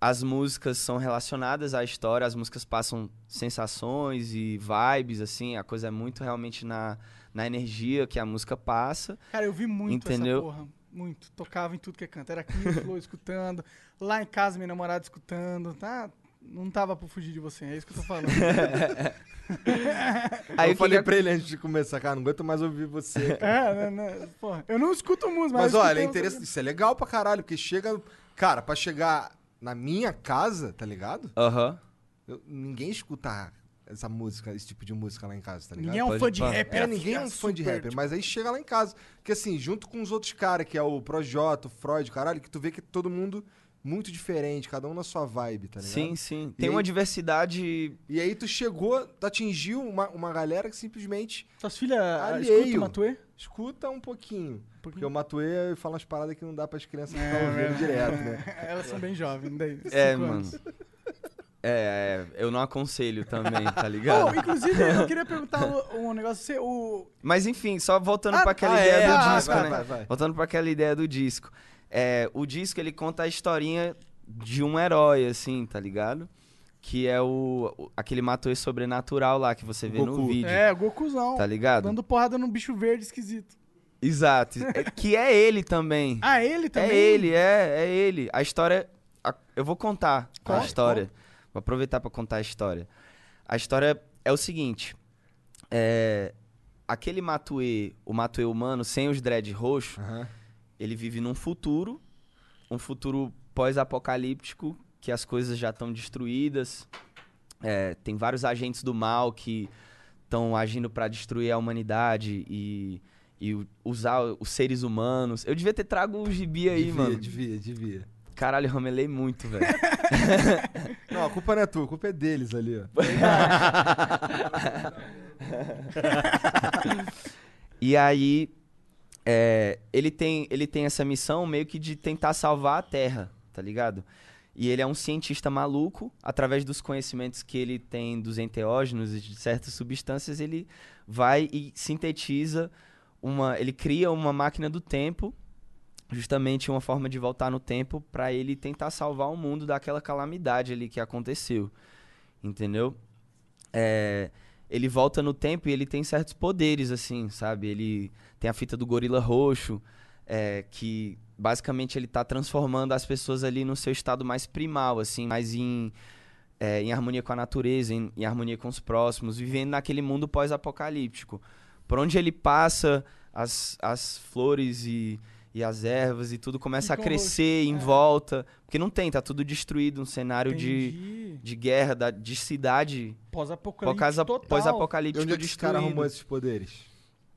As músicas são relacionadas à história, as músicas passam sensações e vibes, assim, a coisa é muito realmente na, na energia que a música passa. Cara, eu vi muito Entendeu? essa porra. Muito. Tocava em tudo que é canto. Era aqui no Flow escutando. Lá em casa, minha namorada escutando. Tá? Não tava pra fugir de você. É isso que eu tô falando. Aí eu falei que- pra ele antes de começar, cara, não aguento mais ouvir você. é, né, né? Porra, eu não escuto música, Mas eu olha, é interessante. Isso é legal pra caralho, porque chega. Cara, pra chegar na minha casa, tá ligado? Aham. Eu- ninguém escuta essa música, esse tipo de música lá em casa, tá ligado? Ninguém é um Pode fã de rapper. É, ninguém é um fã de rapper, tipo, mas aí chega lá em casa. Porque assim, junto com os outros caras, que é o Projota, o Freud, caralho, que tu vê que todo mundo muito diferente, cada um na sua vibe, tá ligado? Sim, sim. E Tem uma aí- diversidade. E aí tu chegou, tu atingiu uma, uma galera que simplesmente Suas filhas Alheio. escutam o Matuê? escuta um pouquinho. Porque o Matuê fala umas paradas que não dá pras crianças ficar É, ouvindo é. direto, né? Elas são bem jovens, daí. É, mano. anos. É, é, eu não aconselho também, tá ligado? Oh, inclusive, eu queria perguntar um, negócio. Você, o... Mas enfim, só voltando Ah, pra aquela ah, ideia é, do vai, disco, vai, né? vai, vai. Voltando pra aquela ideia do disco. É, o disco, ele conta a historinha de um herói, assim, tá ligado? Que é o, o- aquele Matoe sobrenatural lá que você vê no Goku. vídeo. É, Gokuzão. Tá ligado? Dando porrada num bicho verde esquisito. Exato. É- que é ele também. Ah, ele também? É ele, é, é ele. A história. a- eu vou contar a história. Vou aproveitar pra contar a história. A história é o seguinte: é, aquele Matue, o Matue humano, sem os dread roxo, Aham. Ele vive num futuro, um futuro pós-apocalíptico, que as coisas já estão destruídas. É, tem vários agentes do mal que estão agindo pra destruir a humanidade e, e usar os seres humanos. Eu devia ter trago o gibi aí, devia, mano. devia, devia. Caralho, eu ramelei muito, velho. Não, a culpa não é tua, a culpa é deles ali, ó. E aí, é, ele, tem, ele tem essa missão meio que de tentar salvar a Terra, tá ligado? E ele é um cientista maluco, através dos conhecimentos que ele tem dos enteógenos e de certas substâncias, ele vai e sintetiza uma. Ele cria uma máquina do tempo, justamente uma forma de voltar no tempo para ele tentar salvar o mundo daquela calamidade ali que aconteceu. Entendeu? É, ele volta no tempo e ele tem certos poderes, assim, sabe? Ele tem a fita do gorila roxo, é, que basicamente ele tá transformando as pessoas ali no seu estado mais primal, assim, mais em, é, em harmonia com a natureza, em, em harmonia com os próximos, vivendo naquele mundo pós-apocalíptico. Por onde ele passa, as, as flores e, e as ervas e tudo começa a crescer em é. volta. Porque não tem, tá tudo destruído, um cenário de, Entendi. de guerra, da, de cidade Pós-apocalipse pós-apocalíptico onde é que esse cara arrumou esses poderes?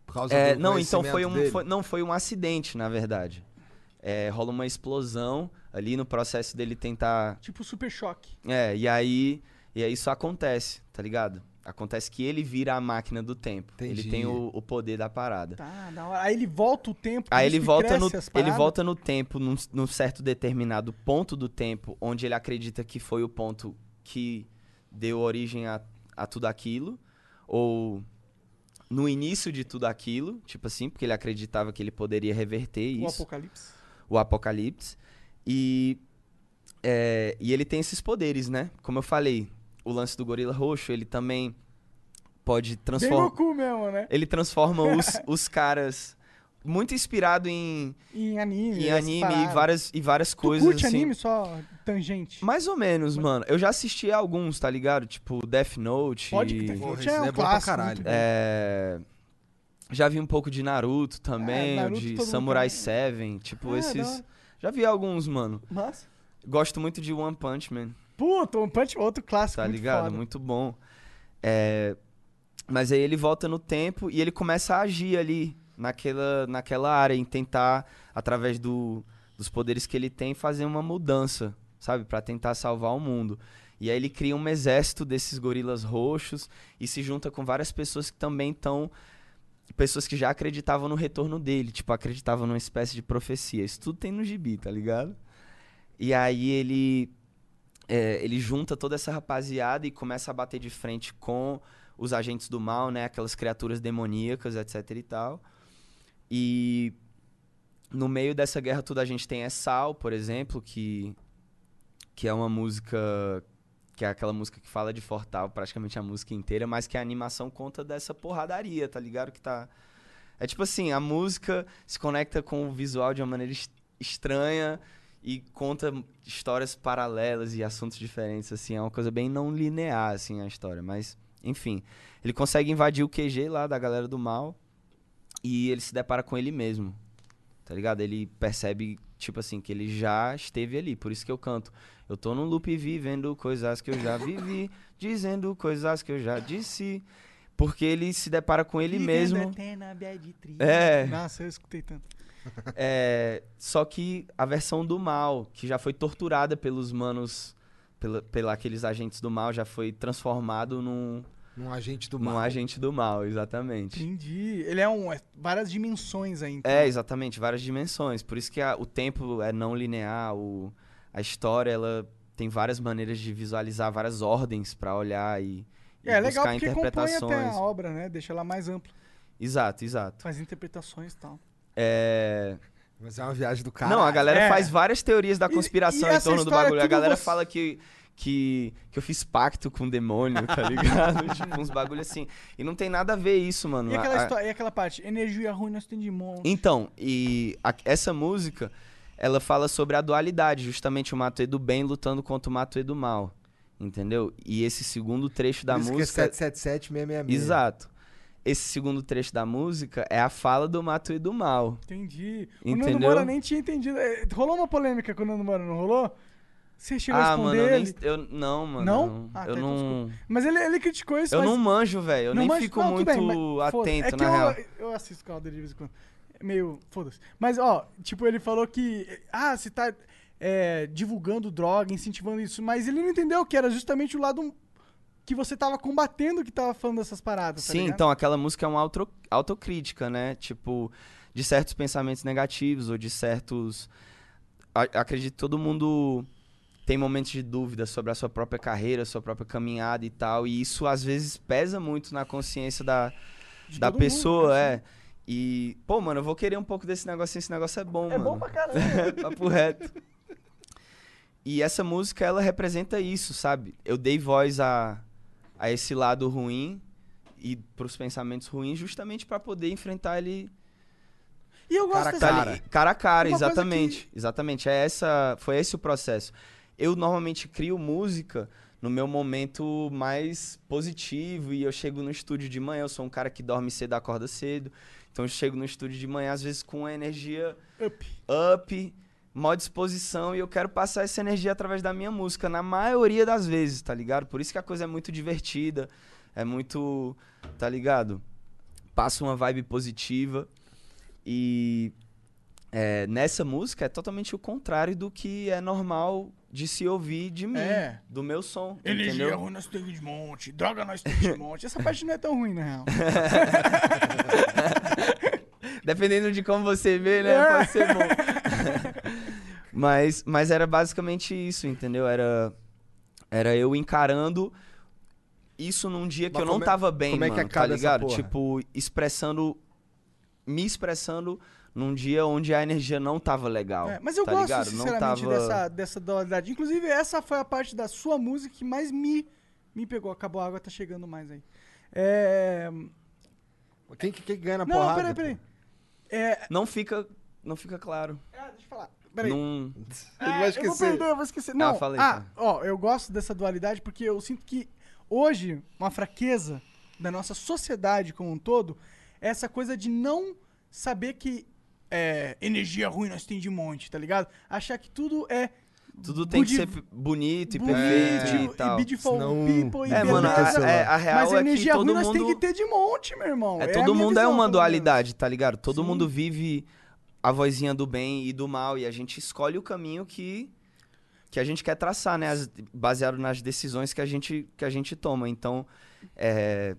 Por causa É, do não, então foi um, dele? foi- não, foi um acidente, na verdade. É, rola uma explosão ali no processo dele tentar. Tipo super choque. É, e aí, e aí isso acontece, tá ligado? Acontece que ele vira a máquina do tempo. Ele Entendi. tem o, o poder da parada. Tá, da hora. Aí ele volta o tempo. Aí ele volta, no, ele volta no tempo, num, num certo determinado ponto do tempo, onde ele acredita que foi o ponto que deu origem a, a tudo aquilo, ou no início de tudo aquilo, tipo assim, porque ele acreditava que ele poderia reverter O isso apocalipse. o Apocalipse. E, é, e ele tem esses poderes, né? Como eu falei, o lance do gorila roxo, ele também pode transformar. Goku mesmo, né? Ele transforma os, os caras. Muito inspirado em, Em anime. em anime e várias, e várias Tu coisas. curte assim. anime só tangente? Mais ou menos, mano. Eu já assisti alguns, tá ligado? Tipo, Death Note. Pode que Death Note esse é um é bom pra clássico. caralho. É, Já vi um pouco de Naruto também, É, Naruto de Samurai. 7. Tipo, da esses. hora. Já vi alguns, mano. Mas... Gosto muito de One Punch Man. Puta, One Punch, outro clássico Tá muito ligado? foda. Muito bom. É, Mas aí ele volta no tempo e ele começa a agir ali naquela, naquela área, em tentar, através do, dos poderes que ele tem, fazer uma mudança, sabe? Pra tentar salvar o mundo. E aí ele cria um exército desses gorilas roxos e se junta com várias pessoas que também estão. Pessoas que já acreditavam no retorno dele, tipo, acreditavam numa espécie de profecia. Isso tudo tem no gibi, tá ligado? E aí ele é, ele junta toda essa rapaziada e começa a bater de frente com os agentes do mal, né? Aquelas criaturas demoníacas, etc e tal. E no meio dessa guerra toda a gente tem Essal, por exemplo, que, que é uma música... Que é aquela música que fala de Fortal, praticamente a música inteira, mas que a animação conta dessa porradaria, tá ligado? Que tá... É tipo assim, a música se conecta com o visual de uma maneira es- estranha e conta histórias paralelas e assuntos diferentes, assim, é uma coisa bem não linear, assim, a história, mas, enfim. Ele consegue invadir o QG lá da galera do mal e ele se depara com ele mesmo, tá ligado? Ele percebe, tipo assim, que ele já esteve ali, por isso que eu canto. Eu tô num loop vivendo coisas que eu já vivi, dizendo coisas que eu já disse, porque ele se depara com ele mesmo. É. Nossa, eu escutei tanto. É, só que a versão do mal, que já foi torturada pelos manos, pela, pela aqueles agentes do mal, já foi transformado num, Num agente do num mal. agente do mal, exatamente. Entendi. Ele é um. é várias dimensões aí. então. É, exatamente, várias dimensões. Por isso que a- o tempo é não linear, o, a história ela tem várias maneiras de visualizar, várias ordens pra olhar e, e É legal buscar porque compõe até interpretações. a obra, né? Deixa ela mais ampla. Exato, exato. Faz interpretações e tal. É... Mas é uma viagem do cara. Não, a galera É. faz várias teorias da E- conspiração e em essa torno do é bagulho. A galera você- fala que, que, que eu fiz pacto com o demônio, tá ligado? tipo, uns bagulho assim. E não tem nada a ver isso, mano. E aquela, A- a- história, e aquela parte? Energia ruim nós tem de monte. Então, e a- essa música, ela fala sobre a dualidade, justamente o Matuê do bem lutando contra o Matuê do mal. Entendeu? E esse segundo trecho da isso que é música. 777 Exato. Esse segundo trecho da música é a fala do Matuê do mal. Entendi. O Nando Entendeu? Moura nem tinha entendido. É, Rolou uma polêmica com o Nando Moura, não rolou? Você chegou a Ah, responder mano, eu, nem, eu não, mano. Não? Ah, eu tá, então não. Mas ele, ele criticou isso, Eu mas... não manjo, velho. Eu Não nem manjo- fico não, muito bem, mas atento, é na eu, real. Eu assisto Calder de vez em quando. É Meio, foda-se. Mas, ó, tipo, ele falou que... Ah, você tá é, divulgando droga, incentivando isso. Mas ele não entendeu que era justamente o lado que você tava combatendo que tava falando dessas paradas, tá Sim, ligado? então aquela música é uma auto, autocrítica, né? Tipo, de certos pensamentos negativos ou de certos. A- acredito que todo mundo tem momentos de dúvida sobre a sua própria carreira, sua própria caminhada e tal. E isso às vezes pesa muito na consciência da, De da todo mundo, pessoa, né? é. E, pô, mano, eu vou querer um pouco desse negocinho, esse negócio é bom, É mano. bom pra caramba. Papo reto. E essa música, ela representa isso, sabe? Eu dei voz a, a esse lado ruim e pros pensamentos ruins justamente pra poder enfrentar ele E eu gosto Cara a cara. cara a cara, Uma coisa exatamente. Exatamente, é essa, foi esse o processo. Eu normalmente crio música no meu momento mais positivo e eu chego no estúdio de manhã, eu sou um cara que dorme cedo, acorda cedo. Então eu chego no estúdio de manhã às vezes com energia Up. up, maior disposição e eu quero passar essa energia através da minha música, na maioria das vezes, tá ligado? Por isso que a coisa é muito divertida, é muito, tá ligado? Passa uma vibe positiva e é, nessa música é totalmente o contrário do que é normal de se ouvir de mim, É. do meu som. Energia ruim nós temos de monte, droga nós temos de monte. Essa parte não é tão ruim, na real. Dependendo de como você vê, né? É. Pode ser bom. mas, mas era basicamente isso, entendeu? Era, era eu encarando isso num dia que Mas eu não é- tava bem, como é que mano, acaba tá essa ligado? porra? Tipo, expressando. Me expressando num dia onde a energia não tava legal. É, mas eu tá gosto, ligado? Não sinceramente, tava... dessa, dessa dualidade. Inclusive, essa foi a parte da sua música que mais me, me pegou. Acabou a água, tá chegando mais aí. É... Quem, que- quem ganha na Não, porrada? peraí, peraí. É... Não fica, não fica claro. Ah, deixa eu falar. Peraí. Não... Ah, Eu vou perder, eu vou esquecer. Não, Ah, fala aí, ah, então. ó, eu gosto dessa dualidade porque eu sinto que hoje uma fraqueza da nossa sociedade como um todo é essa coisa de não saber que é, energia ruim nós tem de monte, tá ligado? Achar que tudo é Tudo tem que ser bonito e bonito perfeito e e tal. beautiful Senão- people e É, mano, a, é, a real Mas é que energia todo ruim nós mundo... tem que ter de monte, meu irmão. É, a todo mundo é visão, uma pelo dualidade, tá ligado? Todo Sim. mundo vive a vozinha do bem e do mal e a gente escolhe o caminho que que a gente quer traçar, né? As- baseado nas decisões que a gente que a gente toma. Então, é,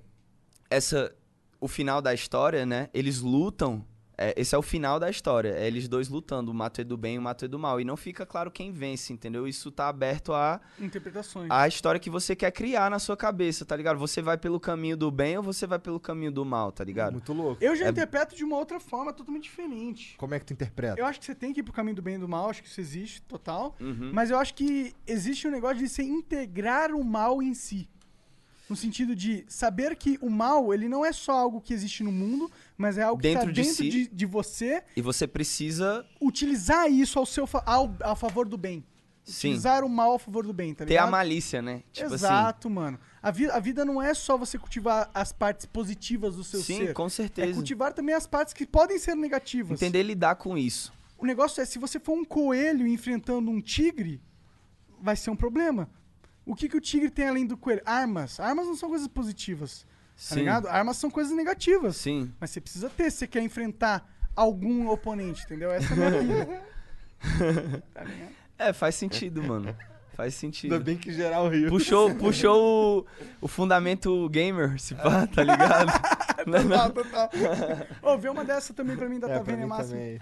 essa o final da história, né? Eles lutam. É, esse é o final da história. É eles dois lutando, o Mato é do bem e o Mato é do mal. E não fica claro quem vence, entendeu? Isso tá aberto a. Interpretações. a história que você quer criar na sua cabeça, tá ligado? Você vai pelo caminho do bem ou você vai pelo caminho do mal, tá ligado? Muito louco. Eu já É- interpreto de uma outra forma totalmente diferente. Como é que tu interpreta? Eu acho que você tem que ir pro caminho do bem e do mal, acho que isso existe, total. Uhum. Mas eu acho que existe um negócio de você integrar o mal em si. No sentido de saber que o mal, ele não é só algo que existe no mundo, mas é algo que Dentro tá de dentro si. de, de você. E você precisa Utilizar isso ao seu ao, a favor do bem. Sim. Utilizar o mal a favor do bem, tá ter a ligado? malícia, né? Tipo assim. Exato, mano. A, vi a vida não é só você cultivar as partes positivas do seu Sim, ser. com certeza. É cultivar também as partes que podem ser negativas. Entender lidar com isso. O negócio é, se você for um coelho enfrentando um tigre, vai ser um problema. O que, que o tigre tem além do coelho? Armas. Armas não são coisas positivas. Tá Sim. ligado? Armas são coisas negativas. Sim. Mas você precisa ter se você quer enfrentar algum oponente, entendeu? Essa é a minha vida. Tá ligado? É, faz sentido, mano. Faz sentido. Ainda bem que geral riu. Puxou, puxou o, o fundamento gamer, se pá, tá ligado? Não, não. Total, total. Ô, vê uma dessa também pra mim da É, Tá é massa. também.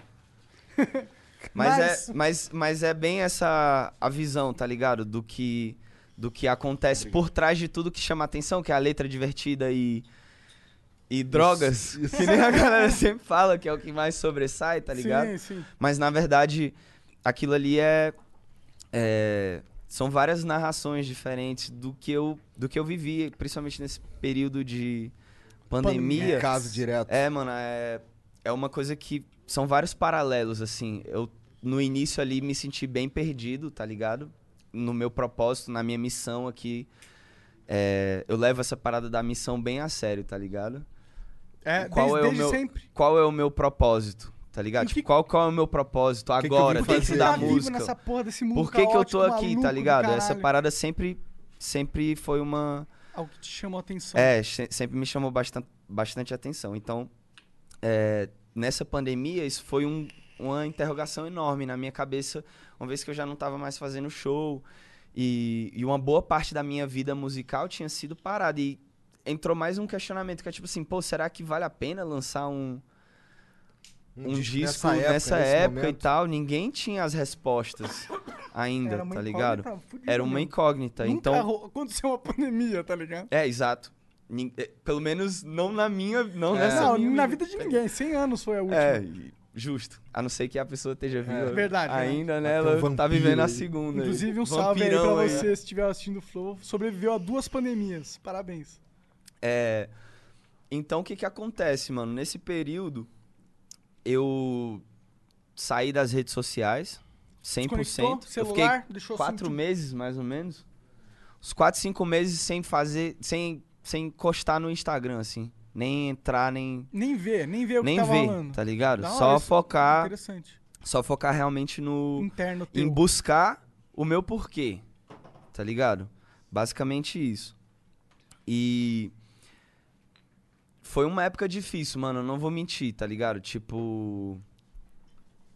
Mas, Mas- É, mas, mas é bem essa a visão, tá ligado? Do que, do que acontece por trás de tudo que chama atenção, que é a letra divertida e, e drogas. Que nem a galera sempre fala, que é o que mais sobressai, tá ligado? Sim, sim. Mas na verdade, aquilo ali é, é- São várias narrações diferentes do que eu, do que eu vivi, principalmente nesse período de pandemia. Pandemia. Caso direto. É, mano, é, é uma coisa que. São vários paralelos, assim. Eu, no início ali, me senti bem perdido, tá ligado? No meu propósito, na minha missão aqui. É, eu levo essa parada da missão bem a sério, tá ligado? É, qual desde, é o meu sempre. qual é o meu propósito tá ligado tipo, que- qual qual é o meu propósito que que agora vim dentro da música nessa porra desse mundo por que que eu tô caótico, aqui tá do ligado essa parada sempre sempre foi uma Algo que te chamou a atenção. é se- sempre me chamou bastante bastante atenção então é, nessa pandemia isso foi um- uma interrogação enorme na minha cabeça uma vez que eu já não estava mais fazendo show e, e uma boa parte da minha vida musical tinha sido parada e entrou mais um questionamento que é tipo assim pô será que vale a pena lançar um um disco nessa nessa época, e tal, ninguém tinha as respostas ainda, Era uma tá ligado? Era uma mesmo. incógnita. Nunca então, aconteceu uma pandemia, tá ligado? é, exato. É, Pelo menos não na minha, não É. nessa não, minha na vida. vida de ninguém. 100 anos foi a última. É, e- justo. A não ser que a pessoa esteja viva É verdade, ainda, né? Tem um Ela tá vivendo a segunda. Inclusive, um salve aí pra aí. você, se estiver assistindo o Flow. Sobreviveu a duas pandemias. Parabéns. É, então, o que que acontece, mano? Nesse período, eu saí das redes sociais, 100%. Desconectou? eu Celular? fiquei Deixou quatro assim, meses, mais ou menos. Uns quatro, cinco meses sem fazer, sem, sem encostar no Instagram, assim. Nem entrar, nem, Nem ver, nem ver o nem que tava ver, rolando. tá ligado? Hora Só focar, Interessante. só focar realmente no Interno em teu. buscar o meu porquê, tá ligado? Basicamente isso. E foi uma época difícil, mano, eu não vou mentir, tá ligado? Tipo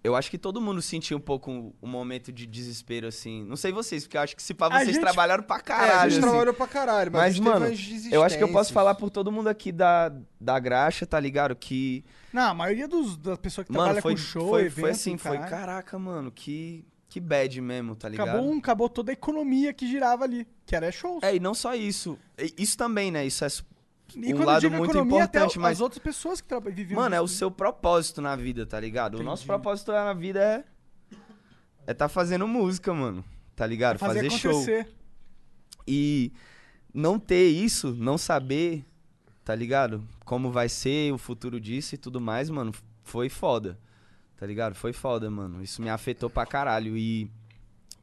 eu acho que todo mundo sentiu um pouco um, um momento de desespero, assim. Não sei vocês, porque eu acho que se pá, vocês gente- trabalharam pra É, caralho. a gente assim. trabalhou pra caralho, mas, Mas, mano, eu acho que eu posso falar por todo mundo aqui da, da graxa, tá ligado? Que. Não, a maioria dos, das pessoas que Mano, trabalham foi, com show, foi, evento, foi assim, foi, caralho, caraca, mano, que, que bad mesmo, tá ligado? acabou, acabou toda a economia que girava ali, que era shows. É, e não só isso. Isso também, né? Isso é E um lado muito economia, importante, mas. as outras pessoas que viviam Mano, é o disso. seu propósito na vida, tá ligado? O nosso propósito na vida é. É tá fazendo música, mano. Tá ligado? fazer, Fazer, show. E não ter isso, não saber, tá ligado? Como vai ser o futuro disso e tudo mais, mano, foi foda. Tá ligado? Foi foda, mano. Isso me afetou pra caralho. E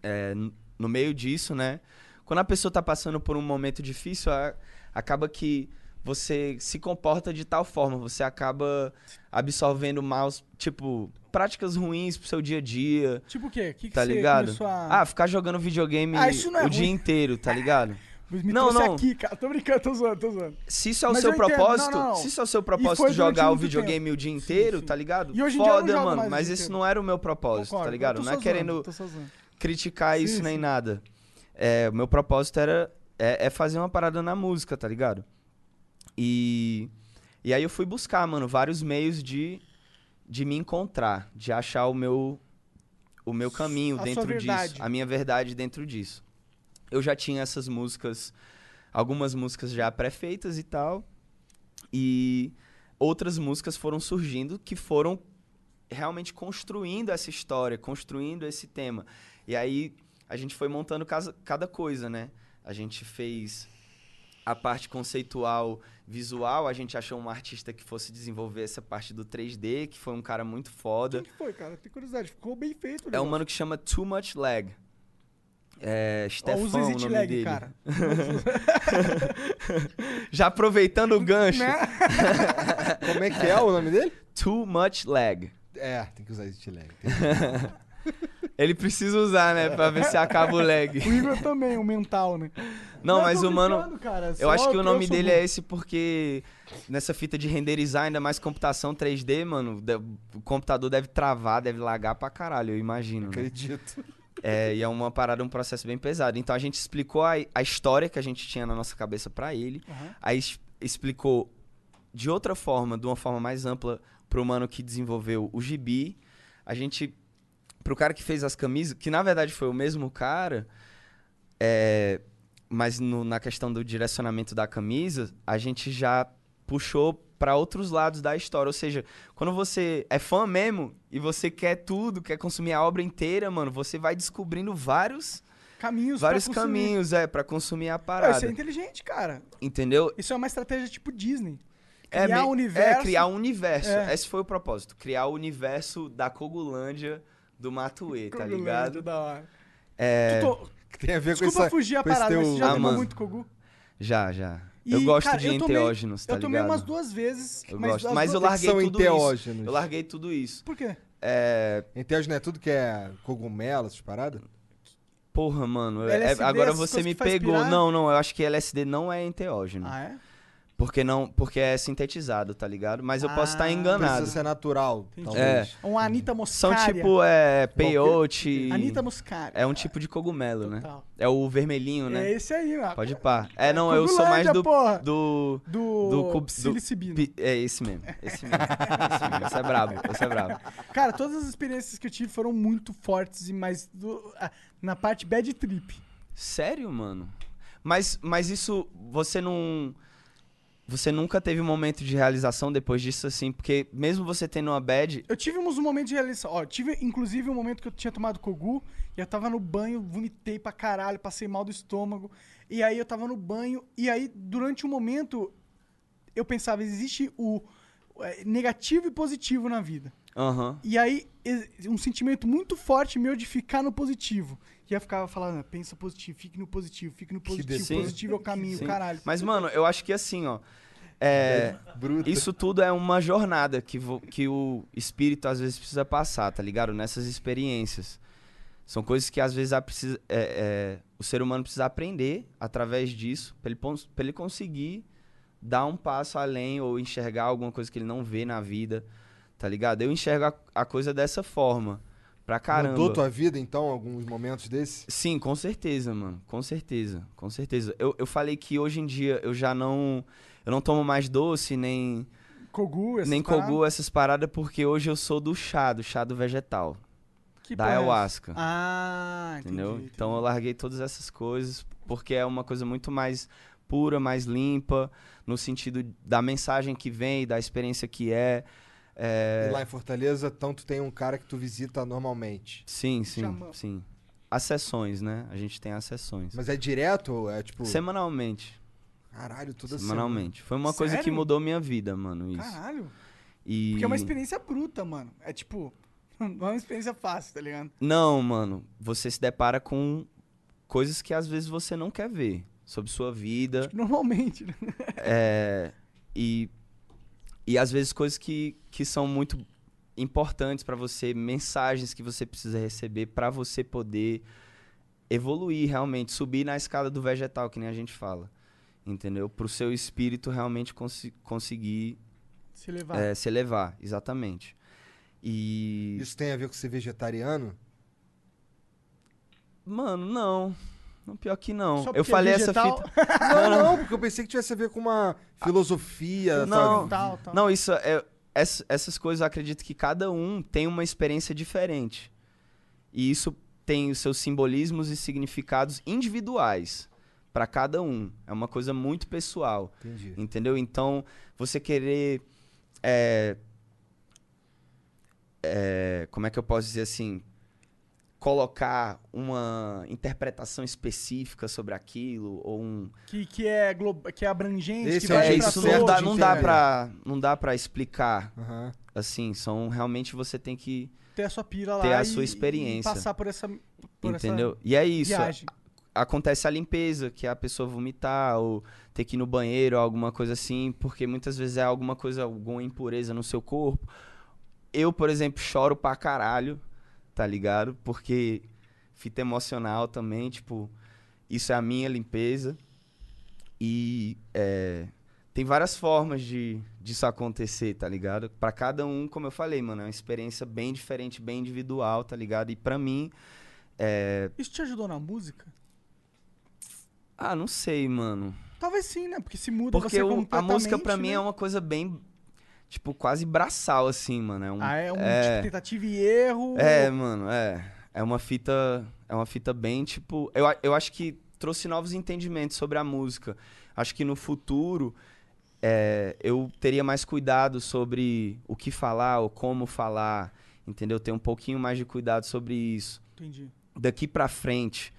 é, no meio disso, né? Quando a pessoa tá passando por um momento difícil, a- acaba que você se comporta de tal forma, você acaba absorvendo maus, tipo, práticas ruins pro seu dia a dia. Tipo o quê? O que, que Tá ligado? a... Ah, ficar jogando videogame Ah, isso é o dia ruim. inteiro, tá ligado? Me não, não. aqui, cara. Tô brincando, tô zoando, tô zoando. Se isso é o Mas seu propósito, Não, não. se isso é o seu propósito jogar o videogame tempo. o dia Sim, inteiro, sim. tá ligado? E hoje em dia eu Foda, mano, mas dia esse inteiro. não era o meu propósito, Concordo, tá ligado? Não é zoando, querendo criticar Sim, isso nem sim. nada. É, o meu propósito era é, é fazer uma parada na música, tá ligado? E e aí eu fui buscar, mano, vários meios de de me encontrar, de achar o meu o meu caminho A dentro disso, a minha verdade dentro disso. Eu já tinha essas músicas, algumas músicas já pré-feitas e tal, e outras músicas foram surgindo que foram realmente construindo essa história, construindo esse tema. E aí a gente foi montando casa- cada coisa, né? A gente fez a parte conceitual visual, a gente achou um artista que fosse desenvolver essa parte do 3D, que foi um cara muito foda. Quem que foi, cara? Tem curiosidade. Ficou bem feito. o É um mano que chama Too Much Lag. É, Stefan, usa o Exit nome Lag, dele. cara. Já aproveitando o gancho. Né? Como é que é o nome dele? Too Much Lag. É, tem que usar esse lag. Ele precisa usar, né? Pra ver se acaba o lag. O Igor também, o mental, né? Não, Não, mas o mano. cara, Eu acho que o nome dele burro. é esse porque nessa fita de renderizar, ainda mais computação 3D, mano, o computador deve travar, deve lagar pra caralho, eu imagino. né? Acredito. É, e é uma parada, um processo bem pesado. Então a gente explicou a, a história que a gente tinha na nossa cabeça pra ele. Aham. Aí explicou de outra forma, de uma forma mais ampla, pro mano que desenvolveu o gibi. A gente. Pro cara que fez as camisas, que na verdade foi o mesmo cara, é, mas no- na questão do direcionamento da camisa, a gente já puxou pra outros lados da história. Ou seja, quando você é fã mesmo e você quer tudo, quer consumir a obra inteira, mano, você vai descobrindo vários Caminhos vários caminhos, é, para consumir a Ah, parada. isso é inteligente, cara. Entendeu? Isso é uma estratégia tipo Disney. É, Criar me- um universo. É, criar um universo. É. Esse foi o propósito. Criar o universo da Cogulândia do Matuê, tá ligado? da hora. É... Que tem a ver Desculpa com essa, fugir a parada, mas teu- você já Ah, tomou mano. muito Kogu? Já, já. E, eu gosto cara, de eu tomei- enteógenos, tá Eu tomei ligado? umas duas vezes. Eu mas gosto. as Mas eu larguei são tudo enteógenos? isso. Eu larguei tudo isso. Por quê? É... Enteógeno é tudo que é cogumelo, essas paradas? Porra, mano. é- LSD, agora essas você me pegou. pirar? Não, não. Eu acho que LSD não é enteógeno. Ah, é? Porque não, porque é sintetizado, tá ligado? Mas eu posso estar Ah, enganado. Precisa ser natural, talvez. Um Anitta São Moscaria. tipo, é, peyote. Anitta Muscaria. É um tipo de cogumelo, né? Total. É o vermelhinho, né? É esse aí, mano. Pode pá. É, não, eu sou mais do. Porra. Do. Do, do psilocibina. pi- É esse mesmo. Esse mesmo. esse mesmo. Esse é brabo. Esse é brabo. Cara, todas as experiências que eu tive foram muito fortes, e mais do- ah, na parte bad trip. Sério, mano? Mas, mas isso. Você não. Você nunca teve um momento de realização depois disso, assim? Porque mesmo você tendo uma bad. Eu tive uns momentos de realização. Ó, tive inclusive um momento que eu tinha tomado Kogu, e eu tava no banho, vomitei pra caralho, passei mal do estômago. E aí eu tava no banho, e aí durante um momento eu pensava, existe o é, negativo e positivo na vida. Aham. E aí, um sentimento muito forte meu de ficar no positivo. Eu ficava falando, pensa positivo, fique no positivo, fique no positivo, Sim. positivo é o caminho, Sim. caralho. Mas, mano, eu acho que assim, ó. É, Bruto. isso tudo é uma jornada que, que o espírito às vezes precisa passar, tá ligado? Nessas experiências. São coisas que às vezes a precisa- é, é, o ser humano precisa aprender através disso, pra ele, pra ele conseguir dar um passo além ou enxergar alguma coisa que ele não vê na vida, Tá ligado? Eu enxergo a, a coisa dessa forma. Pra caramba. Mudou tua vida, então, alguns momentos desses? Sim, com certeza, mano. Com certeza. Com certeza. Eu, eu falei que hoje em dia eu já não. Eu não tomo mais doce, nem. Kogu, essas nem paradas? Kogu, essas paradas, porque hoje eu sou do chá, do chá do vegetal. Que da essa? ayahuasca. Ah, entendi. entendeu? Então eu larguei todas essas coisas porque é uma coisa muito mais pura, mais limpa, no sentido da mensagem que vem, da experiência que é. É... E lá em Fortaleza, então tu tem um cara que tu visita normalmente. Sim, sim, sim. As sessões, né? A gente tem as sessões. Mas é direto ou é tipo. Semanalmente. Caralho, toda Semanalmente. Foi uma coisa que Sério? mudou minha vida, mano, isso. Caralho. E... Porque é uma experiência bruta, mano. É tipo, não é uma experiência fácil, tá ligado? Não, mano. Você se depara com coisas que às vezes você não quer ver sobre sua vida. Normalmente, né? É, e, e às vezes coisas que, que são muito importantes pra você, mensagens que você precisa receber pra você poder evoluir realmente, subir na escada do vegetal, que nem a gente fala. Entendeu? Pro seu espírito realmente consi- conseguir Se levar. é, se elevar, exatamente. E. Isso tem a ver com ser vegetariano? Mano, não. Não, pior que não. Só Eu é falei vegetal? essa fita. Não, não, porque eu pensei que tivesse a ver com uma filosofia. Não, sabe? não, isso é, ess- essas coisas eu acredito que cada um tem uma experiência diferente. E isso tem os seus simbolismos e significados individuais para cada um. É uma coisa muito pessoal. Entendi. Entendeu? Então, você querer é, é, como é que eu posso dizer assim, colocar uma interpretação específica sobre aquilo ou um Que, que, é glo... que é abrangente, Esse que é vai é, isso não dá, não dá pra, não dá pra explicar. Aham. Assim, são realmente você tem que ter a sua pira lá ter a e- sua e experiência. passar por essa por essa entendeu? E é isso. viagem. Acontece a limpeza, que é a pessoa vomitar ou ter que ir no banheiro, alguma coisa assim, porque muitas vezes é alguma coisa, alguma impureza no seu corpo. Eu, por exemplo, choro pra caralho, tá ligado? Porque fita emocional também, tipo, isso é a minha limpeza. E é, tem várias formas de disso acontecer, tá ligado? Pra cada um, como eu falei, mano, é uma experiência bem diferente, bem individual, tá ligado? E pra mim, é... Isso te ajudou na música? Ah, não sei, mano. Talvez sim, né? Porque se muda Porque você o- a música pra mim né? é uma coisa bem, tipo, quase braçal, assim, mano. É um, Ah, é um tipo tentativa e erro. É, mano, é. É uma fita. É uma fita bem, tipo. Eu, eu acho que trouxe novos entendimentos sobre a música. Acho que no futuro é, eu teria mais cuidado sobre o que falar ou como falar. Entendeu? Ter um pouquinho mais de cuidado sobre isso. Entendi. Daqui pra frente,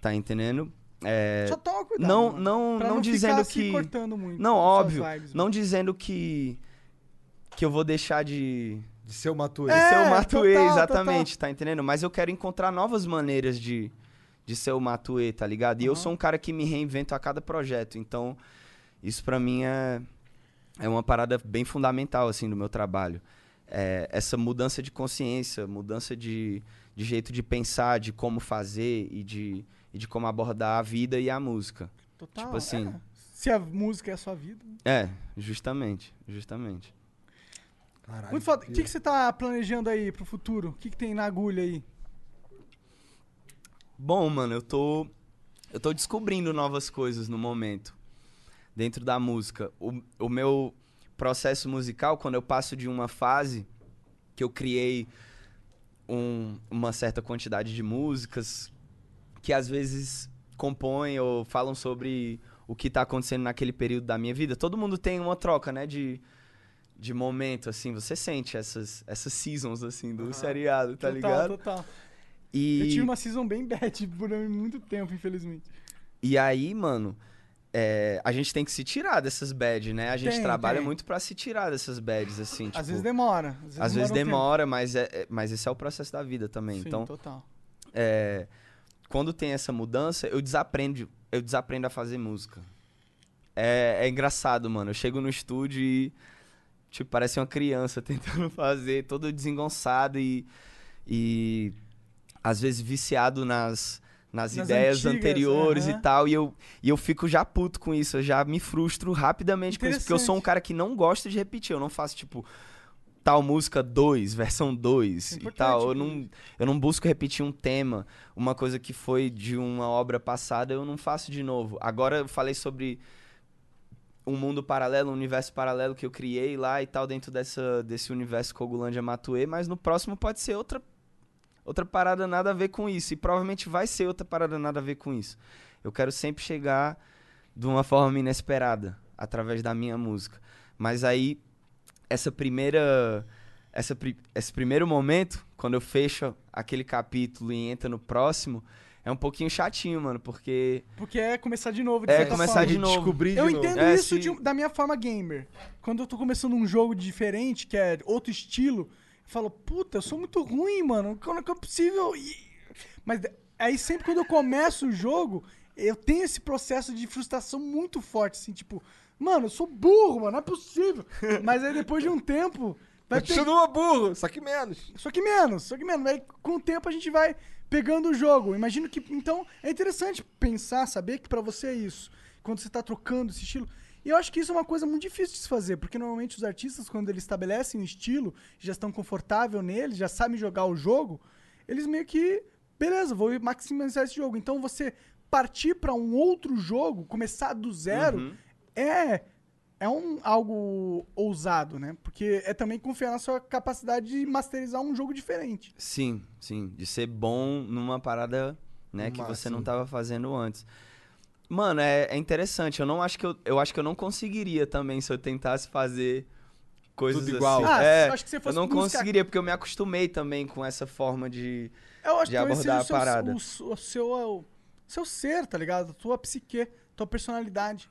tá entendendo? É, Só toma cuidado, Não, não, não não dizendo que. não, óbvio. não dizendo que. Que eu vou deixar de. De ser o Matuê. De ser É, o Matuê, total, exatamente, tá entendendo? Mas eu quero encontrar novas maneiras de, de ser o Matuê, tá ligado? E eu sou um cara que me reinvento a cada projeto. Então, isso pra mim é, é uma parada bem fundamental, assim, do meu trabalho. É, essa mudança de consciência, mudança de, de jeito de pensar, de como fazer e de, e de como abordar a vida e a música. Total, tipo assim. é. Se a música é a sua vida. É, justamente, justamente. Caralho, Muito foda. O que, que você tá planejando aí pro futuro? O que, que tem na agulha aí? Bom, mano, eu tô. Eu tô descobrindo novas coisas no momento. Dentro da música. O, o meu processo musical, quando eu passo de uma fase que eu criei um- uma certa quantidade de músicas que às vezes compõem ou falam sobre o que tá acontecendo naquele período da minha vida. Todo mundo tem uma troca, né, de, de momento, assim. Você sente essas, essas seasons, assim, do seriado, tá total, ligado? total. E... Eu tive uma season bem bad por muito tempo, infelizmente. E aí, mano, é, a gente tem que se tirar dessas bad, né? A gente Tem, trabalha tem. muito pra se tirar dessas bads, assim. tipo, Às vezes demora. Às vezes, Às vezes demora demora, mas, é, é- mas esse é o processo da vida também. Sim, então, total. é, quando tem essa mudança, eu desaprendo, eu desaprendo a fazer música. É, é engraçado, mano. Eu chego no estúdio e, tipo, parece uma criança tentando fazer, todo desengonçado e, e às vezes viciado nas, nas, Nas ideias antigas, anteriores aham. e tal. E eu, e eu fico já puto com isso, eu já me frustro rapidamente com isso, porque eu sou um cara que não gosta de repetir. Eu não faço, tipo, tal música 2, versão 2 e importante, tal. Eu não, eu não busco repetir um tema, uma coisa que foi de uma obra passada, eu não faço de novo. Agora eu falei sobre um mundo paralelo, um universo paralelo que eu criei lá e tal, dentro dessa, desse universo Cogulândia Matuê, mas no próximo pode ser outra, outra parada nada a ver com isso. E provavelmente vai ser outra parada nada a ver com isso. Eu quero sempre chegar de uma forma inesperada, através da minha música. Mas aí, essa primeira. Essa, esse primeiro momento, quando eu fecho aquele capítulo e entra no próximo, é um pouquinho chatinho, mano, porque. Porque é começar de novo, de É, certa começar forma. de novo. Descobrir de eu novo. entendo É, isso se- de da minha forma gamer. Quando eu tô começando um jogo diferente, que é outro estilo, eu falo, puta, eu sou muito ruim, mano. Como é que é possível? E- Mas aí sempre quando eu começo o jogo, eu tenho esse processo de frustração muito forte, assim, tipo, mano, eu sou burro, mano, não é possível. Mas aí depois de um tempo. Vai ter- Continua burro, só que menos. só que menos, só que menos. Aí com o tempo a gente vai pegando o jogo. Imagino que. Então é interessante pensar, saber que pra você é isso. Quando você tá trocando esse estilo. E eu acho que isso é uma coisa muito difícil de se fazer, porque normalmente os artistas, quando eles estabelecem um estilo, já estão confortáveis nele, já sabem jogar o jogo, eles meio que. Beleza, vou maximizar esse jogo. Então você partir pra um outro jogo, começar do zero, Uhum. é é um, algo ousado, né? Porque é também confiar na sua capacidade de masterizar um jogo diferente. Sim, sim. De ser bom numa parada, né, que você não Máximo. tava fazendo antes. Mano, é, é interessante. Eu não acho que eu, eu acho que eu não conseguiria também se eu tentasse fazer coisas Tudo igual. assim. Ah, é, eu acho que você eu fosse não música- conseguiria porque eu me acostumei também com essa forma de Eu acho de que abordar a o seu, parada. o, o seu, o seu ser, tá ligado? A tua psique, tua personalidade.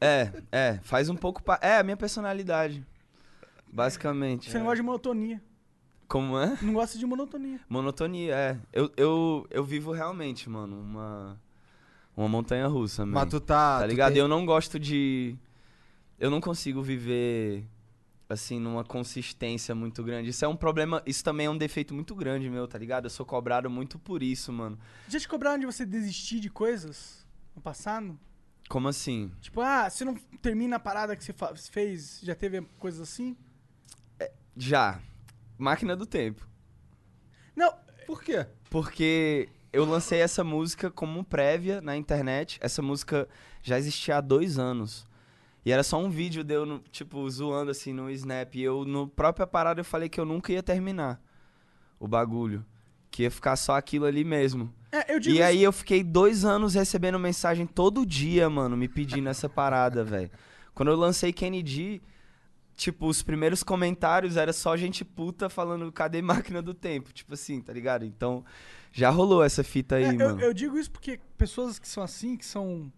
É, é, faz um pouco pa... é a minha personalidade. Basicamente. Você não gosta de monotonia. Como é? Não gosta de monotonia. Monotonia, é. Eu, eu, eu vivo realmente, mano, uma uma montanha russa, man. Mas tu tá. Tá ligado? tem- Eu não gosto de. Eu não consigo viver, assim, numa consistência muito grande. Isso é um problema. Isso também é um defeito muito grande, meu, tá ligado? Eu sou cobrado muito por isso, mano. Já te cobraram de você desistir de coisas no passado? Como assim? Tipo, ah, você não termina a parada que você fez, já teve coisas assim? Já. Máquina do tempo. Não, Por quê? Porque eu lancei essa música como prévia na internet. Essa música já existia há dois anos. E era só um vídeo de eu, no- tipo, zoando assim no Snap. E eu, no própria parada, eu falei que eu nunca ia terminar o bagulho. Que ia ficar só aquilo ali mesmo. É, eu digo E aí eu fiquei dois anos recebendo mensagem todo dia, mano, me pedindo essa parada, velho. Quando eu lancei Kennedy, tipo, os primeiros comentários era só gente puta falando cadê máquina do tempo? Tipo assim, tá ligado? Então, já rolou essa fita aí, É, eu, mano. eu digo isso porque pessoas que são assim, que são.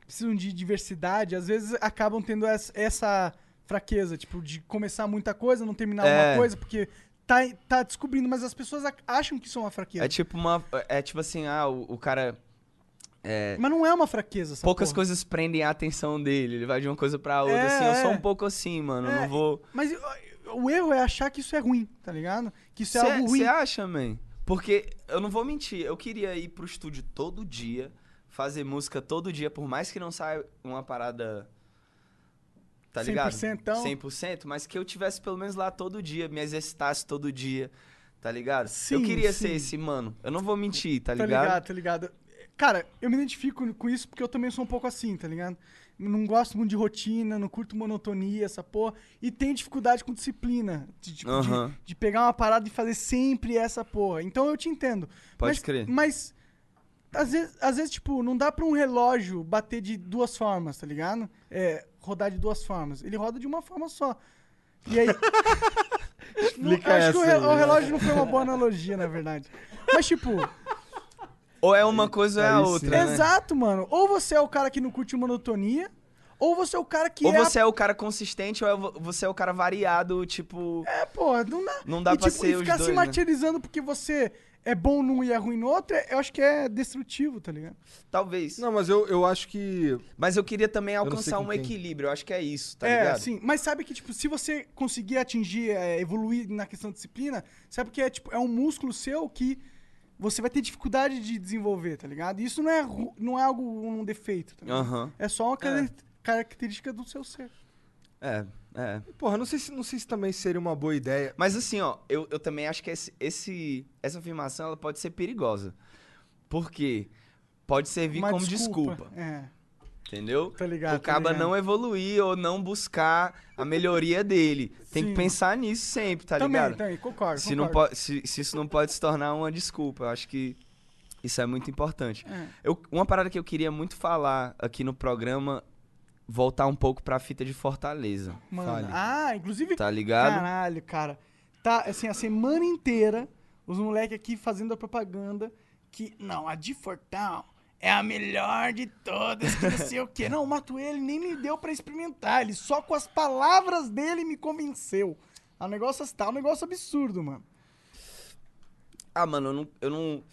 que precisam de diversidade, às vezes acabam tendo essa, essa fraqueza, tipo, de começar muita coisa, não terminar É. uma coisa, porque tá, tá descobrindo, mas as pessoas ac- acham que isso é uma fraqueza. É tipo uma. É tipo assim, ah, o, o cara. É, Mas não é uma fraqueza, essa poucas porra. coisas prendem a atenção dele. Ele vai de uma coisa pra outra, É, assim. Eu sou é. um pouco assim, mano. É, não vou. Mas o erro é achar que isso é ruim, tá ligado? Que isso é algo ruim. Você acha, man? Porque eu não vou mentir, eu queria ir pro estúdio todo dia, fazer música todo dia, por mais que não saia uma parada. Tá ligado? 100%, então? 100%, mas que eu tivesse pelo menos lá todo dia, me exercitasse todo dia, tá ligado? eu Sim, queria sim. ser esse mano. Eu não vou mentir, tá Tá ligado? ligado, tá ligado? Cara, eu me identifico com isso porque eu também sou um pouco assim, tá ligado? Não gosto muito de rotina, não curto monotonia, essa porra. E tenho dificuldade com disciplina. De, tipo, de- de, pegar uma parada e fazer sempre essa porra. Então eu te entendo. Pode mas, crer. Mas, às vezes, às vezes, tipo, não dá pra um relógio bater de duas formas, tá ligado? É, rodar de duas formas. Ele roda de uma forma só. E aí... Explica Não, acho que o, essa re- aí. o relógio não foi uma boa analogia, na verdade. Mas, tipo... Ou é uma coisa ou é a outra. né? Exato, mano. Ou você é o cara que não curte monotonia, ou você é o cara que Ou é. a- você é o cara consistente, ou é vo- você é o cara variado, tipo. É, pô, não dá. Não dá e, pra tipo, ser e os ficar dois, se né? martirizando porque você é bom num e é ruim no outro, é- eu acho que é destrutivo, tá ligado? Talvez. Não, mas eu, eu acho que. Mas eu queria também alcançar um quem. equilíbrio. Eu acho que é isso, tá é, ligado? sim. Mas sabe que, tipo, se você conseguir atingir, é, evoluir na questão de disciplina, sabe que é, tipo, é um músculo seu que você vai ter dificuldade de desenvolver, tá ligado? Isso não é, ru- não é algo, um defeito, tá ligado? Aham. É só uma cara- característica do seu ser. É, é. Porra, não sei se, não sei se também seria uma boa ideia. Mas assim, ó, eu, eu também acho que esse, esse- essa afirmação ela pode ser perigosa. Porque pode servir Uma como desculpa. É. Entendeu? Tá ligado, o tá caba ligado. não evoluir ou não buscar a melhoria dele. Tem Sim. que pensar nisso sempre, tá também, ligado? também, concordo. se, não concordo. pode, se, se isso não pode se tornar uma desculpa, eu acho que isso é muito importante. É. Eu, uma parada que eu queria muito falar aqui no programa, voltar um pouco pra fita de Fortaleza. Mano, ah, inclusive. Tá ligado? Caralho, cara. Tá, assim, a semana inteira, os moleques aqui fazendo a propaganda que, não, a de Fortal é a melhor de todas, que não sei o quê. Não, o Matuê, ele nem me deu pra experimentar, ele só com as palavras dele me convenceu. O negócio tá um negócio absurdo, mano. Ah, mano, eu não. Eu não...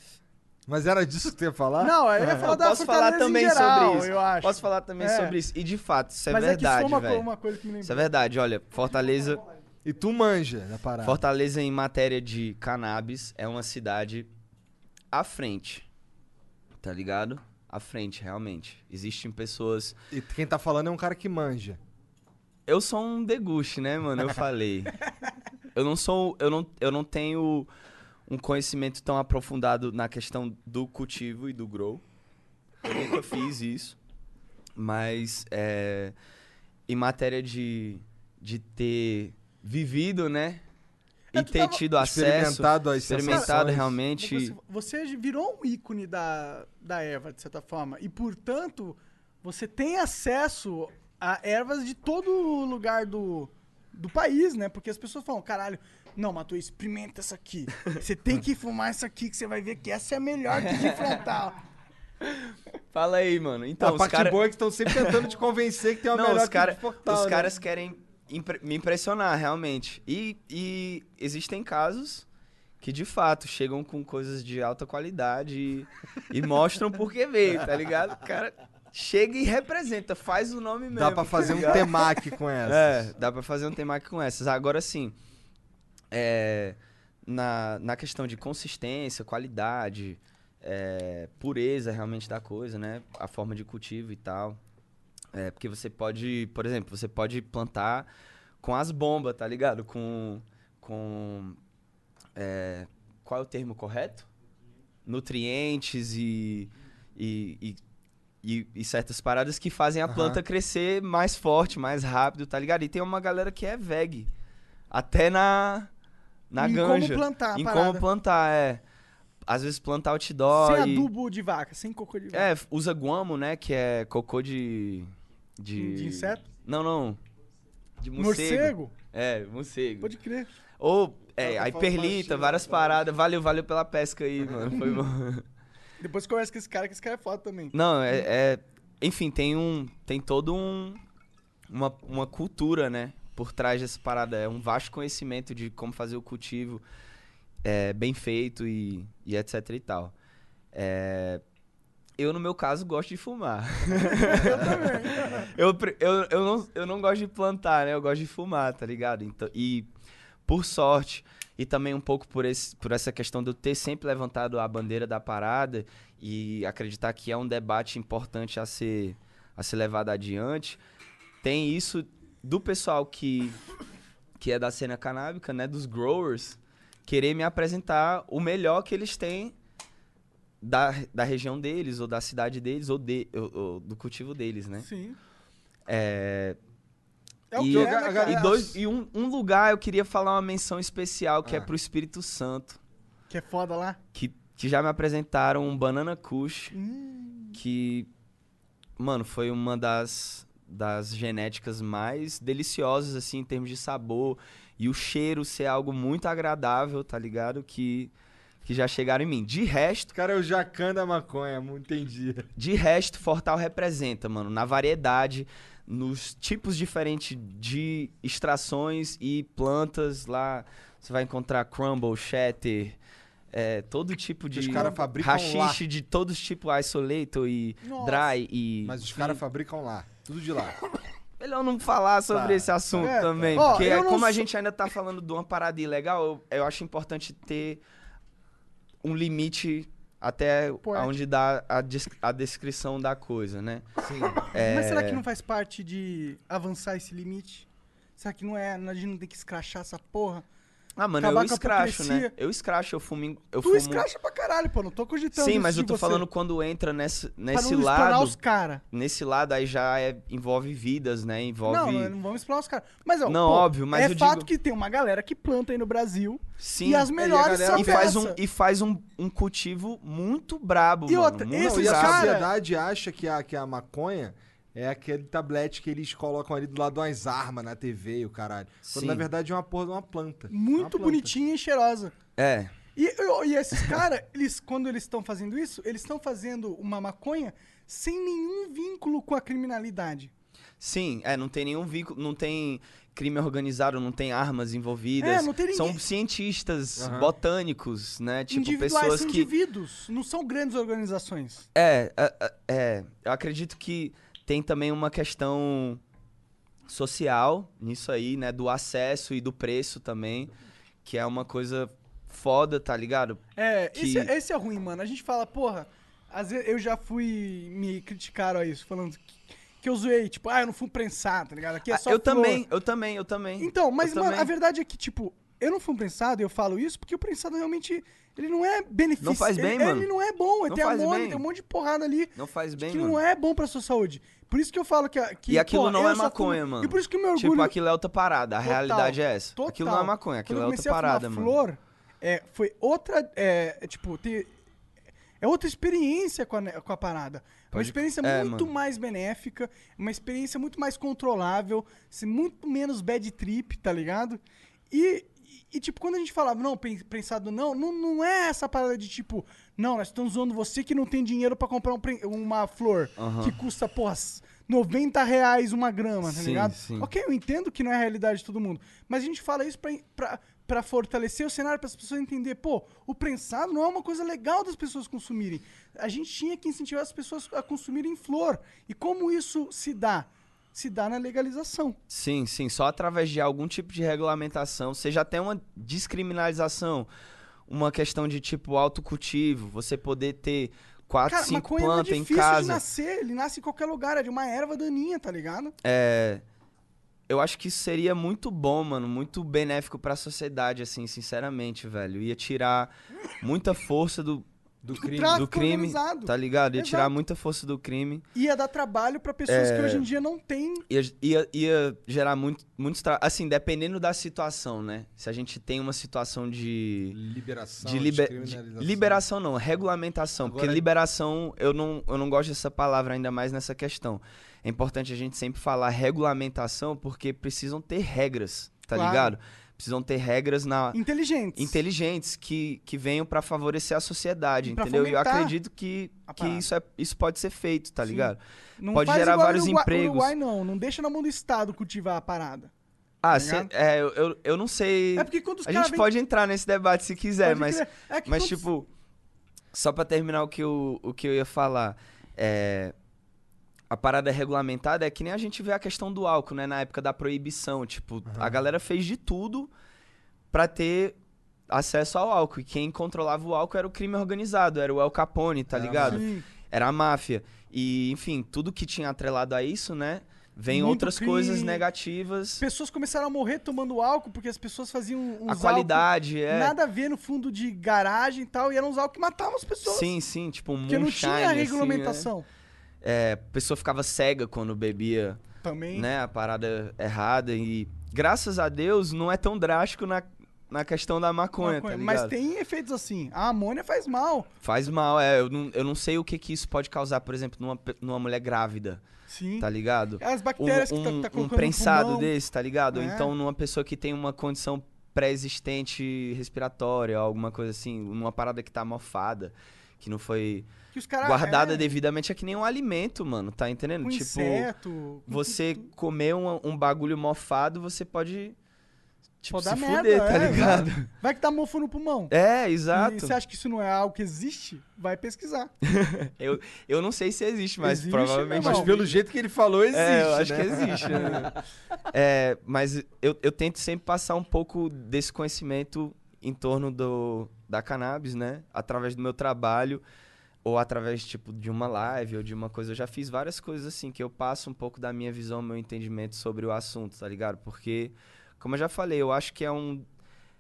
Mas era disso que tu ia falar? Não, eu ia falar Eu da posso falar também geral, sobre isso. eu acho. Posso falar também É. sobre isso. E de fato, isso é Mas é verdade, uma co- velho. uma coisa que me lembrou. Isso é verdade, olha, Fortaleza. E tu manja da parada. Fortaleza, em matéria de cannabis, é uma cidade à frente. Tá ligado? À frente, realmente. Existem pessoas. E quem tá falando é um cara que manja. Eu sou um deguste, né, mano? Eu falei. eu não sou. Eu não, eu não tenho um conhecimento tão aprofundado na questão do cultivo e do grow. Eu nunca fiz isso. Mas é, em matéria de, de ter vivido, né? E É, tu ter tido acesso. Experimentado as experimentado sensações. realmente. Você, você virou um ícone da, da erva, de certa forma. E, portanto, você tem acesso a ervas de todo lugar do, do país, né? Porque as pessoas falam, caralho, não, Matu, experimenta essa aqui. Você tem que fumar essa aqui, que você vai ver que essa é a melhor que de frontal. Fala aí, mano. Então, a os parte cara... boa é que estão sempre tentando te convencer que tem uma Não, melhor os, cara, que Fortal, os né? caras querem impre- me impressionar, realmente. E, e existem casos que, de fato, chegam com coisas de alta qualidade e, e mostram por que veio, tá ligado? O cara chega e representa, faz o nome mesmo. Dá pra fazer tá um temaki com essas. É, dá pra fazer um temaki com essas. Agora sim, é, na, na questão de consistência, qualidade, é, pureza realmente da coisa, né? A forma de cultivo e tal. É, porque você pode, por exemplo, você pode plantar com as bombas, tá ligado? Com. com é, qual é o termo correto? Nutrientes e, e, e, e- e certas paradas que fazem a Aham. planta crescer mais forte, mais rápido, tá ligado? E tem uma galera que é veg. Até na. Na Em como ganja. plantar Em parada. como plantar, é. Às vezes planta outdoor. sem e- adubo de vaca, sem cocô de vaca. é, usa guamo, né? Que é cocô de. De, De inseto? Não, não. De morcego. Morcego? É, morcego. Pode crer. Ou, é, aí tá perlita, várias paradas. Valeu, valeu pela pesca aí, mano. Foi bom. Depois conversa com esse cara, que esse cara é foda também. Não, é, é- Enfim, tem um. Tem todo um. Uma, uma cultura, né? Por trás dessa parada. É um vasto conhecimento de como fazer o cultivo é, bem feito e, e etc e tal. É, eu, no meu caso, gosto de fumar. eu também. eu, eu, não, eu não gosto de plantar, né? Eu gosto de fumar, tá ligado? Então, e por sorte, e também um pouco por, esse, por essa questão de eu ter sempre levantado a bandeira da parada e acreditar que é um debate importante a ser, a ser levado adiante, tem isso do pessoal que, que é da cena canábica, né? Dos growers, querer me apresentar o melhor que eles têm da, da região deles, ou da cidade deles, ou, de, ou- ou do cultivo deles, né? Sim. É, É o e, que é, né, e, dois, e um, um lugar eu queria falar uma menção especial, que é Ah. pro Espírito Santo, Que é foda lá. que, que já me apresentaram um Banana Kush, Hum. que, mano, foi uma das, das genéticas mais deliciosas, assim, em termos de sabor, e o cheiro ser algo muito agradável, tá ligado? Que, que já chegaram em mim. De resto... Cara, é o jacan da maconha, não entendi. De resto, Fortal representa, mano, na variedade, nos tipos diferentes de extrações e plantas lá. Você vai encontrar crumble, shatter, é, todo tipo de Os cara fabricam rachixe lá. de todos os tipos isolator e Nossa. dry e Mas os caras fabricam lá, tudo de lá. Melhor não falar sobre Tá, esse assunto. É, também, ó, porque como a sou- gente ainda tá falando de uma parada ilegal, eu, eu acho importante ter um limite até Poético. onde dá a, des- a descrição da coisa, né? Sim. Mas será que não faz parte de avançar esse limite? Será que não é. A gente não tem que escrachar essa porra? Ah, mano, eu a escracho, né? Eu escracho, eu fumo. Eu Tu fumo... escracha pra caralho, pô. Não tô cogitando Sim, mas de eu tô você. falando quando entra nesse, Pra nesse não explorar lado. os cara. Nesse lado aí já é, envolve vidas, né? Envolve. Não, não, não vamos explorar os caras. Mas, ó, Não, pô, óbvio, mas é eu fato digo- que tem uma galera que planta aí no Brasil. Sim. E as É, melhores galera são e faz um. E faz um, um cultivo muito brabo, E mano. outra, muito Não, e a brabo. sociedade acha que a, que a maconha é aquele tablete que eles colocam ali do lado de umas armas na TV e o caralho. Quando Sim. na verdade é uma porra de uma planta. Uma Muito planta. bonitinha e cheirosa. É. E, e- esses caras, eles, quando eles estão fazendo isso, eles estão fazendo uma maconha sem nenhum vínculo com a criminalidade. Sim, é, não tem nenhum vínculo, não tem crime organizado, não tem armas envolvidas. É, não tem São cientistas, Aham. botânicos, né? Tipo, pessoas são que. indivíduos, não são grandes organizações. É, é, é, é, eu acredito que tem também uma questão social nisso aí, né? Do acesso e do preço também, que é uma coisa foda, tá ligado? É, Que- esse, é- esse é ruim, mano. A gente fala, porra, às vezes eu já fui. Me criticaram a isso, falando que, que eu zoei, tipo, ah, eu não fumo prensado, tá ligado? Aqui é Ah, só eu flor. também, eu também, eu também. Então, mas, Eu mano, também. a verdade é que, tipo, eu não fumo prensado e eu falo isso porque o prensado realmente. Ele não é benefício. Não faz bem, ele, mano. Ele não é bom, ele Não tem amônia, bem. tem um monte de porrada ali. Não faz bem, que mano. não é bom pra sua saúde. Por isso que eu falo que. que E aquilo pô, não é maconha, fumo- mano. E por isso que o meu orgulho. Tipo, aquilo é outra parada. A Total, realidade é essa. total. Aquilo não é maconha, aquilo Quando é outra parada, mano. flor, é, foi outra. É, é, tipo, ter, é outra experiência com a, ne- com a parada. É uma Pode- experiência é, muito mano. mais benéfica, uma experiência muito mais controlável, muito menos bad trip, tá ligado? E, e, tipo, quando a gente falava, não, prensado não, não, não é essa parada de tipo, não, nós estamos zoando você que não tem dinheiro pra comprar um uma flor Aham. que custa, porra, 90 reais uma grama, tá Sim, ligado? sim. Ok, eu entendo que não é a realidade de todo mundo, mas a gente fala isso pra, pra, pra fortalecer o cenário, para as pessoas entenderem, pô, o prensado não é uma coisa legal das pessoas consumirem. A gente tinha que incentivar as pessoas a consumirem flor. E como isso se dá? Se dá na legalização. Sim, sim. Só através de algum tipo de regulamentação, seja até uma descriminalização, uma questão de tipo autocultivo, você poder ter quatro, Cara, cinco não é plantas em de casa. nascer, ele nasce em qualquer lugar, é de uma erva daninha, tá ligado? É, eu acho que isso seria muito bom, mano, muito benéfico pra sociedade, assim, sinceramente, velho. Ia tirar muita força do, do crime, tráfico do crime organizado. tá ligado? Ia tirar Exato. muita força do crime. Ia dar trabalho pra pessoas É. que hoje em dia não têm. Ia, ia, ia gerar muito, muitos tra... assim, dependendo da situação, né? Se a gente tem uma situação de Liberação, de liber- de- descriminalização. liberação não, regulamentação, porque Agora- liberação eu não, eu não gosto dessa palavra ainda mais nessa questão. É importante a gente sempre falar regulamentação porque precisam ter regras, tá Claro. ligado? Precisam ter regras na Inteligentes. inteligentes que, que venham pra favorecer a sociedade, entendeu? E eu acredito que, que isso, é, isso pode ser feito, tá Sim. ligado? Não pode gerar vários Uruguai, empregos. Uruguai não, não deixa na mão do Estado cultivar a parada. Ah, tá cê- é, eu, eu, não sei. É porque quando os a gente vem- pode entrar nesse debate se quiser, mas. É mas quando- tipo, só pra terminar o que eu, o que eu ia falar, é, a parada regulamentada é que nem a gente vê a questão do álcool, né? Na época da proibição, tipo, a galera fez de tudo pra ter acesso ao álcool. E quem controlava o álcool era o crime organizado, era o El Capone, tá Era ligado? Sim. Era a máfia. E, enfim, tudo que tinha atrelado a isso, né? Vem Muito outras coisas crime. negativas. Pessoas começaram a morrer tomando álcool porque as pessoas faziam uns A qualidade, é. nada a ver no fundo de garagem e tal, e eram uns álcool que matavam as pessoas. Sim, sim, tipo um Porque não tinha assim, né? É, a pessoa ficava cega quando bebia, Também. né, a parada errada e graças a Deus não é tão drástico na, na questão da maconha, Maconha. tá Mas tem efeitos assim. A amônia faz mal. Faz mal, é, eu não, eu não sei o que que isso pode causar, por exemplo, numa, numa mulher grávida, Sim. tá ligado? As bactérias um, que tá, tá um prensado desse, tá ligado? É. então numa pessoa que tem uma condição pré-existente respiratória, alguma coisa assim, numa parada que tá mofada, que não foi Que os caras. guardada é, devidamente é que nem um alimento, mano, tá entendendo? com tipo, inseto. com você comer um, um bagulho mofado, você pode tipo Pode se merda, fuder, tá é, ligado? vai. Vai que dá mofo no pulmão. É, E exato. você acha que isso não é algo que existe? Vai pesquisar. Eu, eu não sei se existe, mas Existe, provavelmente Mas pelo jeito que ele falou, existe. É, eu acho né? que existe. né? É, mas eu, eu tento sempre passar um pouco desse conhecimento em torno do, da cannabis, né? Através do meu trabalho. Ou através tipo de uma live ou de uma coisa. Eu já fiz várias coisas assim que eu passo um pouco da minha visão, meu entendimento sobre o assunto, tá ligado? Porque, como eu já falei, eu acho que é um,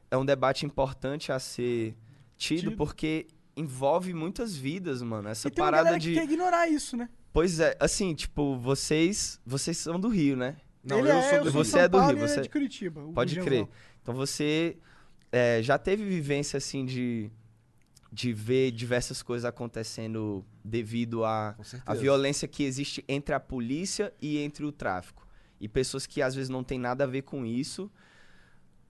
é um debate importante a ser tido, Tido. porque envolve muitas vidas, mano. Essa E tem uma parada galera de. que quer ignorar isso, né? Pois é, assim, tipo, vocês. Vocês são do Rio, né? Não, ele eu é, sou do sou Você São é do Paulo Rio, ele você- é de Curitiba. Pode crer. Então você é, já teve vivência assim de, de ver diversas coisas acontecendo devido à a certeza. violência que existe entre a polícia e entre o tráfico. E pessoas que às vezes não tem nada a ver com isso,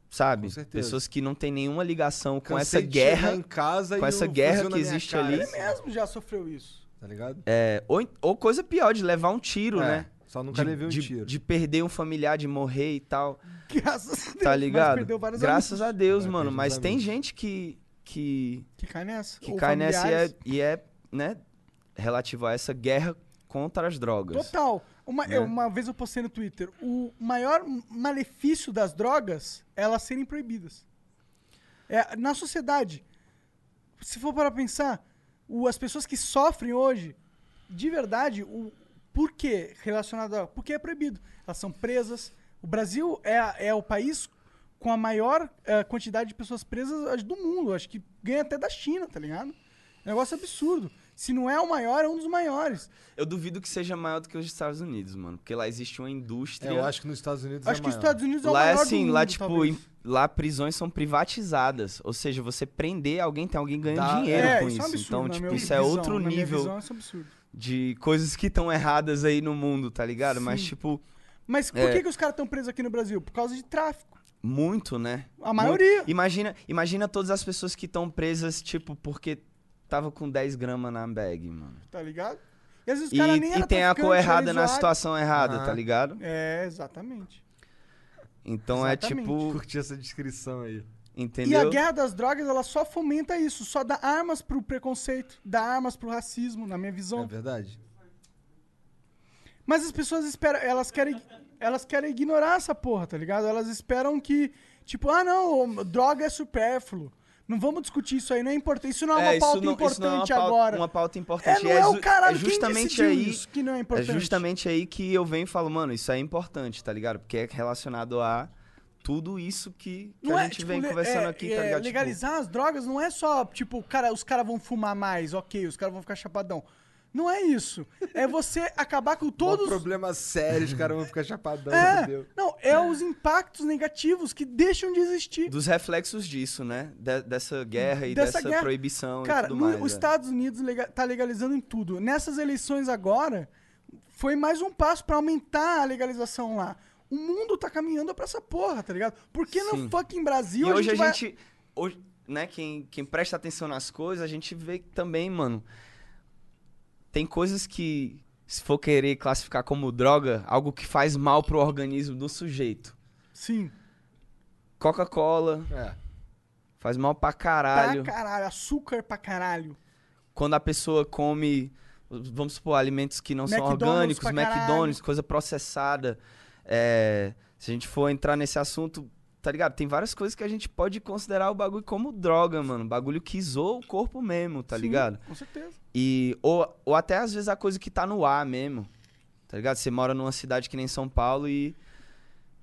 sabe? Com certeza. Pessoas que não tem nenhuma ligação com Cansei essa guerra, em casa com e essa guerra que existe cara. ali. Ele mesmo já sofreu isso. Tá ligado? É, ou, ou coisa pior, de levar um tiro, É, né? Só nunca de, levei um de- tiro. de perder um familiar, de morrer e tal. Graças a Deus. Tá mas ligado? Graças amigos a Deus, mano. Mas tem gente que, que, Que cai nessa. que Ou cai nessa e é, e é, né, relativo a essa guerra contra as drogas. Total. Uma, Né? eu- uma vez eu postei no Twitter, o maior malefício das drogas é elas serem proibidas. É, na sociedade, se for para pensar, o- as pessoas que sofrem hoje, de verdade, o por que relacionado a... Porque é proibido. Elas são presas. O Brasil é, é o país com a maior eh, quantidade de pessoas presas acho, do mundo. Acho que ganha até da China, tá ligado? É um negócio absurdo. Se não é o maior, é um dos maiores. Eu duvido que seja maior do que os Estados Unidos, mano. Porque lá existe uma indústria. É, eu acho que nos Estados Unidos Acho é que os maior. Estados Unidos é o Lá é maior assim, do mundo, lá tipo, em- lá prisões são privatizadas. Ou seja, você prender alguém, tem alguém ganhando Dá- dinheiro é, com isso é um absurdo, então, tipo, minha isso é visão, outro nível visão, isso é um absurdo. de coisas que estão erradas aí no mundo, tá ligado? Mas, Sim. tipo, Mas por É. que, que os caras estão presos aqui no Brasil? Por causa de tráfico. Muito, né? A maioria. Muito. Imagina, imagina todas as pessoas que estão presas, tipo, porque tava com 10 gramas na bag, mano. Tá ligado? E às vezes os E, caras nem e tem a cor errada na situação errada, Aham. tá ligado? É, exatamente. Então Exatamente. é tipo, Curti essa descrição aí. E a entendeu? guerra das drogas, ela só fomenta isso. Só dá armas pro preconceito, dá armas pro racismo, na minha É visão. verdade? Mas as pessoas esperam, elas querem, elas querem ignorar essa porra, tá ligado? Elas esperam que, tipo, ah não, droga é supérfluo. Não vamos discutir isso aí, não é importante. Isso não é uma É, pauta isso não, importante é uma pauta, agora. Uma pauta importante. É, não é o ju- caralho, é justamente aí. isso que não é É importante? justamente aí que eu venho e falo, mano, isso é importante, tá ligado? Porque é relacionado a tudo isso que, que Não a é, gente tipo, vem conversando é- aqui, é, tá ligado? Tipo, Legalizar as drogas não é só, tipo, cara, os caras vão fumar mais, ok, os caras vão ficar chapadão. Não é isso. É você acabar com Todos... todos. problema sério, os caras vão ficar chapadão, É, entendeu? não, é os impactos negativos que deixam de existir. dos reflexos disso, né? De- dessa guerra e Dessa dessa guerra. proibição Cara, e tudo mais. os é. Estados Unidos lega, tá legalizando em tudo. Nessas eleições agora, foi mais um passo pra aumentar a legalização lá. O mundo tá caminhando pra essa porra, tá ligado? Por que no fucking Brasil E hoje a vai- gente. Hoje, né, quem, quem presta atenção nas coisas, a gente vê que também, mano. Tem coisas que, se for querer classificar como droga, algo que faz mal pro organismo do sujeito. Sim. Coca-Cola É. faz mal pra caralho. Pra caralho, açúcar pra caralho. Quando a pessoa come, vamos supor, alimentos que não são McDonald's orgânicos, pra McDonald's, coisa processada. É, se a gente for entrar nesse assunto, tá ligado? Tem várias coisas que a gente pode considerar o bagulho como droga, mano. Bagulho que zoa o corpo mesmo, tá Sim, ligado? Com certeza. E, ou, ou até às vezes a coisa que tá no ar mesmo. Tá ligado? Você mora numa cidade que nem São Paulo e.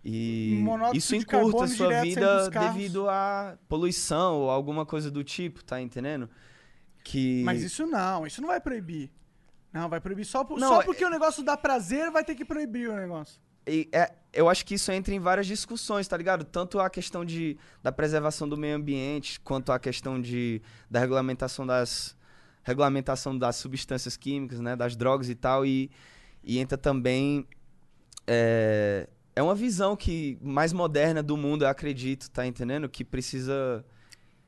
E Monóxido isso encurta a sua vida devido à poluição ou alguma coisa do tipo, tá entendendo? Que. Mas isso não, isso não vai proibir. Não, vai proibir só, por- Não, só é- porque o negócio dá prazer, vai ter que proibir o negócio. E é- eu acho que isso entra em várias discussões, tá ligado? Tanto a questão de, da preservação do meio ambiente, quanto a questão de, da regulamentação das, regulamentação das substâncias químicas, né? Das drogas e tal. E, e entra também. É, é uma visão que mais moderna do mundo, eu acredito, tá entendendo? Que precisa.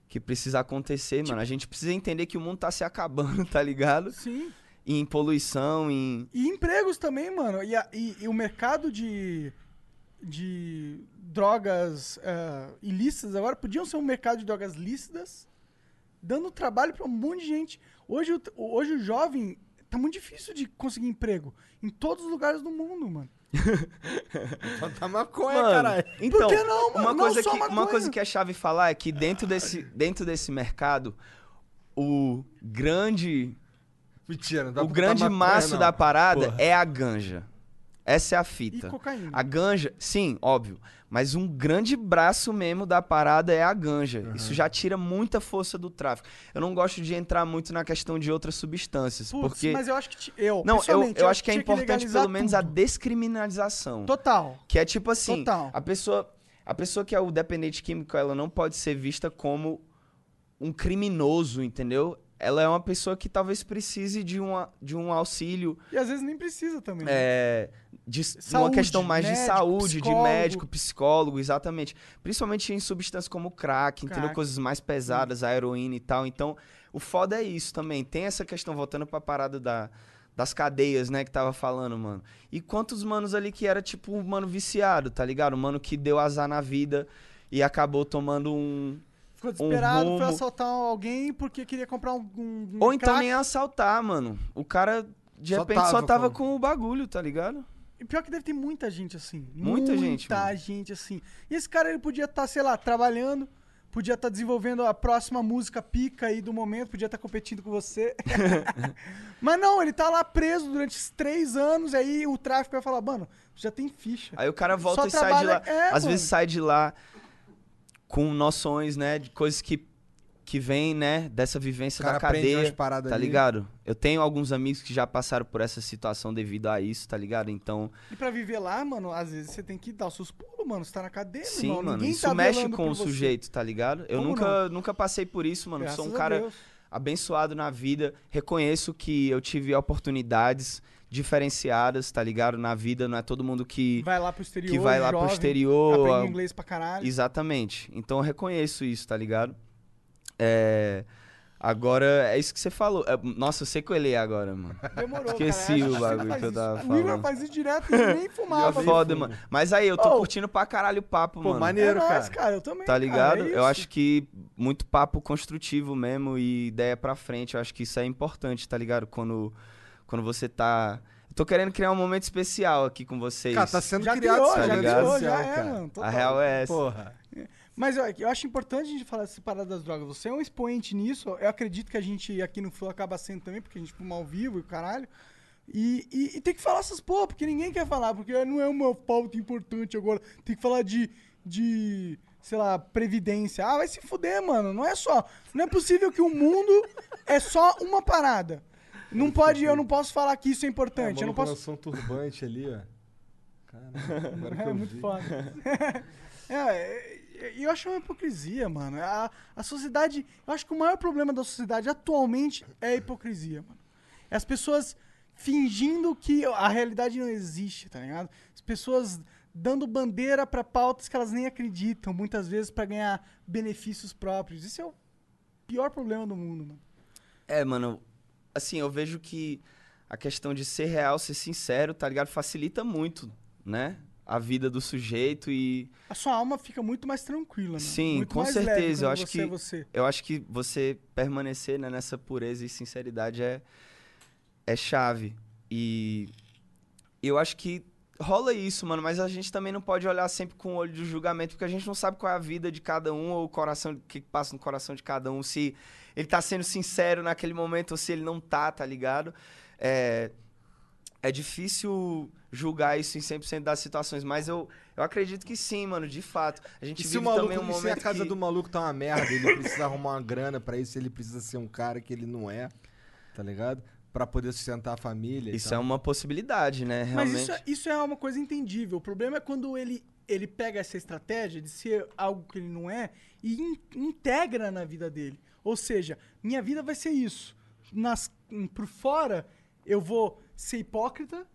Que precisa acontecer, mano. A gente precisa entender que o mundo tá se acabando, tá ligado? Sim. Em poluição, em. E empregos também, mano. E, a- e- e o mercado de, de drogas eh, ilícitas agora podiam ser um mercado de drogas lícitas, dando trabalho pra um monte de gente. Hoje, o- hoje o jovem tá muito difícil de conseguir emprego em todos os lugares do mundo, mano. Tá maconha, Mano, caralho. Então, que não, mano? uma, Não coisa só que, uma coisa que é chave falar é que dentro desse, dentro desse mercado, o grande Mentira, não dá o grande maconha, maço não. da parada Porra. é a ganja. Essa é a fita. E cocaína. A ganja, sim, óbvio. Mas um grande braço mesmo da parada é a ganja. Isso já tira muita força do tráfico. Eu não gosto de entrar muito na questão de outras substâncias. Porque. mas eu acho que. ti- Eu, Não, eu, pessoalmente, eu acho que é importante legalizar pelo menos a tudo. descriminalização. Total. Que é tipo assim, Total. a pessoa, a pessoa que é o dependente químico, ela não pode ser vista como um criminoso, entendeu? Ela é uma pessoa que talvez precise de, uma, de um auxílio E às vezes nem precisa também. né? é, de s- uma Saúde, questão mais de médico, saúde, de psicólogo. médico, psicólogo, exatamente. Principalmente em substâncias como crack, entendeu? Crack. Coisas mais pesadas, a heroína e tal. Então, o foda é isso também. Tem essa questão, voltando pra parada da, das cadeias, né, que tava falando, mano. E quantos manos ali que era, tipo, um mano viciado, tá ligado? Um mano que deu azar na vida e acabou tomando um... Ficou um desesperado, foi rumo. assaltar alguém porque queria comprar um. um Ou então crack. nem assaltar, mano. O cara, de Só repente, só tava tava com- com o bagulho, tá ligado? E pior que deve ter muita gente assim. Muita gente, Muita mano. gente assim. E esse cara, ele podia estar, sei lá, trabalhando, podia estar desenvolvendo a próxima música pica aí do momento, podia estar competindo com você. Mas não, ele tá lá preso durante esses três anos, aí o tráfico vai falar, mano, já tem ficha. Aí o cara volta Só e sai de lá. é, Às mano. vezes sai de lá com noções, né? De coisas que, que vêm, né? Dessa vivência da cadeia. umas paradas Tá ali. ligado? Eu tenho alguns amigos que já passaram por essa situação devido a isso, tá ligado? Então, E pra viver lá, mano, às vezes você tem que dar os seus pulos, mano. Você tá na cadeia, sim, irmão. mano. Ninguém Isso tá mexe com o você. sujeito, tá ligado? Eu Como nunca, nunca passei por isso, mano. Sou um Graças a cara Deus. abençoado na vida. Reconheço que eu tive oportunidades diferenciadas, tá ligado? Na vida, não é todo mundo que Vai lá pro exterior, que vai lá pro jovem, exterior. aprende inglês pra caralho. Exatamente. Então eu reconheço isso, tá ligado? É, Agora, é isso que você falou. É, Nossa, eu sei que eu olhei agora, mano. Demorou, Esqueci cara. o Você bagulho que eu isso. tava O Igor falando. faz isso direto, ele nem fumava. É foda, mano. Mas aí, eu tô Oh. curtindo pra caralho o papo, Pô, mano. maneiro, é nóis, cara. cara. Eu também, Tá cara, ligado? é eu acho que muito papo construtivo mesmo e ideia pra frente. Eu acho que isso é importante, tá ligado? Quando, quando você tá. Eu tô querendo criar um momento especial aqui com vocês. Cara, tá sendo Já criado criou, esse já momento criou, já é, cara. mano. total. A real é essa. Porra. Mas eu, eu acho importante a gente falar dessa parada das drogas. Você é um expoente nisso. Eu acredito que a gente aqui no Flow acaba sendo também, porque a gente fuma ao vivo e o caralho. E, e- e tem que falar essas porra, porque ninguém quer falar, porque não é uma pauta importante agora. Tem que falar de, de, sei lá, previdência. Ah, vai se fuder, mano. Não é só. Não é possível que o mundo é só uma parada. Não pode, eu não posso falar que isso é importante. eu não posso. lançou um turbante ali, ó. Caramba, agora que É eu muito vi. foda. é, é, eu acho uma hipocrisia, mano. A, a sociedade. Eu acho que o maior problema da sociedade atualmente é a hipocrisia, mano. É as pessoas fingindo que a realidade não existe, tá ligado? As pessoas dando bandeira pra pautas que elas nem acreditam, muitas vezes pra ganhar benefícios próprios. Isso é o pior problema do mundo, mano. É, mano, assim, eu vejo que a questão de ser real, ser sincero, tá ligado? Facilita muito, né? A vida do sujeito e. A sua alma fica muito mais tranquila, mano. Sim, muito com certeza. Eu acho que é você. eu acho que você permanecer né, nessa pureza e sinceridade é é chave. E eu acho que rola isso, mano, mas a gente também não pode olhar sempre com o olho de julgamento, porque a gente não sabe qual é a vida de cada um ou o coração, o que passa no coração de cada um, se ele tá sendo sincero naquele momento ou se ele não tá, tá ligado? É, é difícil julgar isso em 100% das situações, mas eu, eu acredito que sim, mano, de fato. A gente E se vive o maluco, também um e se momento a casa que... do maluco tá uma merda, ele precisa arrumar uma grana pra isso, ele precisa ser um cara que ele não é, tá ligado? Pra poder sustentar a família. e Isso é uma possibilidade, né? Mas Realmente. isso, é- isso é uma coisa entendível. O problema é quando ele, ele pega essa estratégia de ser algo que ele não é e in- integra na vida dele. Ou seja, minha vida vai ser isso. Nas, hum, por fora, eu vou ser hipócrita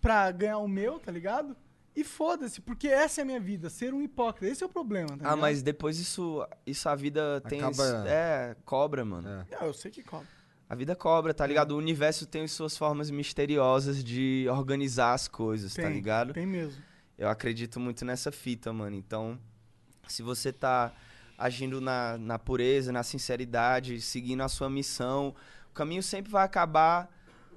pra ganhar o meu, tá ligado? E foda-se, porque essa é a minha vida, ser um hipócrita. Esse é o problema, tá Ah, ligado? mas depois isso, isso a vida tem. Acaba- esse- É, cobra, mano. Não, eu sei que cobra. A vida cobra, tá ligado? O universo tem as suas formas misteriosas de organizar as coisas, tá Tem, ligado? Tem mesmo. Eu acredito muito nessa fita, mano. Então, se você tá agindo na, na pureza, na sinceridade, seguindo a sua missão, o caminho sempre vai acabar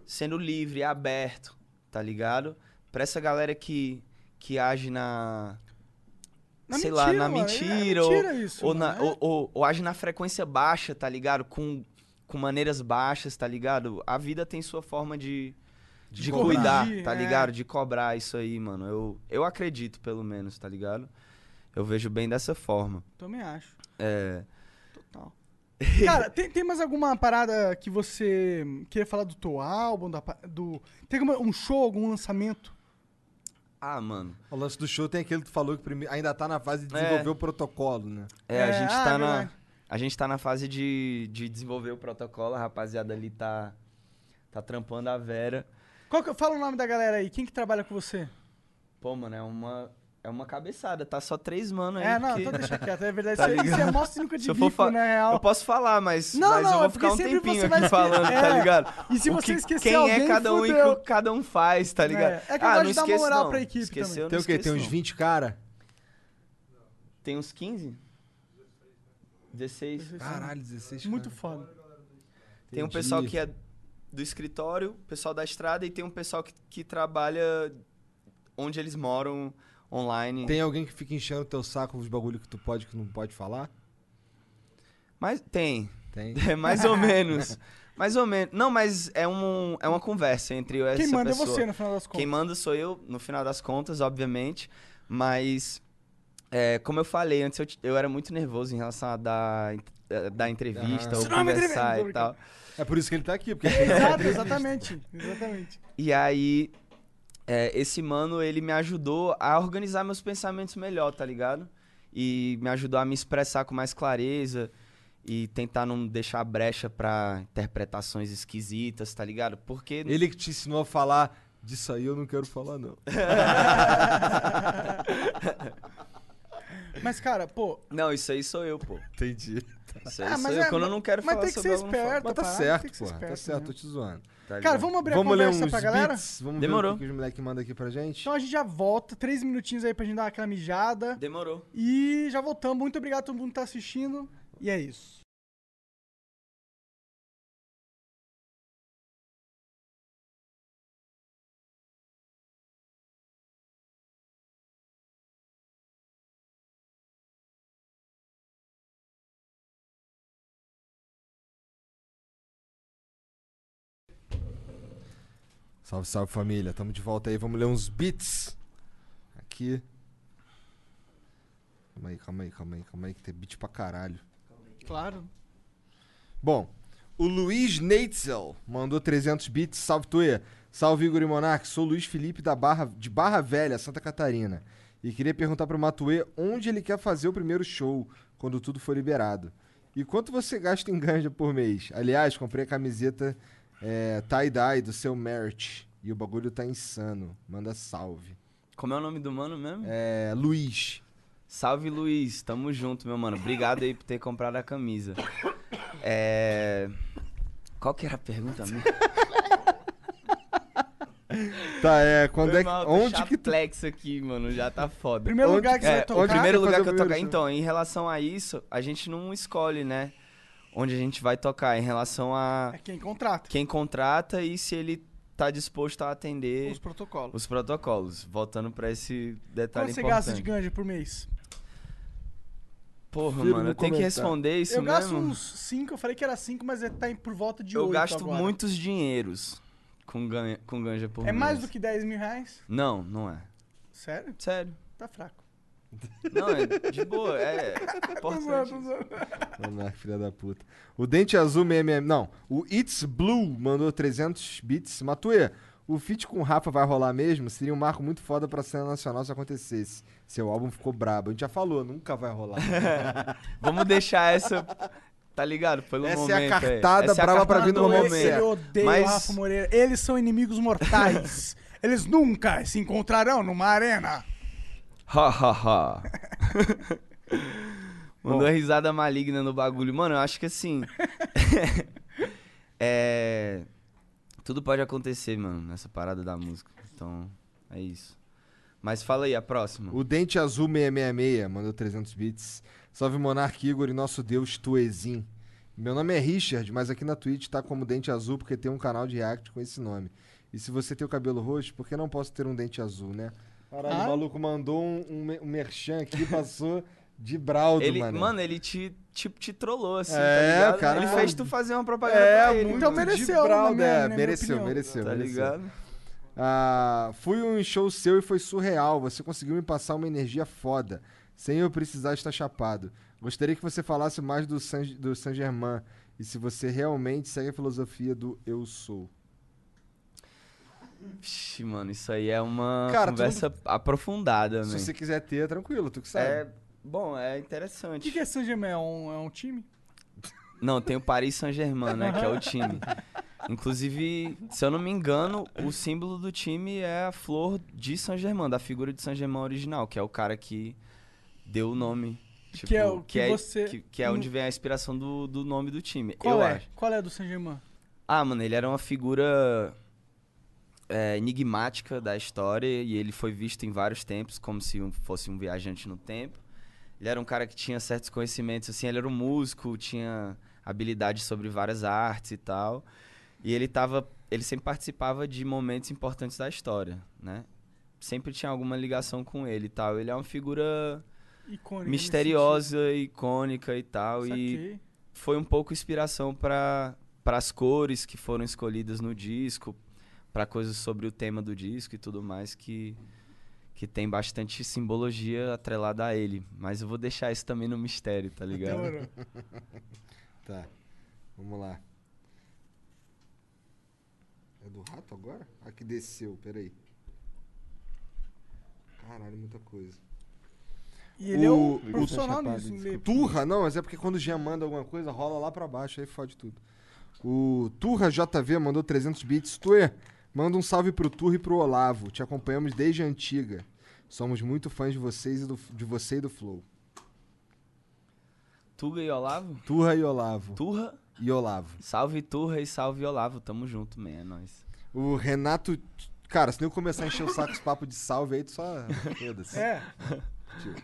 sendo livre, aberto, tá ligado? Pra essa galera que, que age na. Na sei lá, mentira, na mano. É mentira, mentira ou, isso, ou, na- É. ou, ou- ou age na frequência baixa, tá ligado? Com, com maneiras baixas, tá ligado? A vida tem sua forma de, De de, cobrar. cuidar, Corrigir, tá é. ligado? De cobrar isso aí, mano. Eu, eu acredito, pelo menos, tá ligado? Eu vejo bem dessa forma. Também acho. É. Total. Cara, tem, tem mais alguma parada que você queria falar do teu álbum? Da, do, tem alguma- um show, algum lançamento? Ah, mano. O lance do show tem aquele que tu falou que prime- ainda tá na fase de desenvolver É. o protocolo, né? É, a É, gente ah, tá é na. A gente tá na fase de, de desenvolver o protocolo, a rapaziada ali tá. Tá trampando a Vera. Qual que, fala o nome da galera aí. Quem que trabalha com você? Pô, mano, é uma. É uma cabeçada, tá só três mano aí. É, não, porque- então deixa quieto. É verdade. Tá isso, isso é mó sinuca de Se eu for bico, fa- na real. Eu posso falar, mas, Não, mas não, eu é vou porque ficar um sempre tempinho você aqui vai falando, tá é. ligado? E se você que- esquecer Quem alguém, é cada um e o fudeu. que cada um faz, tá ligado? É, é que eu ah, gosto não de dar uma moral não. pra equipe Esqueceu, também. não Tem o quê? Tem uns não. 20 cara? Tem uns 15? 16. Caralho, 16 Muito cara. foda. Tem um Entendi. pessoal que é do escritório, pessoal da estrada, e tem um pessoal que, que trabalha onde eles moram online. Tem alguém que fica enchendo o teu saco os bagulho que tu pode e que não pode falar? Mas tem. Tem. É mais ou menos. Mais ou menos. Não, mas é, um, é uma conversa entre eu e essa Quem manda é pessoa. você, no final das contas. Quem manda sou eu, no final das contas, obviamente. Mas, é, como eu falei antes, eu, eu era muito nervoso em relação a dar, dar entrevista Aham. ou é conversar entrevista, e tal. É por isso que ele tá aqui, porque Exato, exatamente. Exatamente. E aí, é, esse mano, ele me ajudou a organizar meus pensamentos melhor, tá ligado? E me ajudou a me expressar com mais clareza e tentar não deixar brecha pra interpretações esquisitas, tá ligado? Porque. ele que te ensinou a falar disso aí eu não quero falar, não. Mas, cara, pô. Não, isso aí sou eu, pô. Entendi. Isso aí Ah, sou mas eu. é- Quando eu não quero mas falar tem que sobre ser esperto. Mas tá certo, porra. Tá certo, tô mesmo. te zoando. Tá Cara, ligado? vamos abrir Vamos a ler conversa uns pra galera? beats? Vamos Demorou. ver o que os moleques mandam aqui pra gente? Então a gente já volta. Três minutinhos aí pra gente dar aquela mijada. Demorou. E já voltamos. Muito obrigado a todo mundo que tá assistindo. E é isso. Salve, salve família. Tamo de volta aí. Vamos ler uns beats. Aqui. Calma aí, calma aí, calma aí, calma aí, que tem beat pra caralho. Claro. Bom, o Luiz Neitzel mandou 300 bits. Salve, Tuê. Salve, Igor e Monark. Sou o Luiz Felipe da Barra, de Barra Velha, Santa Catarina. E queria perguntar pro Matuê onde ele quer fazer o primeiro show, quando tudo for liberado. E quanto você gasta em ganja por mês? Aliás, comprei a camiseta é, tie-dye do seu merch. E o bagulho tá insano. Manda salve. Como é o nome do mano mesmo? É. Luiz. Salve, Luiz. Tamo junto, meu mano. Obrigado aí por ter comprado a camisa. É. Qual que era a pergunta mesmo? Tá, é. Quando Foi é que. mal, tô Onde que tu. aqui, mano. Já tá foda. Primeiro Onde lugar que você É, vai o tocar. primeiro lugar que eu tocar. Então, em relação a isso, a gente não escolhe, né? Onde a gente vai tocar. Em relação a É quem contrata. quem contrata e se ele tá disposto a atender Os protocolos. os protocolos. Voltando pra esse detalhe Quanto você importante. gasta de ganja por mês? Porra, mano, eu tenho que responder isso eu gasto mesmo. uns 5, eu falei que era 5, mas é- tá por volta de Eu 8 gasto agora. muitos dinheiros com, ganha, com ganja por É mês. mais do que 10 mil reais? Não, não é. Sério? Sério. Tá fraco. Não, é de boa, é zoando, importante. Monark, filha da puta. O Dente Azul 666. Não, o It's Blue mandou 300 bits. Matuê, o feat com o Rafa vai rolar mesmo? Seria um marco muito foda pra cena nacional se acontecesse. Seu álbum ficou brabo. A gente já falou, nunca vai rolar. Vamos deixar essa, tá ligado? Pelo Essa é a momento. cartada Essa é a brava pra vir no momento Ele certo. odeia Mas- o Rafa Moreira. Eles são inimigos mortais. Eles nunca se encontrarão numa arena. Ha, ha, ha. Mandou risada maligna no bagulho. Mano, eu acho que assim. é. Tudo pode acontecer, mano, nessa parada da música. Então, é isso. Mas fala aí, a próxima. O Dente Azul 666 mandou 300 bits. Salve Monark Igor e nosso deus Tuezin. Meu nome é Richard, mas aqui na Twitch tá como Dente Azul porque tem um canal de react com esse nome. E se você tem o cabelo roxo, por que não posso ter um dente azul, né? Caralho, Ah. o maluco mandou um, um, um merchan aqui, passou De Braldo, Ele, mano. mano, ele te, tipo, te trollou, assim, É, tá ligado? o cara- Ele fez tu fazer uma propaganda É, pra ele. muito Então de mereceu, Braldo, minha- é, mereceu, mereceu, Tá mereceu. ligado? Ah, fui um show seu e foi surreal. Você conseguiu me passar uma energia foda, sem eu precisar estar chapado. Gostaria que você falasse mais do San, do Saint Germain e se você realmente segue a filosofia do eu sou. Vixe, mano, isso aí é uma Cara, conversa aprofundada, Se man. você quiser ter, é tranquilo, tu que sabe. É, bom, é O interessante. que, que é Saint-Germain? É um, é um time? Não, tem o Paris Saint-Germain, né, que é o time. Inclusive, se eu não me engano, o símbolo do time é a flor de Saint-Germain, da figura de Saint-Germain original, que é o cara que deu o nome. Tipo, Que é o que você- que, que é onde vem a inspiração do, do nome do time. Qual eu é? acho. Qual é do Saint-Germain? Ah, mano, ele era uma figura é, enigmática da história e ele foi visto em vários tempos como se um- fosse um viajante no tempo. Ele era um cara que tinha certos conhecimentos, assim, ele era um músico, tinha habilidade sobre várias artes e tal. E ele tava, ele sempre participava de momentos importantes da história, né? Sempre tinha alguma ligação com ele e tal. Ele é uma figura Icônica. misteriosa, icônica e tal. E Saquei. foi um pouco inspiração para as cores que foram escolhidas no disco, para coisas sobre o tema do disco e tudo mais que que tem bastante simbologia atrelada a ele, mas eu vou deixar isso também no mistério, tá ligado? Tá. Vamos lá. É do rato agora? Ah, que desceu, peraí. Caralho, muita coisa. E ele é um O- profissional o- nisso, ler. Turra, não, mas é porque quando o Jean manda alguma coisa, rola lá pra baixo, aí fode tudo. O Turra JV mandou 300 bits. Tuê, manda um salve pro Turra e pro Olavo. Te acompanhamos desde a antiga. Somos muito fãs de vocês e do, de você e do Flow. Tuga e Olavo? Turra e Olavo. Turra? E Olavo. Salve Turra e salve Olavo, tamo junto, man, é nóis. O Renato. Cara, se nem eu começar a encher o saco os papos de salve aí, tu só. Foda-se. É. Tio.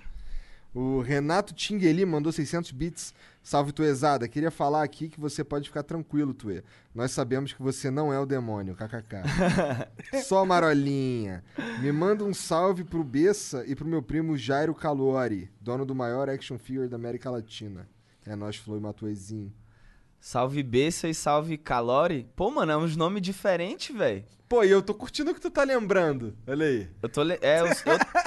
O Renato Tingueli mandou 600 bits. Salve, Tuezada. Queria falar aqui que você pode ficar tranquilo, Tuê. Nós sabemos que você não é o demônio, kkk. Só marolinha. Me manda um salve pro Bessa e pro meu primo Jairo Calori, dono do maior action figure da América Latina. É nós, Flow e Matuezinho. Salve Bessa e salve Calori. Pô, mano, é uns nomes diferentes, velho. Pô, e eu tô curtindo o que tu tá lembrando. Olha aí. Eu tô le... é, eu, eu,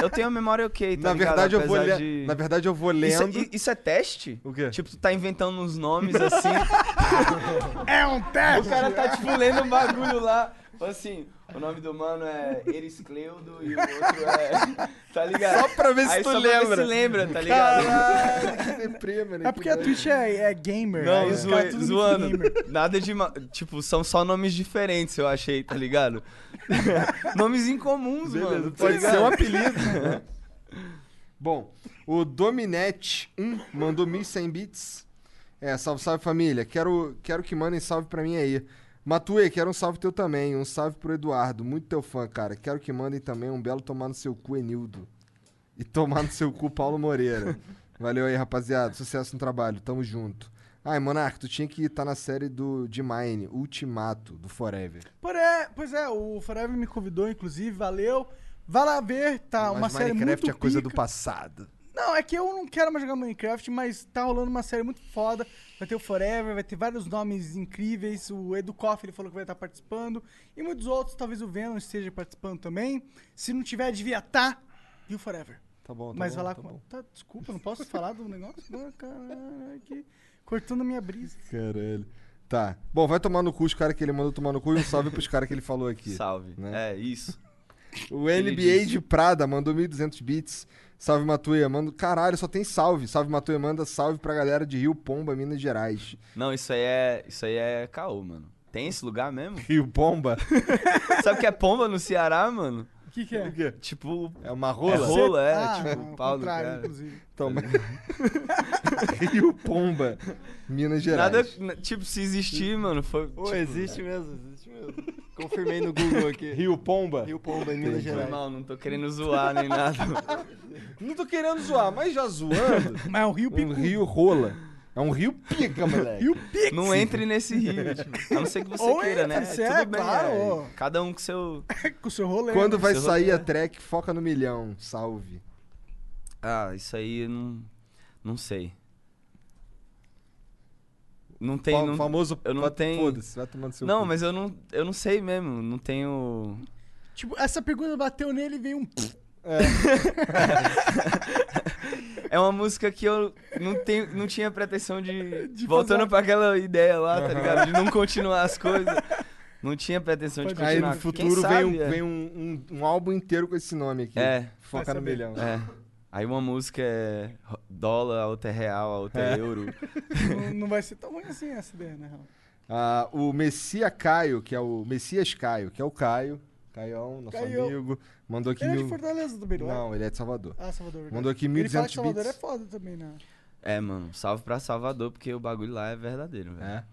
eu tenho a memória ok, tá Na ligado? verdade, eu vou le- de- Na verdade, eu vou Isso, lendo. i- isso é teste? O quê? Tipo, tu tá inventando uns nomes assim. É um teste! o cara tá, tipo, lendo um bagulho lá. Assim, o nome do mano é Eriscleudo e o outro é. Tá ligado? Só pra ver se Aí tu só pra ver lembra. se lembra, tá ligado? Caralho, que mano. É porque a Twitch é, é gamer. Não, zoe- tudo muito zoando. gamer. Nada de. Tipo, são só nomes diferentes, eu achei, tá ligado? nomes incomuns, mano. tá Pode ligado? ser um apelido. né? Bom, o Dominete1 mandou 1.100 bits. É, salve, salve família. Quero, quero que mandem salve pra mim aí. Matue, quero um salve teu também. Um salve pro Eduardo. Muito teu fã, cara. Quero que mandem também um belo tomar no seu cu, Enildo. E tomar no seu cu, Paulo Moreira. Valeu aí, rapaziada. Sucesso no trabalho. Tamo junto. Ai, Monark, tu tinha que estar na série do de Mine, Ultimato, do Forever. Por é, pois é, o Forever me convidou, inclusive, valeu. Vai lá ver, tá uma Mas série Minecraft muito é coisa pica. do passado. Não, é que eu não quero mais jogar Minecraft, mas tá rolando uma série muito foda. Vai ter o Forever, vai ter vários nomes incríveis. O Edu Koff, ele falou que vai estar participando. E muitos outros, talvez o Venom esteja participando também. Se não tiver, devia estar. E o Forever. Tá bom, tá mas bom, vai lá tá com. bom. Tá, desculpa, não posso falar do negócio? Não, caralho, que... cortando a minha brisa. Caralho. Tá. Bom, vai tomar no cu os caras que ele mandou tomar no cu e um salve pros caras que ele falou aqui. Salve. Né? É, isso. O NBA de Prada mandou 1.200 bits. Salve Matuia, manda. Caralho, só tem salve. Salve Matuia, manda salve pra galera de Rio Pomba, Minas Gerais. Não, isso aí é. Isso aí é caô, mano. Tem esse lugar mesmo? Rio Pomba? Sabe o que é pomba no Ceará, mano? O que, que é? Tipo. É uma É rola? rola, é. Ah, tipo, ao pau do cara. inclusive. Toma. Rio Pomba, Minas Gerais. Nada, tipo, se existir, mano, foi. Pô, tipo, existe mesmo, existe mesmo. Confirmei no Google aqui. Rio Pomba? Rio Pomba, em Minas Gerais. mal, não tô querendo zoar nem nada. Não tô querendo zoar, mas já zoando. Mas é um rio um pico. rio rola. É um rio pica, moleque. Rio pico. Não entre nesse rio, tipo, a não ser que você Ou queira, entra, né? você Tudo é, bem, claro, é. Cada um com seu. com o seu rolê. Quando né? vai Seu sair rolê. a track, foca no milhão. Salve. Ah, isso aí não. Não sei. Não tem. Fa- não, famoso Eu não tenho. foda-se, vai tomar no seu Não, cu. mas eu não, eu não sei mesmo. Não tenho. Tipo, essa pergunta bateu nele e veio um. É uma música que eu não, tenho, não tinha pretensão de. De voltando fazer- pra aquela ideia lá, tá Aham. ligado? De não continuar as coisas. Não tinha pretensão de continuar. Aí no futuro sabe, vem, um, é. vem um, um, um álbum inteiro com esse nome aqui. É. Focar no milhão. É. Aí uma música é dólar, a outra é real, a outra é, É. euro. não, não vai ser tão ruim assim essa ideia, né? Raul? Ah, o Messia Caio, que é o Messias Caio, que é o Caio, Caião, nosso Caio. amigo, mandou aqui Ele é de mil... Fortaleza também, não é? Não, ele é de Salvador. Ah, Salvador. verdade. Mandou aqui Ele fala 1.200 que Salvador bits. é foda também, né? É, mano, salve pra Salvador, porque o bagulho lá é verdadeiro, velho. É.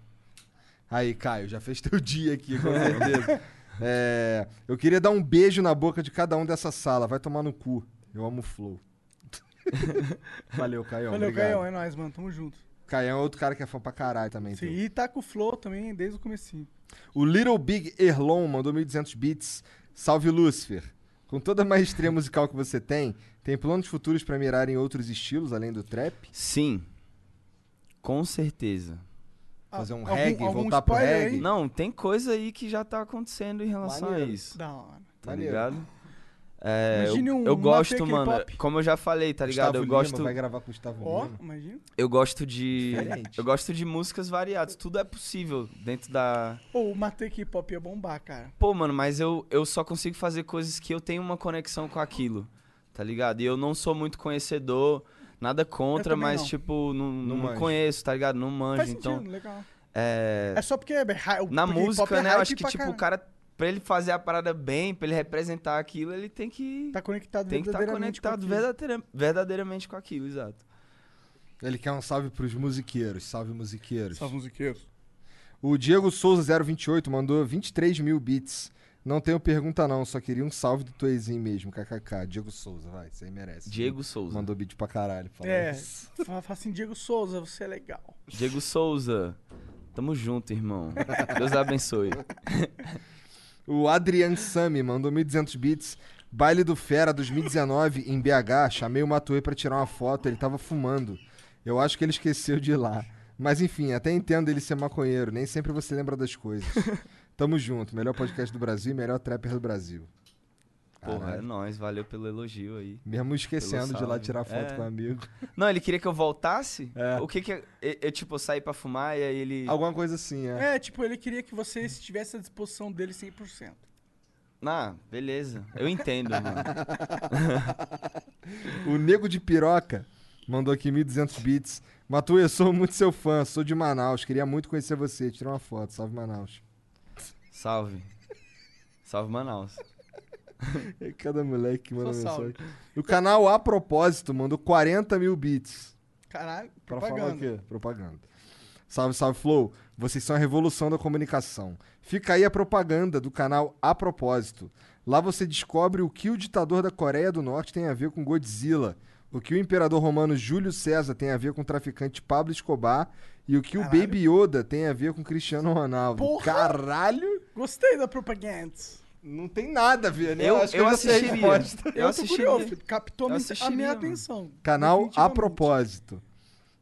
Aí, Caio, já fez teu dia aqui, com certeza. É, eu queria dar um beijo na boca de cada um dessa sala. Vai tomar no cu. Eu amo o Flow. Valeu, Caião. Valeu, obrigado. Caião, é nóis, mano. Tamo junto. Caião é outro cara que é fã pra caralho também. Sim, teu. e tá com o Flow também desde o comecinho. O Little Big Erlon mandou 1.200 bits. Salve, Lúcifer. Com toda a maestria musical que você tem, tem planos futuros pra mirar em outros estilos além do trap? Sim. Com certeza. Fazer um algum- reggae, algum voltar pro reggae? aí? Não, tem coisa aí que já tá acontecendo em relação Maneiro. a isso. Da hora. Tá Maneiro. ligado? É, Imagine eu, um eu gosto, mano. Como eu já falei, tá ligado? Gustavo eu Lima gosto. vai gravar com o Gustavo Ó, Lima. imagina. Eu gosto de. Diferente. Eu gosto de músicas variadas. Tudo é possível dentro da. Pô, o Matei K-pop ia bombar, cara. Pô, mano, mas eu, eu só consigo fazer coisas que eu tenho uma conexão com aquilo. Tá ligado? E eu não sou muito conhecedor, nada contra, mas, não. tipo, não, Não não, conheço, tá ligado? Não manjo. Faz então. sentido, legal. É. É só porque é Na música, é né? Eu hype acho que, tipo, o caralho. cara, pra ele fazer a parada bem, pra ele representar aquilo, ele tem que. Tá conectado tem que estar verdadeiramente com conectado aquilo. verdadeira- verdadeiramente com aquilo, exato. Ele quer um salve pros musiqueiros. Salve, musiqueiros. Salve musiqueiros. O Diego Souza 028 mandou 23 mil bits. Não tenho pergunta não, só queria um salve do Toezinho mesmo, kkk. Diego Souza, vai, isso aí merece. Diego Souza. Mandou beat pra caralho. fala É, isso. fala assim, Diego Souza, você é legal. Diego Souza. Tamo junto, irmão. Deus abençoe. O Adrian Sami mandou 1.200 bits. Baile do Fera 2019 em BH. Chamei o Matuê pra tirar uma foto, ele tava fumando. Eu acho que ele esqueceu de ir lá. Mas enfim, até entendo ele ser maconheiro. Nem sempre você lembra das coisas. Tamo junto. Melhor podcast do Brasil e melhor trapper do Brasil. Porra, é nóis. Valeu pelo elogio aí. Mesmo esquecendo de ir lá tirar foto É. com um amigo. Não, ele queria que eu voltasse? É. O que que... Eu, eu, tipo, saí pra fumar e aí ele... Alguma coisa assim, é. É, tipo, ele queria que você estivesse à disposição dele 100%. Ah, beleza. Eu entendo, mano. O Nego de Piroca mandou aqui 1.200 bits. Matuê, sou muito seu fã, sou de Manaus. Queria muito conhecer você. Tira uma foto. Salve, Manaus. Salve. Salve, Manaus. É cada moleque que manda mensagem. O canal A Propósito mandou 40 mil bits. Caralho, Pra falar o propaganda. quê? Propaganda. Salve, salve, Flow. Vocês são a revolução da comunicação. Fica aí a propaganda do canal A Propósito. Lá você descobre o que o ditador da Coreia do Norte tem a ver com Godzilla, o que o imperador romano Júlio César tem a ver com o traficante Pablo Escobar e o que o Baby Yoda tem a ver com Cristiano Ronaldo. Porra! Caralho! Gostei da propaganda. Não tem nada a ver, né? Eu, acho que eu a assistiria. Eu Eu assistiria. curioso, captou Eu minha- a assistiria, minha mano. atenção. Canal A. Propósito.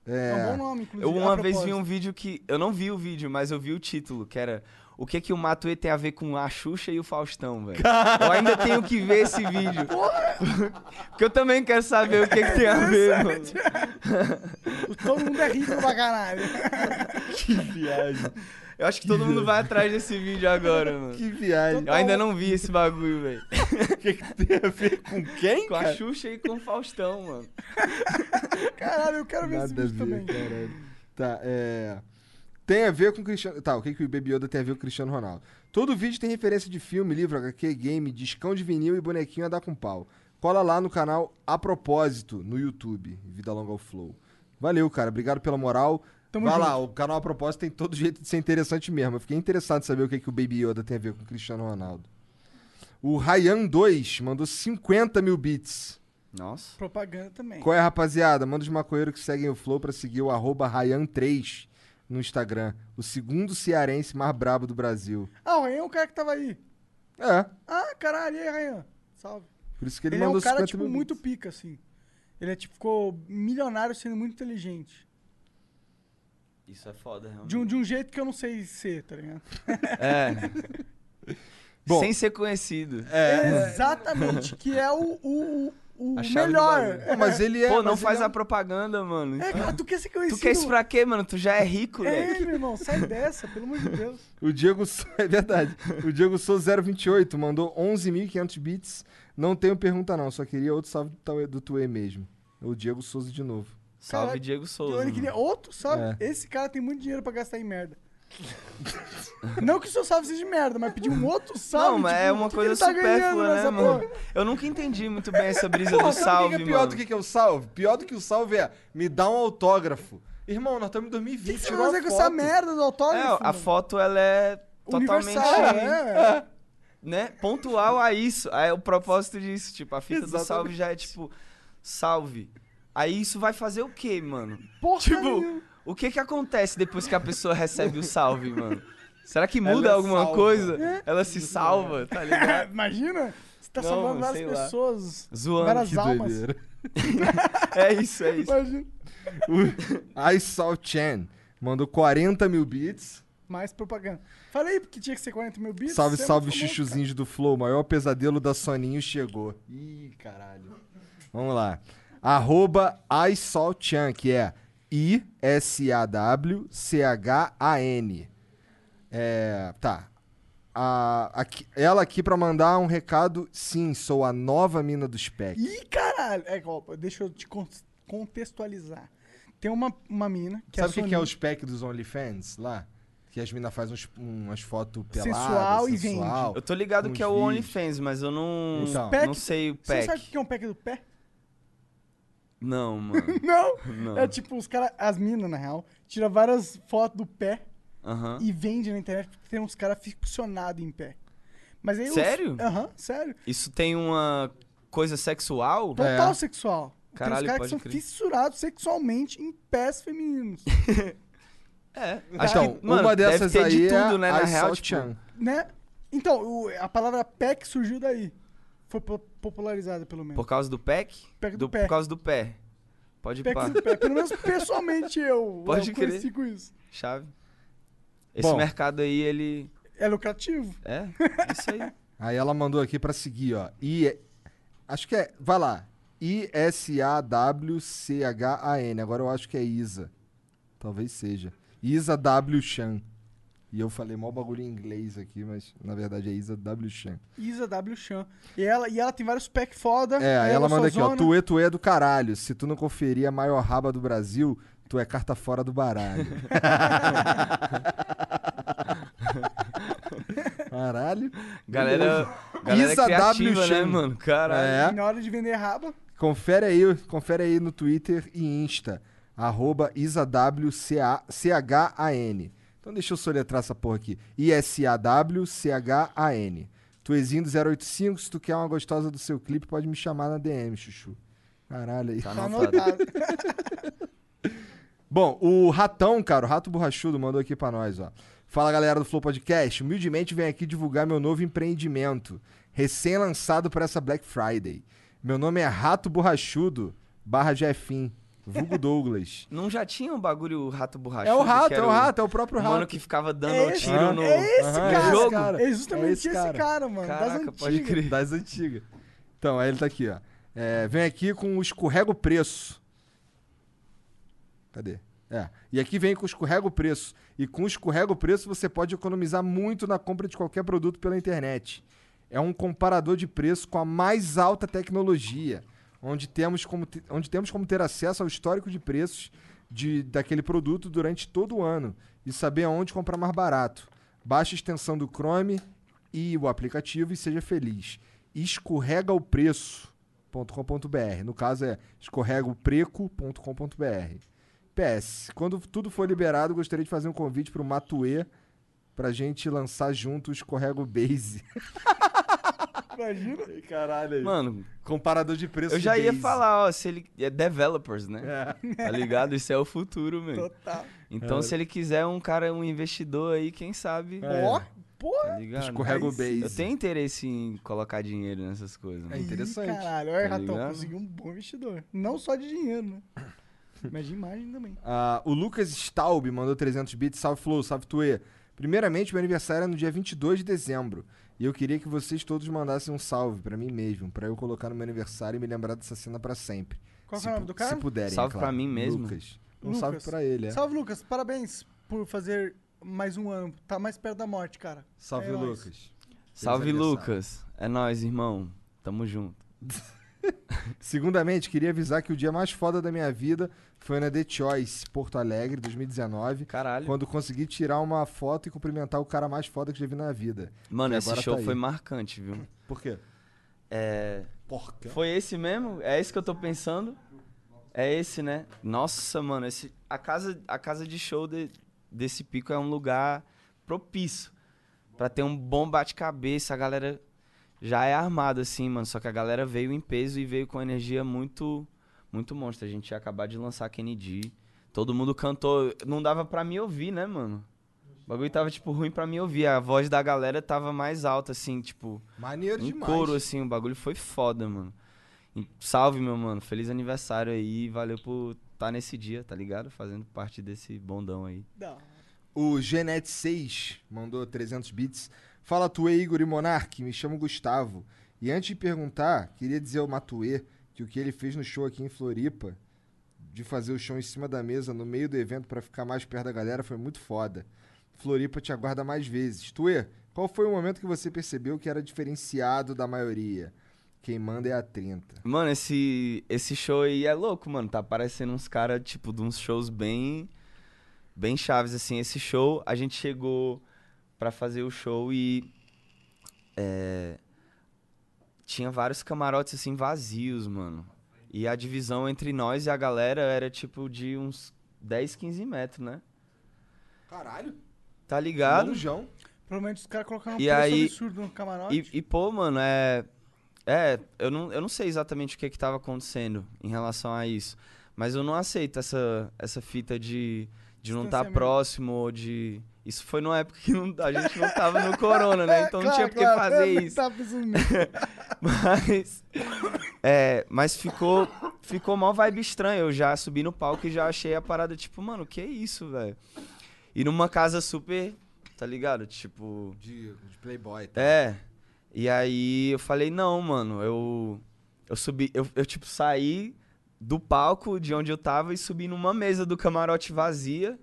É um É. bom nome, inclusive. Eu a uma vez vi um vídeo que. Eu não vi o vídeo, mas eu vi o título, que era. O que que o Matuê tem a ver com a Xuxa e o Faustão, velho? Eu ainda tenho que ver esse vídeo. Porque eu também quero saber o que que tem a ver, mano. Todo mundo é rico pra caralho. Que viagem. Eu acho que todo mundo vai atrás desse vídeo agora, mano. Que viagem. Eu ainda não vi esse bagulho, velho. O que, que tem a ver com quem, Com a cara? Xuxa e com o Faustão, mano. Caralho, eu quero ver esse Nada a vídeo ver, também. caralho. Tá, é. Tem a ver com o Cristiano. Tá, o que, que o Baby Yoda tem a ver com o Cristiano Ronaldo? Todo vídeo tem referência de filme, livro, HQ, game, discão de vinil e bonequinho a dar com pau. Cola lá no canal A Propósito, no YouTube. Vida Longa ao Flow. Valeu, cara. Obrigado pela moral. Tamo Vai junto. lá, o canal A Propósito tem todo jeito de ser interessante mesmo. Eu fiquei interessado em saber o que, que o Baby Yoda tem a ver com o Cristiano Ronaldo. O Ryan 2 mandou 50 mil bits. Nossa. Propaganda também. Qual é, rapaziada? Manda os maconheiros que seguem o Flow pra seguir o arroba Ryan3 no Instagram. O segundo cearense mais brabo do Brasil. Ah, o Rayan é um cara que tava aí. É, Ah, caralho, e aí, Rayan? Salve. por isso que ele, Ele, é mandou um cara, 50 tipo, mil muito bits. pica, assim. Ele é, tipo, ficou milionário sendo muito inteligente. Isso é foda, realmente. De um, de um jeito que eu não sei ser, tá ligado? É. Bom. Sem ser conhecido. É. Exatamente, que é o, o, o melhor. Não, mas ele é. Pô, não faz é a propaganda, mano. É, cara, tu quer ser conhecido? Tu quer isso pra quê, mano? Tu já é rico, É, né? meu irmão, sai dessa, pelo amor de Deus. O Diego é verdade. O Diego Sou 028 mandou 11.500 bits. Não tenho pergunta não, só queria outro salve do Tuê mesmo. O Diego Souza de novo. Salve, Diego Souza. Ele queria outro salve. É. Esse cara tem muito dinheiro pra gastar em merda. não que o seu salve seja de merda, mas pedir um outro salve. Não, mas tipo, é uma que coisa que tá supérflua, né, mano? porra? Eu nunca entendi muito bem essa brisa Porra, do salve, que que é pior mano. do que, que é o salve? Pior do que o salve é me dá um autógrafo. Irmão, nós estamos em 2020. O que você tirou vai fazer com essa merda do É, autógrafo? a foto, ela é totalmente... Universal, é. né, pontual a isso. É o propósito disso, tipo, a fita do Exatamente. salve já é tipo, salve. Aí isso vai fazer o quê, mano? Porra tipo, o que que acontece depois que a pessoa recebe o salve, mano? Será que muda Ela alguma salva. coisa? Ela se salva, tá ligado? Imagina, você tá Não, salvando várias pessoas, Zoando, várias Que almas. doideira. É isso, é isso. Imagina. O Aisal Chan mandou 40 mil bits. Mais propaganda. Falei que tinha que ser 40 mil bits. Salve, você é salve, chuchuzinhos do Flow. Maior pesadelo da Soninho chegou. Ih, caralho. Vamos lá. Arroba Aisalchan, que é I-S-A-W-C-H-A-N. É, tá. A- aqui- ela aqui pra mandar um recado. Sim, sou a nova mina do Spec. Ih, caralho. É, opa, deixa eu te con- contextualizar. Tem uma, uma mina que Sabe o é que, que é o. Spec dos OnlyFans lá? Que as minas fazem umas fotos peladas. Sensual e sensual, Eu tô ligado que é o. OnlyFans, mas eu não, Então. Pack- não sei o Você pack. sabe o que é um pack do pé? Não, mano. Não. Não. É tipo, os caras, as minas, na real, tira várias fotos do pé e vende na internet porque tem uns caras ficcionados em pé. Mas aí os- Sério? Aham, sério. Isso tem uma coisa sexual? Total É. sexual. Caralho, tem uns caras que pode são crer. fissurados sexualmente em pés femininos. É. Então, que, mano, uma deve dessas ter aí de tudo, é né? Na a real, Aisal-chan. tipo, né? Então, o- a palavra pack surgiu daí. Foi po- popularizada, pelo menos. por causa do pack? Pack do pé. Por causa do pé. Pode ir do pé. Pelo menos pessoalmente eu, Pode eu conheci crer. com isso. Chave. Esse Bom. mercado aí, ele... É lucrativo. É, isso aí. Aí ela mandou aqui pra seguir, ó. I, acho que é. Vai lá. I-S-A-W-C-H-A-N. Agora eu acho que é Isa. Talvez seja. Isa W. Chan. E eu falei mal bagulho em inglês aqui, mas na verdade é Isa W. Chan. Isa W. Chan. E ela, e ela tem vários pack foda. É, aí ela manda aqui, ó. gostosona. Tuê, tuê do caralho. Se tu não conferir a maior raba do Brasil, tu é carta fora do baralho. Caralho. Galera, galera Isa criativa, W. né, Chan. mano? Caralho. É. Na hora de vender raba, Confere aí, confere aí no Twitter e Insta. Arroba IsaWCHAN. Então deixa eu soletrar essa porra aqui. I-S-A-W-C-H-A-N. Tuezinho do 085, se tu quer uma gostosa do seu clipe, pode me chamar na DM, chuchu. Caralho aí. Tá tá anotado. Bom, o Ratão, cara, o Rato Borrachudo mandou aqui pra nós, ó. Fala galera do Flow Podcast, humildemente venho aqui divulgar meu novo empreendimento, recém-lançado para essa Black Friday. Meu nome é Rato Borrachudo, barra Jefim, vulgo Douglas. Não já tinha um bagulho rato borrachudo? É o rato, que é o rato, é o próprio mano rato. que ficava dando É esse, tiro no é esse cara. jogo. É justamente É esse, esse cara. cara. mano. Caraca, das pode antigas. crer. Das antigas. Então, aí ele tá aqui, ó. É, vem aqui com o escorrega o preço. Cadê? É. E aqui vem com o escorrega o preço. E com o escorrega o preço você pode economizar muito na compra de qualquer produto pela internet. É um comparador de preço com a mais alta tecnologia, onde temos como, te- onde temos como ter acesso ao histórico de preços de, daquele produto durante todo o ano e saber aonde comprar mais barato. Baixe a extensão do Chrome e o aplicativo e seja feliz. Escorrega o preço.com.br. No caso é escorregaopreco.com.br. PS, quando tudo for liberado, gostaria de fazer um convite pro Matue pra gente lançar junto o Escorrego Base. Imagina. Caralho aí. Mano, Comparador de preço eu já ia falar, ó, se ele... É developers, né? Tá ligado? Isso é o futuro, mano. Total. Então, É. se ele quiser um cara, um investidor aí, quem sabe... É. Ó, Porra! Tá ligado? Escorrega o base. Eu tenho interesse em colocar dinheiro nessas coisas. É mano. interessante. Ih, caralho, olha, Tá Ratão, ligado? conseguiu um bom investidor. Não só de dinheiro, né? Mas de imagem também. Ah, o Lucas Staub mandou 300 bits. Salve Flow, salve Tuê. Primeiramente, meu aniversário é no dia 22 de dezembro. E eu queria que vocês todos mandassem um salve pra mim mesmo, pra eu colocar no meu aniversário e me lembrar dessa cena pra sempre. Qual se, que é o nome do cara? Se puderem, é Salve claro. pra mim mesmo? Lucas. Um Lucas. salve pra ele, é. Salve, Lucas. Parabéns por fazer mais um ano. Tá mais perto da morte, cara. Salve, É nóis. Lucas. Salve, Lucas. É nóis, irmão. Tamo junto. Segundamente, queria avisar que o dia mais foda da minha vida foi na The Choice, Porto Alegre, 2019. Caralho. Quando consegui tirar uma foto e cumprimentar o cara mais foda que já vi na vida. Mano, esse show tá foi marcante, viu? Por quê? É. Porca. Foi esse mesmo? É esse que eu tô pensando? É esse, né? Nossa, mano, esse, a, casa, a casa de show de- desse pico é um lugar propício pra ter um bom bate-cabeça. A galera já é armada, assim, mano. Só que a galera veio em peso e veio com energia muito, muito monstra. A gente ia acabar de lançar Kennedy. Todo mundo cantou. Não dava pra me ouvir, né, mano? O bagulho tava, tipo, ruim pra me ouvir. A voz da galera tava mais alta, assim, tipo. Maneiro um demais. coro, assim. O bagulho foi foda, mano. E Salve, meu mano. Feliz aniversário aí. Valeu por estar nesse dia, tá ligado? Fazendo parte desse bondão aí. Da O Genet6 mandou 300 bits. Fala Tuê, Igor e Monark, me chamo Gustavo. E antes de perguntar, queria dizer ao Matuê que o que ele fez no show aqui em Floripa, de fazer o show em cima da mesa, no meio do evento pra ficar mais perto da galera, foi muito foda. Floripa te aguarda mais vezes. Tuê, qual foi o momento que você percebeu que era diferenciado da maioria? Quem manda é a 30. Mano, esse, esse show aí é louco, mano. Tá parecendo uns caras, tipo, de uns shows bem. Bem chaves, assim. Esse show, a gente chegou pra fazer o show e. É, tinha vários camarotes, assim, vazios, mano. E a divisão entre nós e a galera era, tipo, de uns 10, 15 metros, né? Caralho. Tá ligado? Longeão. Provavelmente os caras colocaram um E preço aí- absurdo no camarote. E, e, pô, mano, é. É, eu não, eu não sei exatamente o que que tava acontecendo em relação a isso. Mas eu não aceito essa, essa fita de, de não estar Distanciamento. próximo ou de. Isso foi numa época que não- a gente não tava no corona, né? Então não Claro, tinha por que claro, fazer eu isso. nisso. Mas. É, mas ficou. Ficou mal vibe estranha. Eu já subi no palco e já achei a parada, tipo, mano, que isso, velho? E numa casa super. Tá ligado? Tipo. De, de Playboy. Tá? É. E aí eu falei, não, mano, eu. Eu subi. Eu, eu, tipo, saí do palco de onde eu tava e subi numa mesa do camarote vazia.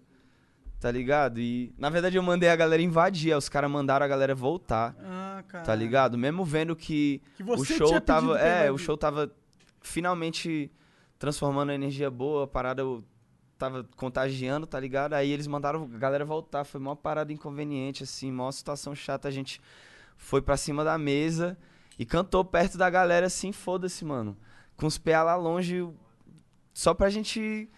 Tá ligado? E, na verdade, eu mandei a galera invadir. Aí os caras mandaram a galera voltar. Ah, cara. Tá ligado? Mesmo vendo que, Que o show tava. É, o show tava finalmente transformando a energia boa, a parada eu tava contagiando, tá ligado? Aí eles mandaram a galera voltar. Foi uma parada inconveniente, assim, maior situação chata. A gente foi pra cima da mesa e cantou perto da galera, assim, foda-se, mano. Com os pés lá longe, só pra gente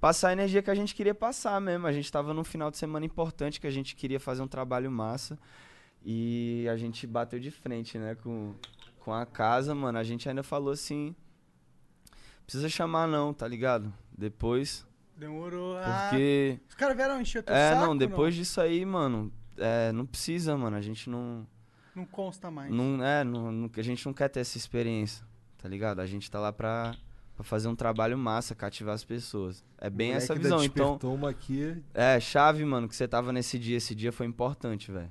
passar a energia que a gente queria passar mesmo. A gente tava num final de semana importante que a gente queria fazer um trabalho massa. E a gente bateu de frente, né, com, com a casa, mano. A gente ainda falou assim. Precisa chamar, não, tá ligado? Depois. Demorou. Porque. Ah, os caras vieram encher teu É, saco, não, depois disso aí, mano. É, não precisa, mano. A gente não. Não consta mais. Não, é, não, não- a gente não quer ter essa experiência, tá ligado? A gente tá lá pra, pra fazer um trabalho massa, cativar as pessoas. É bem essa visão, então. uma aqui. É, chave, mano, que você tava nesse dia. Esse dia foi importante, velho.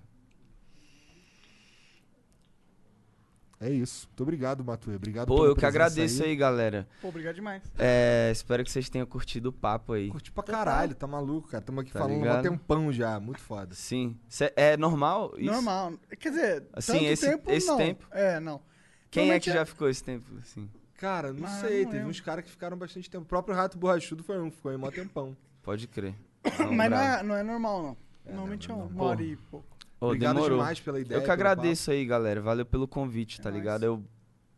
É isso. Muito obrigado, Matuê. Obrigado Pô, eu que agradeço aí, galera. Pô, obrigado demais. É, espero que vocês tenham curtido o papo aí. Curti pra caralho, tá maluco, cara. Tamo aqui Tá falando há um tempão já. Muito foda. Sim. Cê- é normal isso? Normal. Quer dizer, Assim, tanto esse- tempo, esse não. tempo? É, não. Quem é que já ficou esse tempo, assim? Cara, não Mas sei. não Teve lembro. uns caras que ficaram bastante tempo. O próprio Rato Borrachudo foi um, ficou aí mó tempão. Pode crer. Mas não é, não é normal, não. Normalmente é não, uma não. hora e pouco. Ô, Obrigado demorou. demais pela ideia, Eu que agradeço aí, galera. Valeu pelo convite, tá É nóis. ligado? Eu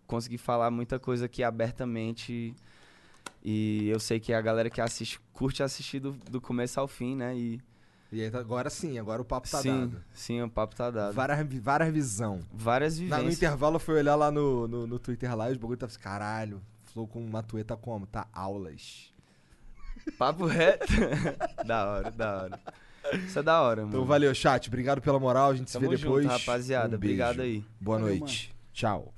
consegui falar muita coisa aqui abertamente. E eu sei que a galera que assiste, curte assistir do, do começo ao fim, né? E E aí, tá- agora sim, agora o papo tá sim, dado. sim, o papo tá dado. Várias, várias visão. Várias Na- vivências. no intervalo eu fui olhar lá no, no, no Twitter lá e os bagulho tava assim, caralho. Flow com o Matuê tá como? Tá aulas. Papo reto. da hora, da hora. Isso é da hora, mano. Então valeu, chat. Obrigado pela moral. A gente Tamo se vê junto, depois. rapaziada. Um beijo. Obrigado aí. Boa Valeu, noite. Tchau.